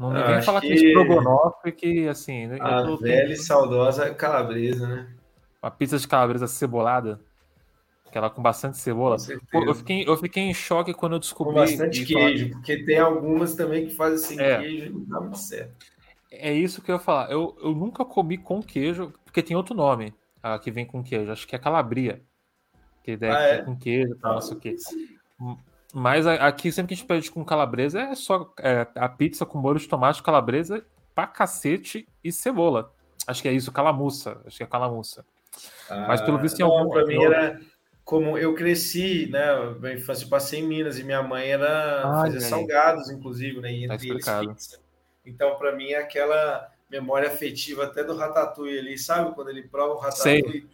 Speaker 1: Não ninguém ah, fala que, que estrogonofe que assim.
Speaker 2: A tô, velha e saudosa calabresa, né?
Speaker 1: Uma pizza de calabresa cebolada. Aquela com bastante cebola. Com eu, fiquei, eu fiquei em choque quando eu descobri.
Speaker 2: Com bastante queijo, que... porque tem algumas também que fazem sem é. queijo e não dá muito certo.
Speaker 1: É isso que eu ia falar. Eu, eu nunca comi com queijo, porque tem outro nome ah, que vem com queijo. Acho que é calabria. Que deve ah, é? com queijo, tal, não sei o quê. Mas aqui, sempre que a gente pede com calabresa, é só é, a pizza com molho de tomate, calabresa, pra cacete e cebola. Acho que é isso, calamuça. Acho que é calamuça. Ah, Mas pelo visto em algum.
Speaker 2: Pra mim era como eu cresci, né? Eu passei em Minas e minha mãe era ah, fazer salgados, inclusive, né? E
Speaker 1: tá entre
Speaker 2: eles pizza. Então, para mim, é aquela memória afetiva até do Ratatouille ali, sabe? Quando ele prova o Ratatouille. Sei.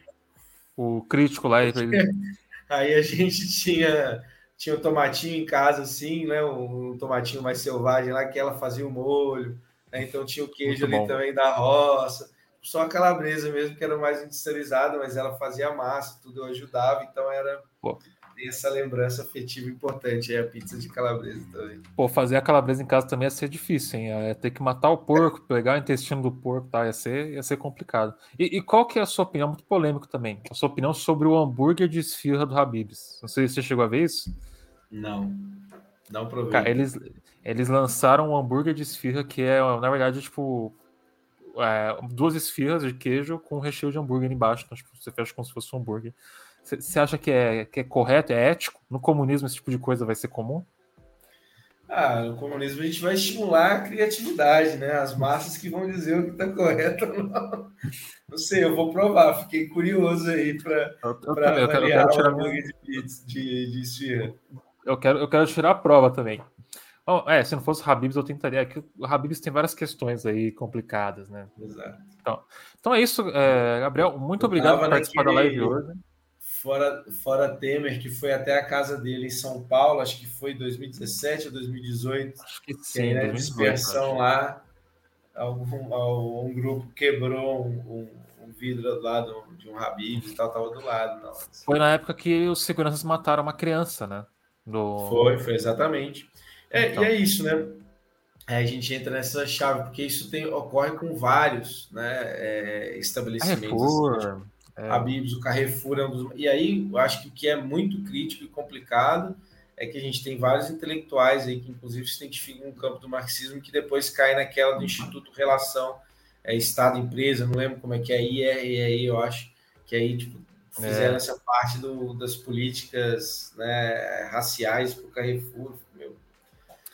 Speaker 1: O crítico lá.
Speaker 2: Aí a gente tinha tinha o tomatinho em casa, assim, né? Um, tomatinho mais selvagem lá, que ela fazia o molho. Né? Então tinha o queijo ali também da roça. Só a calabresa mesmo, que era mais industrializada, mas ela fazia massa, tudo eu ajudava, então era Pô. Essa lembrança afetiva importante, aí a pizza de calabresa também.
Speaker 1: Pô, fazer a calabresa em casa também ia ser difícil, hein? Ia ter que matar o porco, pegar o intestino do porco, tá? Ia ser, ia ser complicado. E, e, qual que é a sua opinião? Muito polêmico também. A sua opinião sobre o hambúrguer de esfirra do Habibs. Não sei se você chegou a ver isso.
Speaker 2: Não. Não provei.
Speaker 1: Cara, eles, eles lançaram um hambúrguer de esfirra que é, na verdade, tipo, é, duas esfirras de queijo com recheio de hambúrguer embaixo. Então, tipo, você fecha como se fosse um hambúrguer. Você acha que é, que é correto, é ético? No comunismo esse tipo de coisa vai ser comum?
Speaker 2: Ah, no comunismo a gente vai estimular a criatividade, né? As massas que vão dizer o que está correto ou não. Não sei, eu vou provar. Fiquei curioso aí para avaliar o hambúrguer de pizza, de, de esfirra
Speaker 1: eu quero, eu quero tirar a prova também. Bom, é, se não fosse o Habibs, eu tentaria. Aqui, o Habibs tem várias questões aí complicadas, né?
Speaker 2: Exato.
Speaker 1: Então, então é isso, é, Gabriel. Muito eu obrigado por participar da live hoje.
Speaker 2: Fora, fora Temer, que foi até a casa dele em São Paulo, acho que foi 2017 ou 2018.
Speaker 1: Acho que sim. Tem,
Speaker 2: né, dispersão lá. Algum, algum grupo quebrou um, um vidro lá do, de um Habibs e tal, tava do lado. Não.
Speaker 1: Foi na época que os seguranças mataram uma criança, né?
Speaker 2: Do... Foi, foi exatamente. É, então. E é isso, né? É, a gente entra nessa chave, porque isso tem, ocorre com vários né, é, estabelecimentos.
Speaker 1: Carrefour,
Speaker 2: assim, a Bibs, o Carrefour é um dos. E aí, eu acho que o que é muito crítico e complicado é que a gente tem vários intelectuais aí que, inclusive, se identificam no campo do marxismo, que depois cai naquela do Instituto Relação é, Estado-Empresa, não lembro como é que é, aí eu acho, que aí, tipo, fizeram é. essa parte do, das políticas né, raciais para o Carrefour. Meu.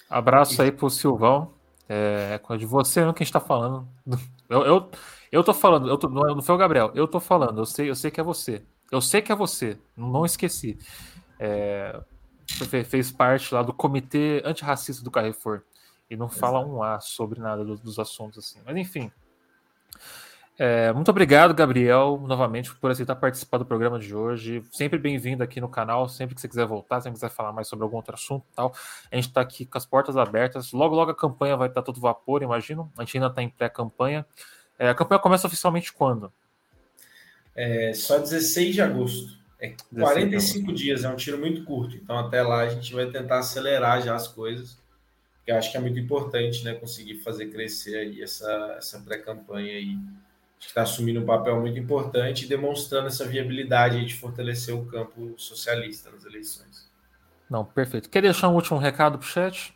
Speaker 1: Abraço e... aí para o Silvão. É, é de você não quem está falando. Eu, eu, eu tô falando, eu tô, não foi o Gabriel, eu tô falando, eu sei, eu sei que é você. Eu sei que é você, não esqueci. É, fez parte lá do comitê antirracista do Carrefour. E não fala um A sobre nada dos, dos assuntos assim. Mas enfim. É, muito obrigado, Gabriel, novamente, por aceitar participar do programa de hoje. Sempre bem-vindo aqui no canal, sempre que você quiser voltar, se quiser falar mais sobre algum outro assunto tal. A gente está aqui com as portas abertas. Logo, logo a campanha vai estar todo vapor, imagino. A gente ainda está em pré-campanha. É, a campanha começa oficialmente quando?
Speaker 2: É, só 16 de agosto. É 45 dias, é um tiro muito curto. Então, até lá, a gente vai tentar acelerar já as coisas. Eu acho que é muito importante né, conseguir fazer crescer aí essa, essa pré-campanha aí está assumindo um papel muito importante e demonstrando essa viabilidade de fortalecer o campo socialista nas eleições.
Speaker 1: Não, perfeito. Quer deixar um último recado para o chat?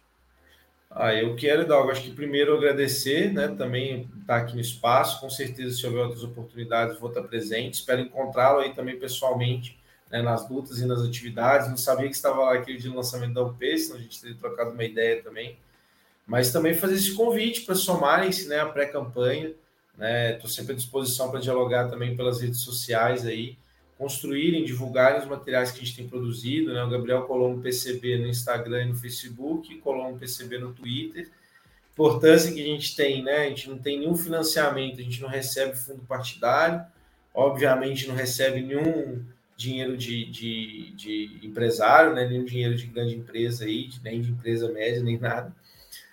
Speaker 2: Ah, eu quero, Dalgo, acho que primeiro agradecer, né? Também estar tá aqui no espaço. Com certeza, se houver outras oportunidades, vou estar presente. Espero encontrá-lo aí também pessoalmente, né, nas lutas e nas atividades. Não sabia que estava lá aquele dia do lançamento da UP, senão a gente teria trocado uma ideia também. Mas também fazer esse convite para somarem-se né, à pré-campanha. Estou né? sempre à disposição para dialogar também pelas redes sociais aí construírem, divulgarem os materiais que a gente tem produzido, né? O Gabriel Colombo PCB no Instagram e no Facebook, Colombo PCB no Twitter. Importância que a gente tem, né? A gente não tem nenhum financiamento, a gente não recebe fundo partidário, obviamente não recebe nenhum dinheiro de, de, de empresário, né? nenhum dinheiro de grande empresa aí, nem de empresa média, nem nada.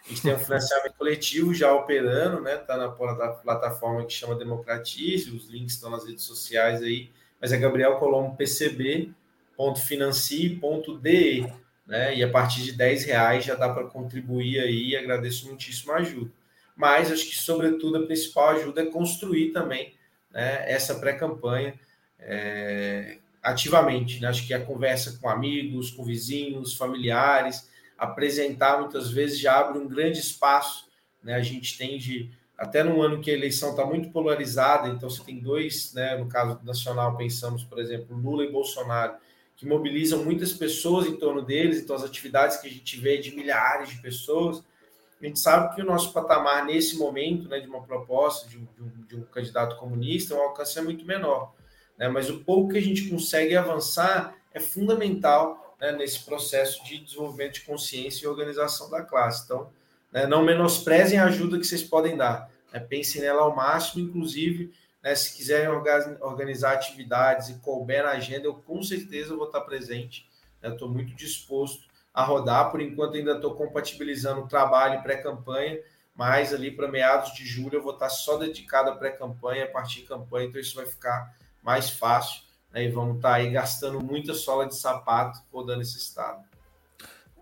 Speaker 2: A gente tem um financiamento coletivo já operando, né? Tá na plataforma que chama Democratize, os links estão nas redes sociais aí mas é Gabriel Colombo pcb.financie.de, né? E a partir de 10 reais já dá para contribuir aí, agradeço muitíssimo a ajuda. Mas acho que, sobretudo, a principal ajuda é construir também né, essa pré-campanha é, ativamente. Né? Acho que a conversa com amigos, com vizinhos, familiares, apresentar muitas vezes já abre um grande espaço. Né? A gente tem de até num ano que a eleição está muito polarizada, então você tem dois, né, no caso nacional, pensamos, por exemplo, Lula e Bolsonaro, que mobilizam muitas pessoas em torno deles, então as atividades que a gente vê de milhares de pessoas, a gente sabe que o nosso patamar nesse momento, né, de uma proposta de um, de um, de um candidato comunista, o alcance é muito menor, né, mas o pouco que a gente consegue avançar é fundamental né, nesse processo de desenvolvimento de consciência e organização da classe. Então, né? Não menosprezem a ajuda que vocês podem dar. Né? Pensem nela ao máximo, inclusive, né, se quiserem organizar atividades e couber na agenda, eu com certeza vou estar presente. Estou né? muito disposto a rodar. Por enquanto, ainda estou compatibilizando trabalho pré-campanha, mas ali para meados de julho eu vou estar só dedicado à pré-campanha, a partir de campanha, então isso vai ficar mais fácil. Né? E vamos estar aí gastando muita sola de sapato rodando esse estado.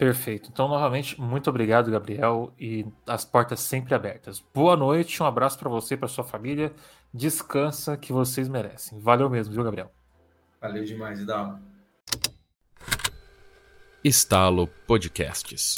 Speaker 1: Perfeito. Então, novamente, muito obrigado, Gabriel, e as portas sempre abertas. Boa noite, um abraço para você, para sua família. Descansa que vocês merecem. Valeu mesmo, viu, Gabriel?
Speaker 2: Valeu demais, Dal.
Speaker 3: Estalo Podcasts.